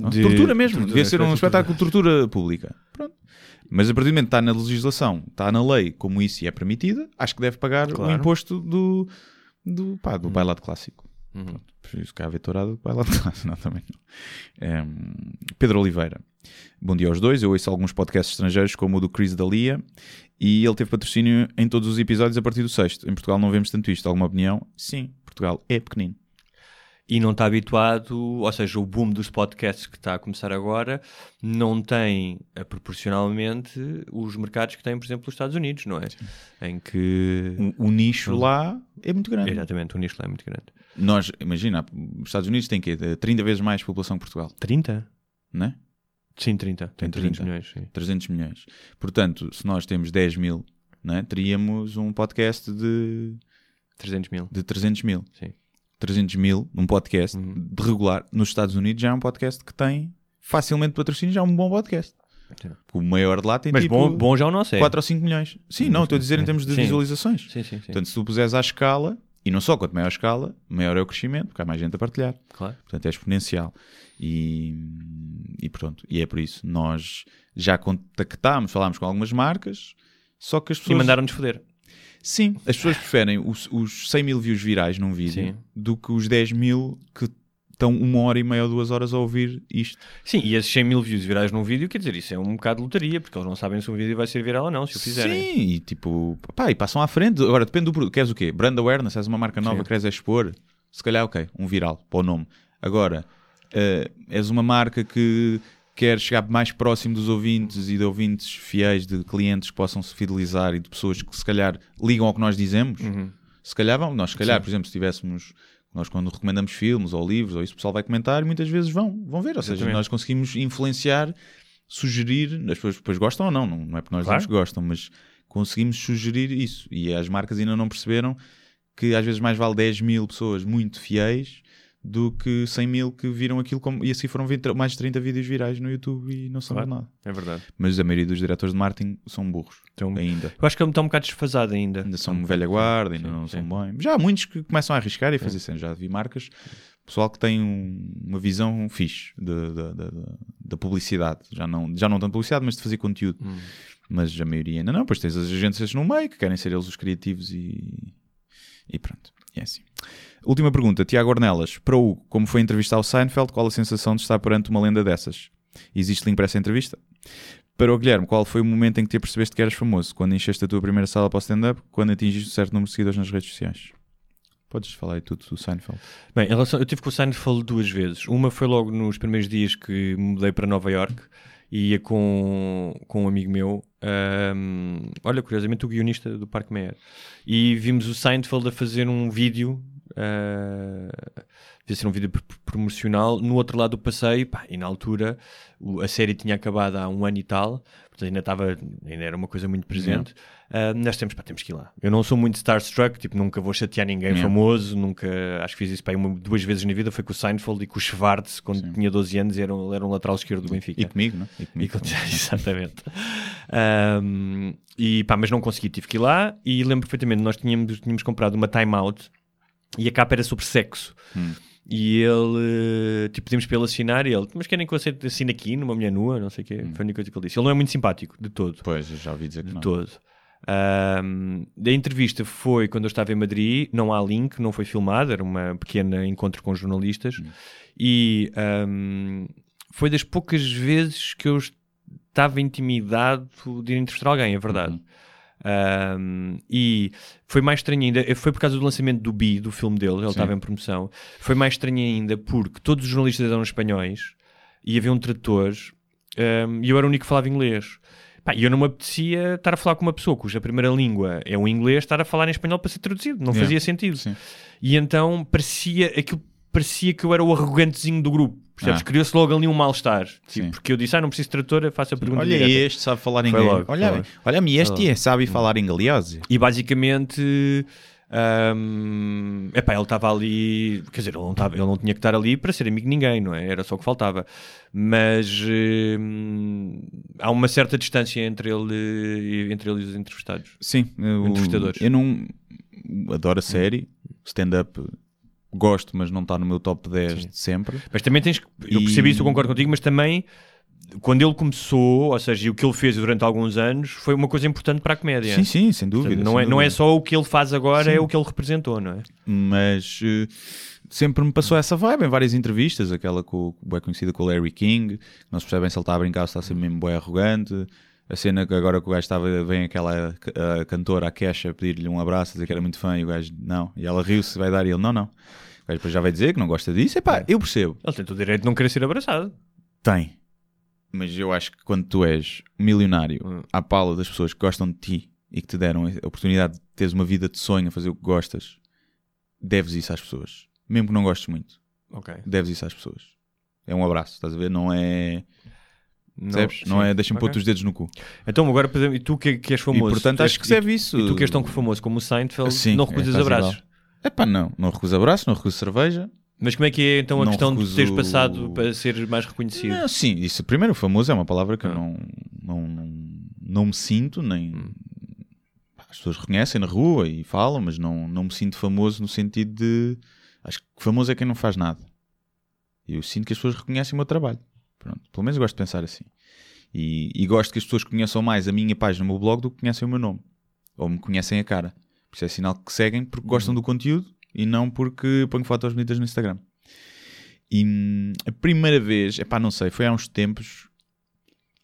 não, De- tortura mesmo, tortura, devia ser um espetáculo de tortura pública. Pronto. Mas a partir do momento que está na legislação, está na lei como isso e é permitida, acho que deve pagar o Claro. imposto do, do, pá, do bailado clássico. Uhum. Pronto, por isso que há a ver tourada do bailado clássico. Não, também não. Em, Pedro Oliveira. Bom dia aos dois. Eu ouço alguns podcasts estrangeiros, como o do Chris Dalia, e ele teve patrocínio em todos os episódios a partir do sexto. Em Portugal não vemos tanto isto. Alguma opinião? Sim, Portugal é pequenino. E não está habituado, ou seja, o boom dos podcasts que está a começar agora não tem eh, proporcionalmente os mercados que têm, por exemplo, os Estados Unidos, não é? Em que. O, o nicho lá é muito grande. Exatamente, o nicho lá é muito grande. Nós, imagina, os Estados Unidos têm quê? 30 vezes mais população que Portugal, 30? não é? Sim, 30. Tem Tem 300 30. milhões, sim. 300 milhões. Portanto, se nós temos 10 mil, é? teríamos um podcast de, 300 mil. de 300 mil. Sim. 300 mil num podcast Uhum. de regular nos Estados Unidos já é um podcast que tem facilmente patrocínio, já é um bom podcast. Sim. O maior de lá tem Mas tipo bom, bom já o nosso é. 4 ou 5 milhões. Sim, não, estou a dizer em termos de Sim. visualizações. Sim, sim, sim. Portanto, se tu puseres à escala, e não só quanto maior a escala, maior é o crescimento, porque há mais gente a partilhar. Claro. Portanto, é exponencial. E, e pronto, e é por isso. Nós já contactámos, falámos com algumas marcas, só que as E pessoas. mandaram-nos foder. Sim, as pessoas preferem os, os 100 mil views virais num vídeo Sim. do que os 10 mil que estão uma hora e meia ou duas horas a ouvir isto. Sim, e esses 100 mil views virais num vídeo, quer dizer, isso é um bocado de lotaria, porque eles não sabem se um vídeo vai ser viral ou não, se o fizerem. Sim, e tipo, pá, e passam à frente. Agora depende do produto. Queres o quê? Brand awareness, és uma marca nova Sim. que queres expor? Se calhar, ok, um viral para o nome. Agora, eh, és uma marca que quer chegar mais próximo dos ouvintes e de ouvintes fiéis, de clientes que possam se fidelizar e de pessoas que se calhar ligam ao que nós dizemos. Uhum. Se calhar vão. Nós, se calhar, por exemplo, se tivéssemos. Nós, quando recomendamos filmes ou livros, ou isso, o pessoal vai comentar e muitas vezes vão, vão ver. Ou seja, Exatamente. nós conseguimos influenciar, sugerir, as pessoas depois gostam ou não, não, é porque nós Claro. que gostam, mas conseguimos sugerir isso. E as marcas ainda não perceberam que às vezes mais vale 10 mil pessoas muito fiéis do que 100 mil que viram aquilo como, e assim foram 20 mais de 30 vídeos virais no YouTube e não são Claro. nada. É verdade. Mas a maioria dos diretores de marketing são burros Então, ainda. Eu acho que está um bocado desfasado ainda. Ainda são velha guarda, ainda Sim, não sim. são bem. Já há muitos que começam a arriscar e fazer cenas. Já vi marcas, pessoal que tem um- uma visão fixe da publicidade. Já não, já não tanto publicidade, mas de fazer conteúdo. Hum. Mas a maioria ainda não. Pois tens as agências no meio que querem ser eles os criativos e, e pronto. E é assim. Última pergunta, Tiago Ornelas. Para o como foi entrevistar o Seinfeld, qual a sensação de estar perante uma lenda dessas? Existe link para essa entrevista? Para o Guilherme, qual foi o momento em que te percebeste que eras famoso? Quando encheste a tua primeira sala para o stand-up? Quando atingiste um certo número de seguidores nas redes sociais? Podes falar aí tudo do Seinfeld. Bem, em relação, eu tive com o Seinfeld duas vezes. Uma foi logo nos primeiros dias que mudei para Nova York e ia com, com um amigo meu, ahm, olha, curiosamente, o guionista do Parque Meyer. E vimos o Seinfeld a fazer um vídeo, ah, devia ser um vídeo pr- promocional, no outro lado do passeio, pá, e na altura o- a série tinha acabado há um ano e tal, portanto ainda estava, ainda era uma coisa muito presente. Ah, nós temos, pá, temos que ir lá. Eu não sou muito starstruck, tipo, nunca vou chatear ninguém Yeah. famoso, nunca, acho que fiz isso pá, uma, duas vezes na vida, foi com o Seinfeld e com o Schwartz, quando Sim. tinha 12 anos, era, um- era um lateral esquerdo do Benfica. E comigo, não? E E comigo. com- Exatamente. Ahm, e pá, mas não consegui, tive que ir lá e lembro perfeitamente, nós tínhamos, tínhamos comprado uma time-out e a capa era sobre sexo. Hum. E ele, tipo, pedimos para ele assinar e ele, mas querem que eu assine aqui numa mulher nua, não sei o quê. Hum. Foi a única coisa que ele disse. Ele não é muito simpático, de todo. Pois, eu já ouvi dizer que De não. todo. Ahm, a entrevista foi quando eu estava em Madrid, não há link, não foi filmado, era uma pequena encontro com jornalistas Hum. e ahm, foi das poucas vezes que eu estava intimidado de ir entrevistar alguém, é verdade. Uhum. Ahm, e foi mais estranho ainda, foi por causa do lançamento do Bi, do filme dele, ele Sim. estava em promoção. Foi mais estranho ainda porque todos os jornalistas eram espanhóis e havia um tradutor ahm, e eu era o único que falava inglês. Pá, e eu não me apetecia estar a falar com uma pessoa cuja primeira língua é o inglês, estar a falar em espanhol para ser traduzido, não Yeah. fazia sentido. Sim. E então parecia aquilo parecia que eu era o arrogantezinho do grupo. Percebes? Ah. Criou-se logo ali um mal-estar. Tipo, porque eu disse, ah, não preciso de tradutora, faço a pergunta Olha direta. este, sabe falar inglês. logo, olha, olha-me, este é, sabe falar inglês. E basicamente, hum, epá, ele estava ali, quer dizer, ele não, estava- ele não tinha que estar ali para ser amigo de ninguém, não é? Era só o que faltava. Mas hum, há uma certa distância entre ele, e- entre ele e os entrevistados. Sim, eu, Entrevistadores. eu não adoro a série, stand-up gosto, mas não está no meu top 10 Sim. de sempre. Mas também tens que, eu E- percebi isso, eu concordo contigo, mas também quando ele começou, ou seja, e o que ele fez durante alguns anos, foi uma coisa importante para a comédia. Sim, sim, sem Portanto, dúvida. não, sem é, não é dúvida. só o que ele faz agora, Sim. é o que ele representou, não é? mas eh, sempre me passou essa vibe em várias entrevistas, aquela com, bem conhecida com o Larry King, não se percebe se ele está a brincar ou se está a ser mesmo bem arrogante. A cena que agora que o gajo estava, vem aquela a cantora, a Kesha, pedir-lhe um abraço, dizer que era muito fã, e o gajo, não. E ela riu-se, vai dar, e ele, não, não. O gajo depois já vai dizer que não gosta disso. Epá, eu percebo. Ele tem todo o direito de não querer ser abraçado. Tem. Mas eu acho que quando tu és milionário, Hum. à pala das pessoas que gostam de ti e que te deram a oportunidade de teres uma vida de sonho, a fazer o que gostas, deves isso às pessoas. Mesmo que não gostes muito, Ok. deves isso às pessoas. É um abraço, estás a ver? Não é. Não, Percebes? Não, é deixa-me Ok. pôr-te os dedos no cu. Então, agora, por exemplo, e tu que, que és famoso. e portanto acho que serve isso. E tu que és tão famoso como o Seinfeld, Sim, não é recusas quase abraços. igual. Epá, não. Não recuso abraço, não recuso cerveja. Mas como é que é então a Não questão de recuso- teres passado para ser mais reconhecido? Não, sim, isso primeiro famoso é uma palavra que eu Ah. não, não, não, não me sinto, nem Hum. Pá, as pessoas reconhecem na rua e falam, mas não, não me sinto famoso no sentido de acho que famoso é quem não faz nada. Eu sinto que as pessoas reconhecem o meu trabalho. Pronto, pelo menos eu gosto de pensar assim. E, e gosto que as pessoas conheçam mais a minha página no meu blog do que conhecem o meu nome. Ou me conhecem a cara. Isso é sinal que seguem porque gostam do conteúdo e não porque ponho fotos bonitas no Instagram. E hum, a primeira vez, epá, não sei, foi há uns tempos,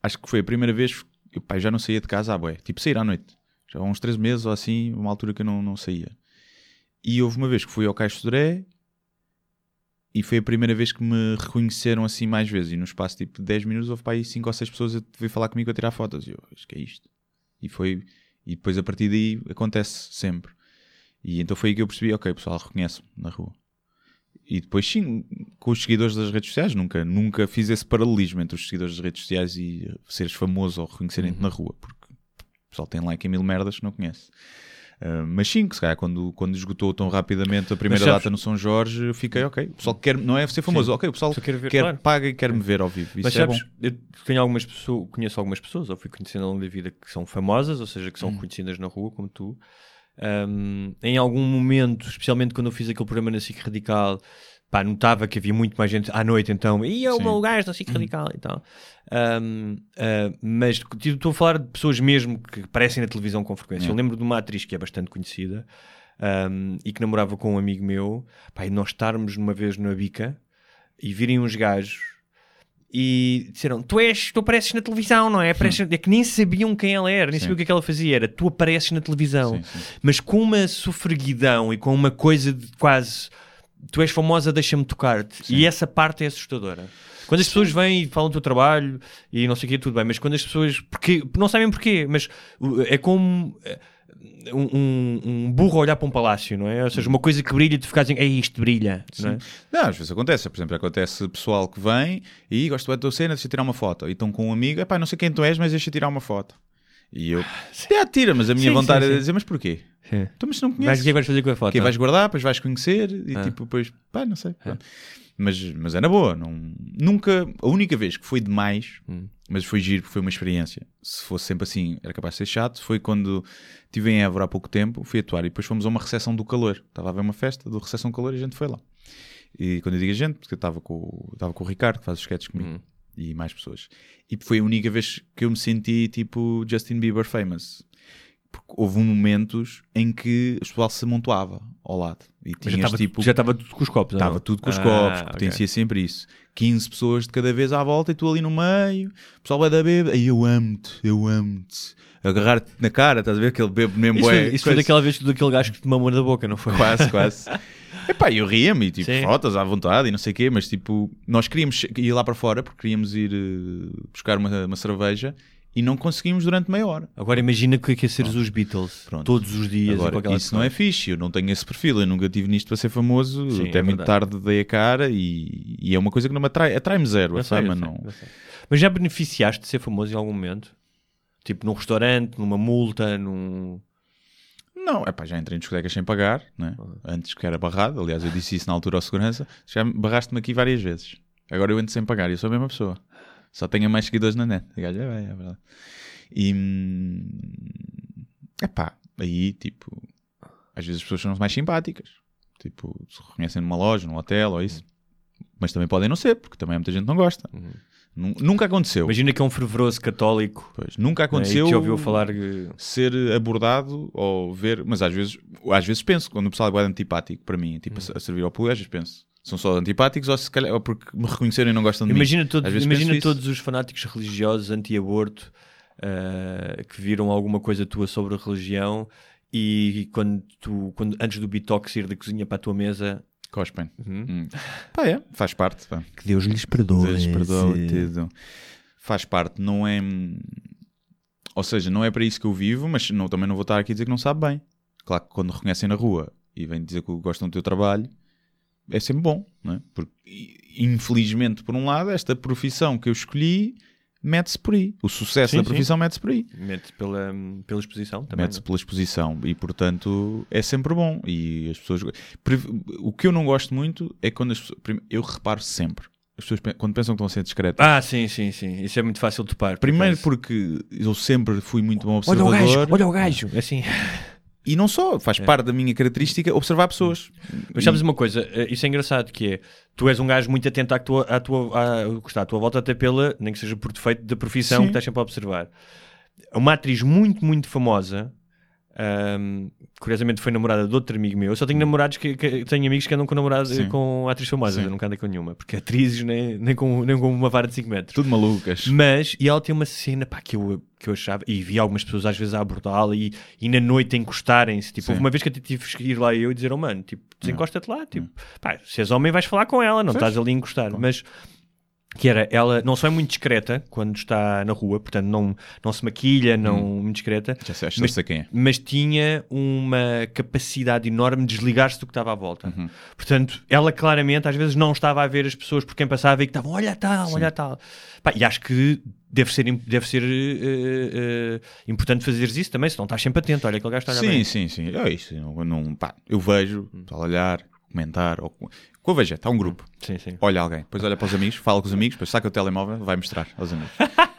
acho que foi a primeira vez, eu, pá, eu já não saía de casa à bué, tipo sair à noite. Já há uns três meses ou assim, uma altura que eu não, não saía. E houve uma vez que fui ao Caixo de Sodré e foi a primeira vez que me reconheceram assim mais vezes. E no espaço tipo de 10 minutos houve para aí 5 ou 6 pessoas a vir falar comigo a tirar fotos. E eu, acho que é isto. E foi, e depois a partir daí acontece sempre. E então foi aí que eu percebi, ok, o pessoal reconhece-me na rua. E depois sim, com os seguidores das redes sociais, nunca, nunca fiz esse paralelismo entre os seguidores das redes sociais e seres famoso ou reconhecerem-te na rua, porque o pessoal tem like em mil merdas que não conhece. Uh, mas sim, que se calhar quando, quando esgotou tão rapidamente a primeira sabes- data no São Jorge, eu fiquei, ok, o pessoal quer, não é ser famoso, ok, o pessoal quer ver, quer, claro. paga e quer me ver ao vivo. Isso Mas é sabes, eu tenho algumas pessoas, conheço algumas pessoas, ou fui conhecendo ao longo da vida, que são famosas, ou seja, que Hum. são conhecidas na rua, como tu. Um, em algum momento, especialmente quando eu fiz aquele programa na SIC Radical, pá, notava que havia muito mais gente à noite, então, e é o meu gajo da SIC Radical e tal. Um, uh, mas tipo, estou a falar de pessoas mesmo que aparecem na televisão com frequência. Eu lembro de uma atriz que é bastante conhecida um, e que namorava com um amigo meu, pá, e nós estarmos numa vez na bica e virem uns gajos e disseram: Tu és, tu apareces na televisão, não é? Apareces- É que nem sabiam quem ela era, nem Sim. sabiam o que é que ela fazia. Era tu apareces na televisão, Sim, sim. mas com uma sofreguidão e com uma coisa de quase tu és famosa, deixa-me tocar-te. E essa parte é assustadora. Quando as pessoas vêm e falam do teu trabalho e não sei o que, tudo bem, mas quando as pessoas porque, não sabem porquê, mas é como uh, um, um- burro olhar para um palácio, não é? Ou seja, uma coisa que brilha e tu ficas assim, é isto brilha, não é? Não, às vezes acontece. Por exemplo, acontece pessoal que vem e gosto bem da tua cena, deixa tirar uma foto. E estão com um amigo, epá, não sei quem tu és, mas deixa tirar uma foto. E eu, é, tira, mas a minha Sim, vontade sim, é sim. dizer, mas porquê? Sim. Então, mas não Mas conheces. o que é que vais fazer com a foto? Que vais guardar, depois vais conhecer e Ah. tipo, depois, pá, não sei. Mas, mas é na boa. Não, nunca, a única vez que foi demais, Hum. mas foi giro porque foi uma experiência. Se fosse sempre assim, era capaz de ser chato. Foi quando estive em Évora há pouco tempo, fui atuar e depois fomos a uma recepção do calor. Estava a haver uma festa do recepção do calor e a gente foi lá. E quando eu digo a gente, porque eu estava com, estava com o Ricardo, que faz os sketches comigo, Uhum. e mais pessoas. E foi a única vez que eu me senti tipo Justin Bieber famous. Porque houve momentos em que o pessoal se amontoava ao lado. E tinhas já estava tipo. já estava tudo com os copos, Estava não? tudo com os Ah, copos, ok. potencia sempre isso. 15 pessoas de cada vez à volta e tu ali no meio, o pessoal vai da bebida, aí eu amo-te, eu amo-te. Agarrar-te na cara, estás a ver aquele bebo mesmo Isso, foi, isso foi daquela vez daquele gajo que te mamou na boca, não foi? Quase, quase. Epá, eu ria-me, e, tipo, Sim. fotos à vontade e não sei o quê, mas tipo, nós queríamos ir lá para fora porque queríamos ir eh, buscar uma, uma cerveja e não conseguimos durante meia hora. Agora imagina que que é seres os Beatles Pronto. todos os dias. Agora, isso não é fixe, eu não tenho esse perfil, eu nunca tive nisto para ser famoso, Sim, até é muito verdade. tarde dei a cara e, e é uma coisa que não me atrai, atrai-me zero, Eu sei, sei, não. sei. Mas já beneficiaste de ser famoso em algum momento? Tipo num restaurante, numa multa, num. Não, epá, já entrei em discotecas sem pagar, né? antes que era barrado, aliás eu disse isso na altura ao segurança, já me- barraste-me aqui várias vezes, agora eu entro sem pagar e eu sou a mesma pessoa, só tenho mais seguidores na net, E o gajo, é, bem, é verdade. E, hum, epá, aí tipo, às vezes as pessoas são mais simpáticas, tipo, se reconhecem numa loja, num hotel ou isso, mas também podem não ser, porque também muita gente não gosta. Nu- Nunca aconteceu. Imagina que é um fervoroso católico. Pois, nunca né, aconteceu E que ouviu falar. que- ser abordado ou ver, mas às vezes, às vezes penso, quando o pessoal é antipático para mim, tipo a, a servir ao público, às vezes penso, são só antipáticos ou se calhar ou porque me reconheceram e não gostam de Imagina, mim. todos, imagina penso isso. todos os fanáticos religiosos anti-aborto ah, que viram alguma coisa tua sobre a religião e quando tu, quando, antes do bitox ir da cozinha para a tua mesa, Cospem. Uhum. Hum. Pá, é, faz parte. Pá. que Deus lhes perdoe. Deus perdoa tudo. Faz parte, não é. Ou seja, não é para isso que eu vivo, mas não, também não vou estar aqui a dizer que não sabe bem. Claro que quando reconhecem na rua e vêm dizer que gostam do teu trabalho, é sempre bom, é? Porque, infelizmente, por um lado, esta profissão que eu escolhi mete-se por aí. O sucesso Sim, da profissão mete-se por aí. Mete pela, pela exposição também. Mete-se não? pela exposição e, portanto, é sempre bom. E as pessoas. O que eu não gosto muito é quando as pessoas. Eu reparo sempre. As pessoas, pe- quando pensam que estão a ser discretas. Ah, sim, sim, sim. Isso é muito fácil de topar. Primeiro porque eu sempre fui muito bom Olha o observador. gajo, olha o gajo. É Assim. E não só, faz parte da minha característica observar pessoas. Mas sabes uma coisa, eh, isso é engraçado, que é, tu és um gajo muito atento à tua, à tua, à, o que está à tua volta, até pela, nem que seja por defeito da profissão Sim. que estás sempre a observar. Uma atriz muito, muito famosa, ahm, curiosamente foi namorada de outro amigo meu, eu só tenho namorados que, que- tenho amigos que andam com namorados com atrizes famosas, eu nunca andei com nenhuma, porque atrizes nem, nem, com, nem com uma vara de 5 metros. Tudo malucas. Mas, e ela tem uma cena pá, que, eu, que eu achava, e vi algumas pessoas às vezes a abordá-la e, e na noite a encostarem-se. Tipo, uma vez que eu tive que ir lá eu e dizer, oh mano, tipo, desencosta-te lá. Tipo, pá, se és homem vais falar com ela, não estás ali a encostar. Mas que era, ela não só é muito discreta quando está na rua, portanto não, não se maquilha, não muito discreta, Já sei, mas, sei quem é. mas tinha uma capacidade enorme de desligar-se do que estava à volta. Uhum. Portanto, ela claramente às vezes não estava a ver as pessoas por quem passava e que estavam, olha tal, olha tal. Pá, e acho que deve ser, deve ser eh, eh, importante fazeres isso também, se não estás sempre atento, olha aquele gajo está a olhar Sim, bem. sim, sim. É isso. Eu, não, pá, eu vejo, Hum. está a olhar, comentar. Ou, que eu vejo é, está um grupo, Sim, sim. olha alguém, depois olha para os amigos, fala com os amigos, depois saca o telemóvel, vai mostrar aos amigos.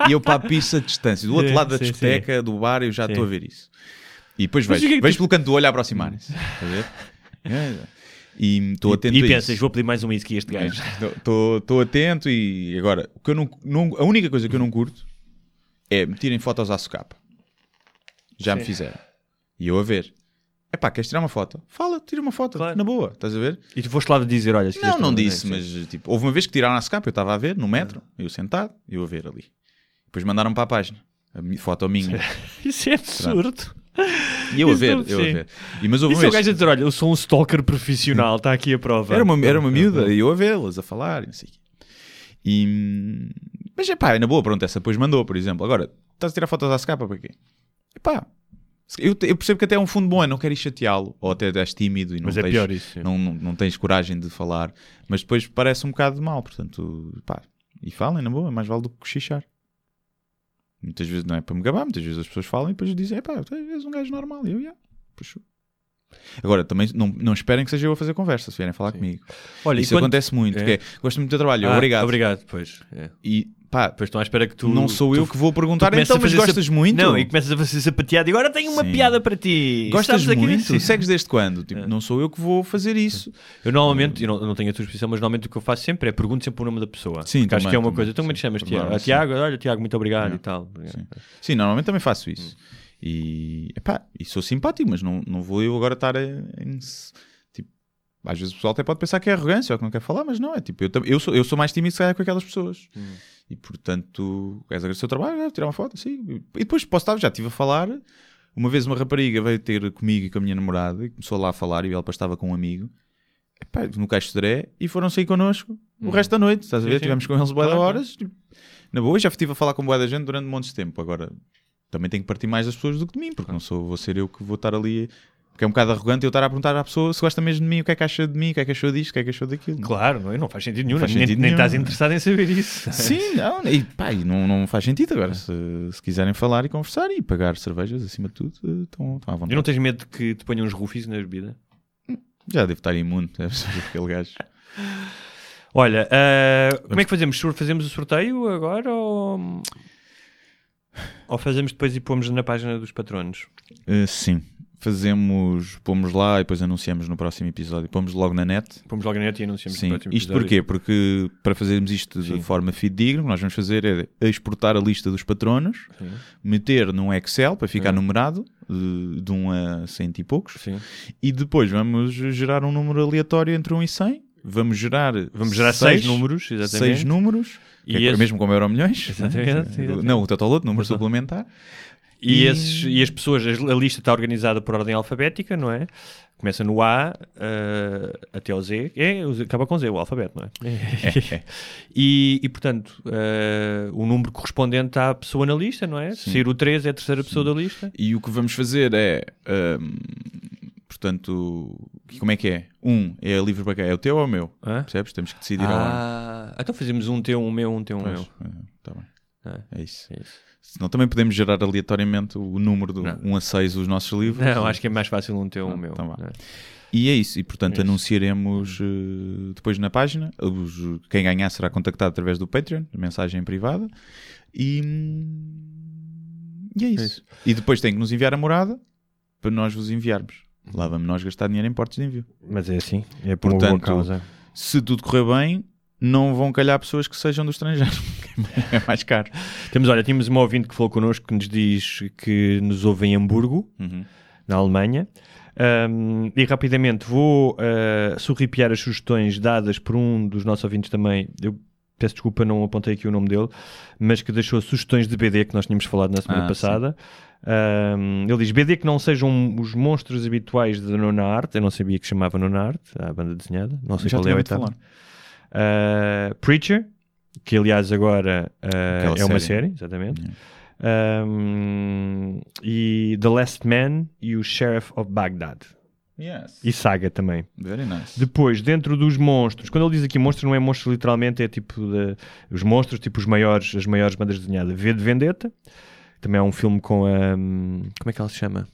e eu isso a distância. Do outro Sim, lado da sim, discoteca, do bar, eu já Sim. estou a ver isso. E depois Mas vejo, que é vejo pelo canto do olho a aproximarem-se. A ver? É. E estou atento E a pensas, vou pedir mais um whisky a este gajo. Estou atento e agora, o que eu não, não- a única coisa que eu não curto é me tirem fotos à socapa. Já me fizeram. E eu a ver. Epá, queres tirar uma foto? Fala, tira uma foto, Claro. na boa, estás a ver? E tu foste lá dizer, olha, Não, não disse, mas tipo, houve uma vez que tiraram a socapa, eu estava a ver no metro, eu sentado, eu a ver ali. Depois mandaram para a página, a foto minha. Isso é absurdo. E eu a ver, eu a ver. E, mas houve Isso é o vez. gajo a dizer, olha, eu sou um stalker profissional, está aqui a prova. Era uma, era uma miúda e eu a vê-las a falar e não sei o quê. E, mas é pá, na boa, pronto, essa depois mandou, por exemplo. Agora, estás a tirar fotos à scapa para quê? Epá, eu, eu percebo que até é um fundo bom, é não queres ir chateá-lo, ou até és tímido e não Mas é tens, pior isso, sim. Não, não, não tens coragem de falar, mas depois parece um bocado de mal, portanto, pá, e falem na boa, é mais vale do que cochichar. Muitas vezes não é para me gabar, muitas vezes as pessoas falam e depois dizem, epá, tu és um gajo normal, e eu, já, puxo. Agora, também não, não esperem que seja eu a fazer conversa, se vierem falar comigo. Olha, Isso quando- acontece muito, É? é, gosto muito do teu trabalho, Ah, obrigado. Obrigado, pois. É. E pá, Depois estão à espera que tu. não sou eu tu- que vou perguntar, então, a mas gostas sap- muito? Não, e começas a fazer sapateado e agora tenho uma Sim. piada para ti. Gostas aqui muito? Segues desde quando? Tipo, não sou eu que vou fazer isso. Eu normalmente, eu não, eu não tenho a tua exposição, mas normalmente o que eu faço sempre é pergunto sempre o nome da pessoa. Sim, Porque acho também, que é uma também, coisa. Então, como é te chamas? Tiago? Ah. Tiago, olha, Tiago, muito obrigado É. e tal. Sim. Sim, normalmente também faço isso. E, epá, e sou simpático, mas não, não vou eu agora estar em, tipo, às vezes o pessoal até pode pensar que é arrogância ou que não quer falar, mas não, é tipo, eu, eu, sou, eu sou mais tímido se calhar com aquelas pessoas. E portanto, queres agradecer o trabalho? É, tirar uma foto, sim. E depois posso estar, já estive a falar. Uma vez uma rapariga veio ter comigo e com a minha namorada e começou lá a falar e ela depois estava com um amigo. Epá, no Caixo de Dré e foram sair connosco o resto da noite, estás a ver? Sim, sim. Tivemos com eles boa Claro, horas. tipo, na boa, já estive a falar com boa da gente durante um monte de tempo. Agora, também tenho que partir mais das pessoas do que de mim, porque não sou, vou ser eu que vou estar ali. Porque é um bocado arrogante eu estar a perguntar à pessoa se gosta mesmo de mim, o que é que acha de mim, o que é que achou disto, o que é que achou daquilo. Claro, não, é? não faz sentido nenhum. Faz nem, sentido nem nenhum. estás interessado em saber isso. Sim, não, e, pá, e não, não faz sentido agora. Se, se quiserem falar e conversar e pagar cervejas acima de tudo, eh, estão, estão à vontade. E não tens medo que te ponham uns rufis na bebida? Já devo estar imune, deve ser aquele gajo. Olha, ah, como é que fazemos? Fazemos o sorteio agora ou, ou fazemos depois e pomos na página dos patronos? Eh, sim, fazemos, pomos lá e depois anunciamos no próximo episódio. Pomos logo na net. Pomos logo na net e anunciamos Sim, no próximo isto episódio. porquê? Porque para fazermos isto de forma fidedigna, o que nós vamos fazer é exportar a lista dos patronos, Sim. meter num Excel para ficar Sim. numerado, de, de 1 a cento e poucos, Sim. e depois vamos gerar um número aleatório entre 1 e 100. Vamos gerar, Vamos gerar seis números, exatamente. seis números, E que é esse- mesmo como Euro Milhões. Exatamente, exatamente. Não, o Totoloto, número suplementar. E, E- esses, e as pessoas, a lista está organizada por ordem alfabética, não é? Começa no A ah, até ao Z. É, o Z- acaba com Z, o alfabeto, não é? é. E, e, portanto, ah, o número correspondente à pessoa na lista, não é? Ser o 3 é a terceira pessoa da lista. E o que vamos fazer é, hum, portanto, como é que é? Um é livre para quem? É o teu ou o meu? Hã? Percebes? Temos que decidir. Ah, então fazemos um teu, um meu, um teu, um Pois, meu. é, tá bem. Ah, É isso. é isso. Senão também podemos gerar aleatoriamente o número do Não. 1 a 6 os nossos livros. Não, acho que é mais fácil um teu, um Não, meu. é? E é isso. E portanto Isso. anunciaremos eh, depois na página. Os- quem ganhar será contactado através do Patreon, mensagem privada. E, e é isso. isso. E depois tem que nos enviar a morada para nós vos enviarmos. Lá vamos nós gastar dinheiro em portos de envio. Mas é assim, é por uma boa Portanto, causa. Se tudo correr bem, não vão calhar pessoas que sejam do estrangeiro. É mais caro. Temos, olha, tínhamos uma ouvinte que falou connosco que nos diz que nos ouve em Hamburgo, Uhum. na Alemanha. Um, e rapidamente vou uh, sorripiar as sugestões dadas por um dos nossos ouvintes também. Eu peço desculpa, não apontei aqui o nome dele, mas que deixou sugestões de BD que nós tínhamos falado na semana Ah, passada. Um, ele diz BD que não sejam os monstros habituais da Nona Arte. Eu não sabia que chamava Nona Arte, a banda desenhada. Não sei Já qual é a tinha ouvido oitava. Uh, Preacher, que aliás agora uh, é uma série. exatamente. Um, e The Last Man e o Sheriff of Baghdad. Yes. E Saga também. Very nice. Depois, dentro dos monstros, quando ele diz aqui monstros, não é monstros literalmente, é tipo de- os monstros, tipo os maiores, as maiores bandas desenhadas. V de Vendetta, também é um filme com a. hum, Como é que ela se chama?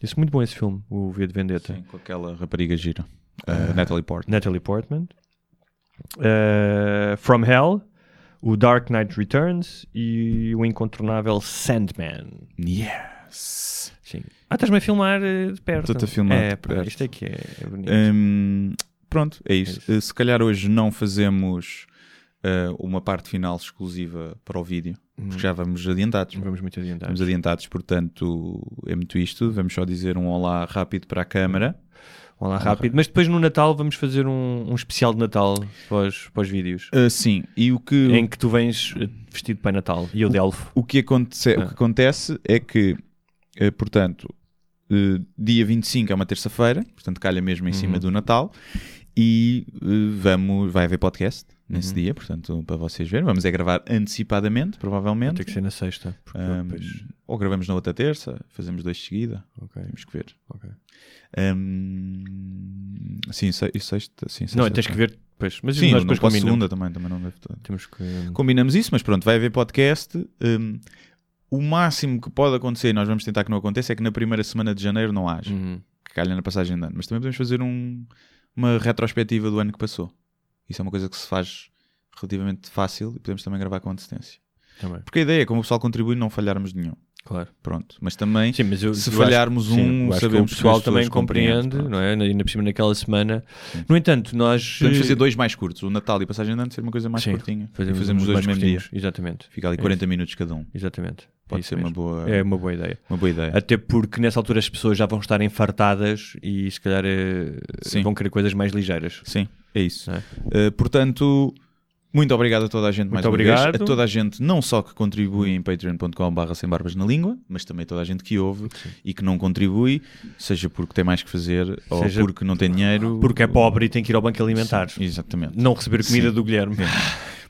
Isso é muito bom esse filme, o V de Vendetta. Sim, com aquela rapariga gira. Uh, Natalie Portman. Natalie Portman. Uh, From Hell, o Dark Knight Returns e o incontornável Sandman. Yes. Sim. Ah, estás-me a filmar eh, de perto. Estou-te a filmar é, de pá, perto. Isto é que é, é bonito. Hum, pronto, é isso. isso. Uh, Se calhar hoje não fazemos uh, uma parte final exclusiva para o vídeo, porque já vamos adiantados. Vamos muito adiantar. Vamos adiantados, portanto, é muito isto. Vamos só dizer um olá rápido para a câmara. Vamos lá rápido. Mas depois no Natal vamos fazer um, um especial de Natal para os, para os vídeos. Uh, sim, e o que, Em que tu vens eh, vestido Pai Natal e eu de elfo. o que, aconte- o Ah. que acontece é que, uh, portanto, uh, dia 25 é uma terça-feira, portanto, calha mesmo em Uhum. cima do Natal, e vamos, vai haver podcast nesse Uhum. dia, portanto, para vocês verem. Vamos é gravar antecipadamente, provavelmente. Tem que ser na sexta. Um, depois... ou gravamos na outra terça, fazemos dois de seguida, Ok, temos que ver. ok. Um, sim, se, sexta, sim, Não, sexta- tens que ver depois. Mas Sim, nós não depois combinamos. segunda também, também não deve. Temos que... Combinamos isso, mas pronto, vai haver podcast. Um, o máximo que pode acontecer, e nós vamos tentar que não aconteça, é que na primeira semana de janeiro não haja, Uhum. que calha na passagem de ano. Mas também podemos fazer um- uma retrospectiva do ano que passou. Isso é uma coisa que se faz relativamente fácil e podemos também gravar com antecedência. Também, Porque a ideia é, como o pessoal contribui, não falharmos nenhum. Claro. Pronto, mas também Sim, mas eu, se eu acho- falharmos sim, um, eu acho que sabemos o pessoal que também compreende, não é? Ainda por cima naquela semana. No entanto, nós Podemos fazer dois mais curtos, o Natal e a passagem de ano ser uma coisa mais Sim, curtinha. fazemos, fazemos dois mais no mesmo dia. Exatamente. Fica ali É 40 minutos cada um. Exatamente. É Pode isso ser uma mesmo. boa, É uma boa ideia. uma boa ideia. Até porque nessa altura as pessoas já vão estar enfartadas e se calhar eh, Sim. vão querer coisas mais ligeiras. Sim, é isso. É. Uh, portanto, muito obrigado a toda a gente mais Muito uma vez. obrigado. A toda a gente, não só que contribui em patreon.com.br sem barbas na língua, mas também toda a gente que ouve e que não contribui, seja porque tem mais que fazer ou Seja porque não tem dinheiro. Porque é pobre e tem que ir ao banco alimentar. Sim, exatamente. Não receber comida Sim. do Guilherme.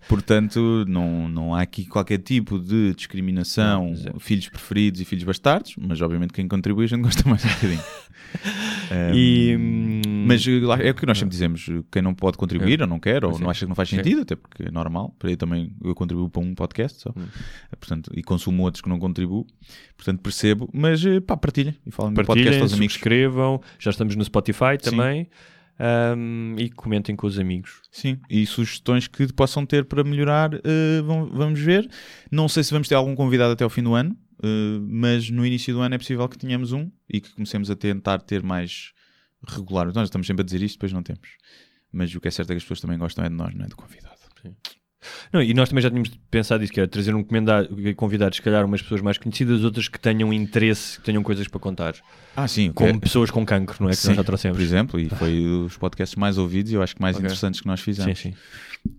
Portanto, não, não há aqui qualquer tipo de discriminação, Não, zero. filhos preferidos e filhos bastardos, mas obviamente quem contribui a gente gosta mais um bocadinho. Um, E, hum, Mas lá- é o que nós sempre dizemos: uh, quem não pode contribuir ou não quer ou não é. acha que não faz Sim. sentido, até porque é normal. Para aí também eu contribuo para um podcast só, Hum. Uh, portanto, e consumo outros que não contribuo, portanto percebo. Mas uh, pá, partilhem e falem do podcast aos amigos. subscrevam. Já estamos no Spotify Sim. também. Hum, e comentem com os amigos. Sim, e sugestões que possam ter para melhorar, uh, vamos ver. Não sei se vamos ter algum convidado até ao fim do ano, mas no início do ano é possível que tenhamos um e que comecemos a tentar ter mais regular. Nós estamos sempre a dizer isto, depois não temos. Mas o que é certo é que as pessoas também gostam é de nós, não é do convidado. Não, e nós também já tínhamos pensado isso, que era trazer um convidado, se calhar umas pessoas mais conhecidas, outras que tenham interesse, que tenham coisas para contar. Ah, sim, Como pessoas com cancro, não é? Que Sim, nós já trouxemos. por exemplo, e foi os podcasts mais ouvidos e eu acho que mais Ok. interessantes que nós Sim, fizemos. sim.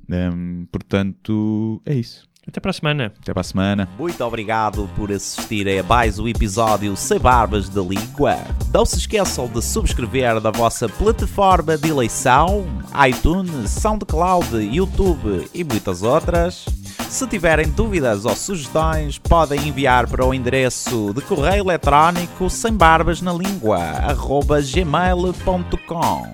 Um, portanto, é isso. Até para a semana. Até para a semana. Muito obrigado por assistirem a mais um episódio Sem Barbas da Língua. Não se esqueçam de subscrever na vossa plataforma de eleição, iTunes, SoundCloud, YouTube e muitas outras. Se tiverem dúvidas ou sugestões, podem enviar para o endereço de correio eletrónico sem barbas na língua, gmail.com.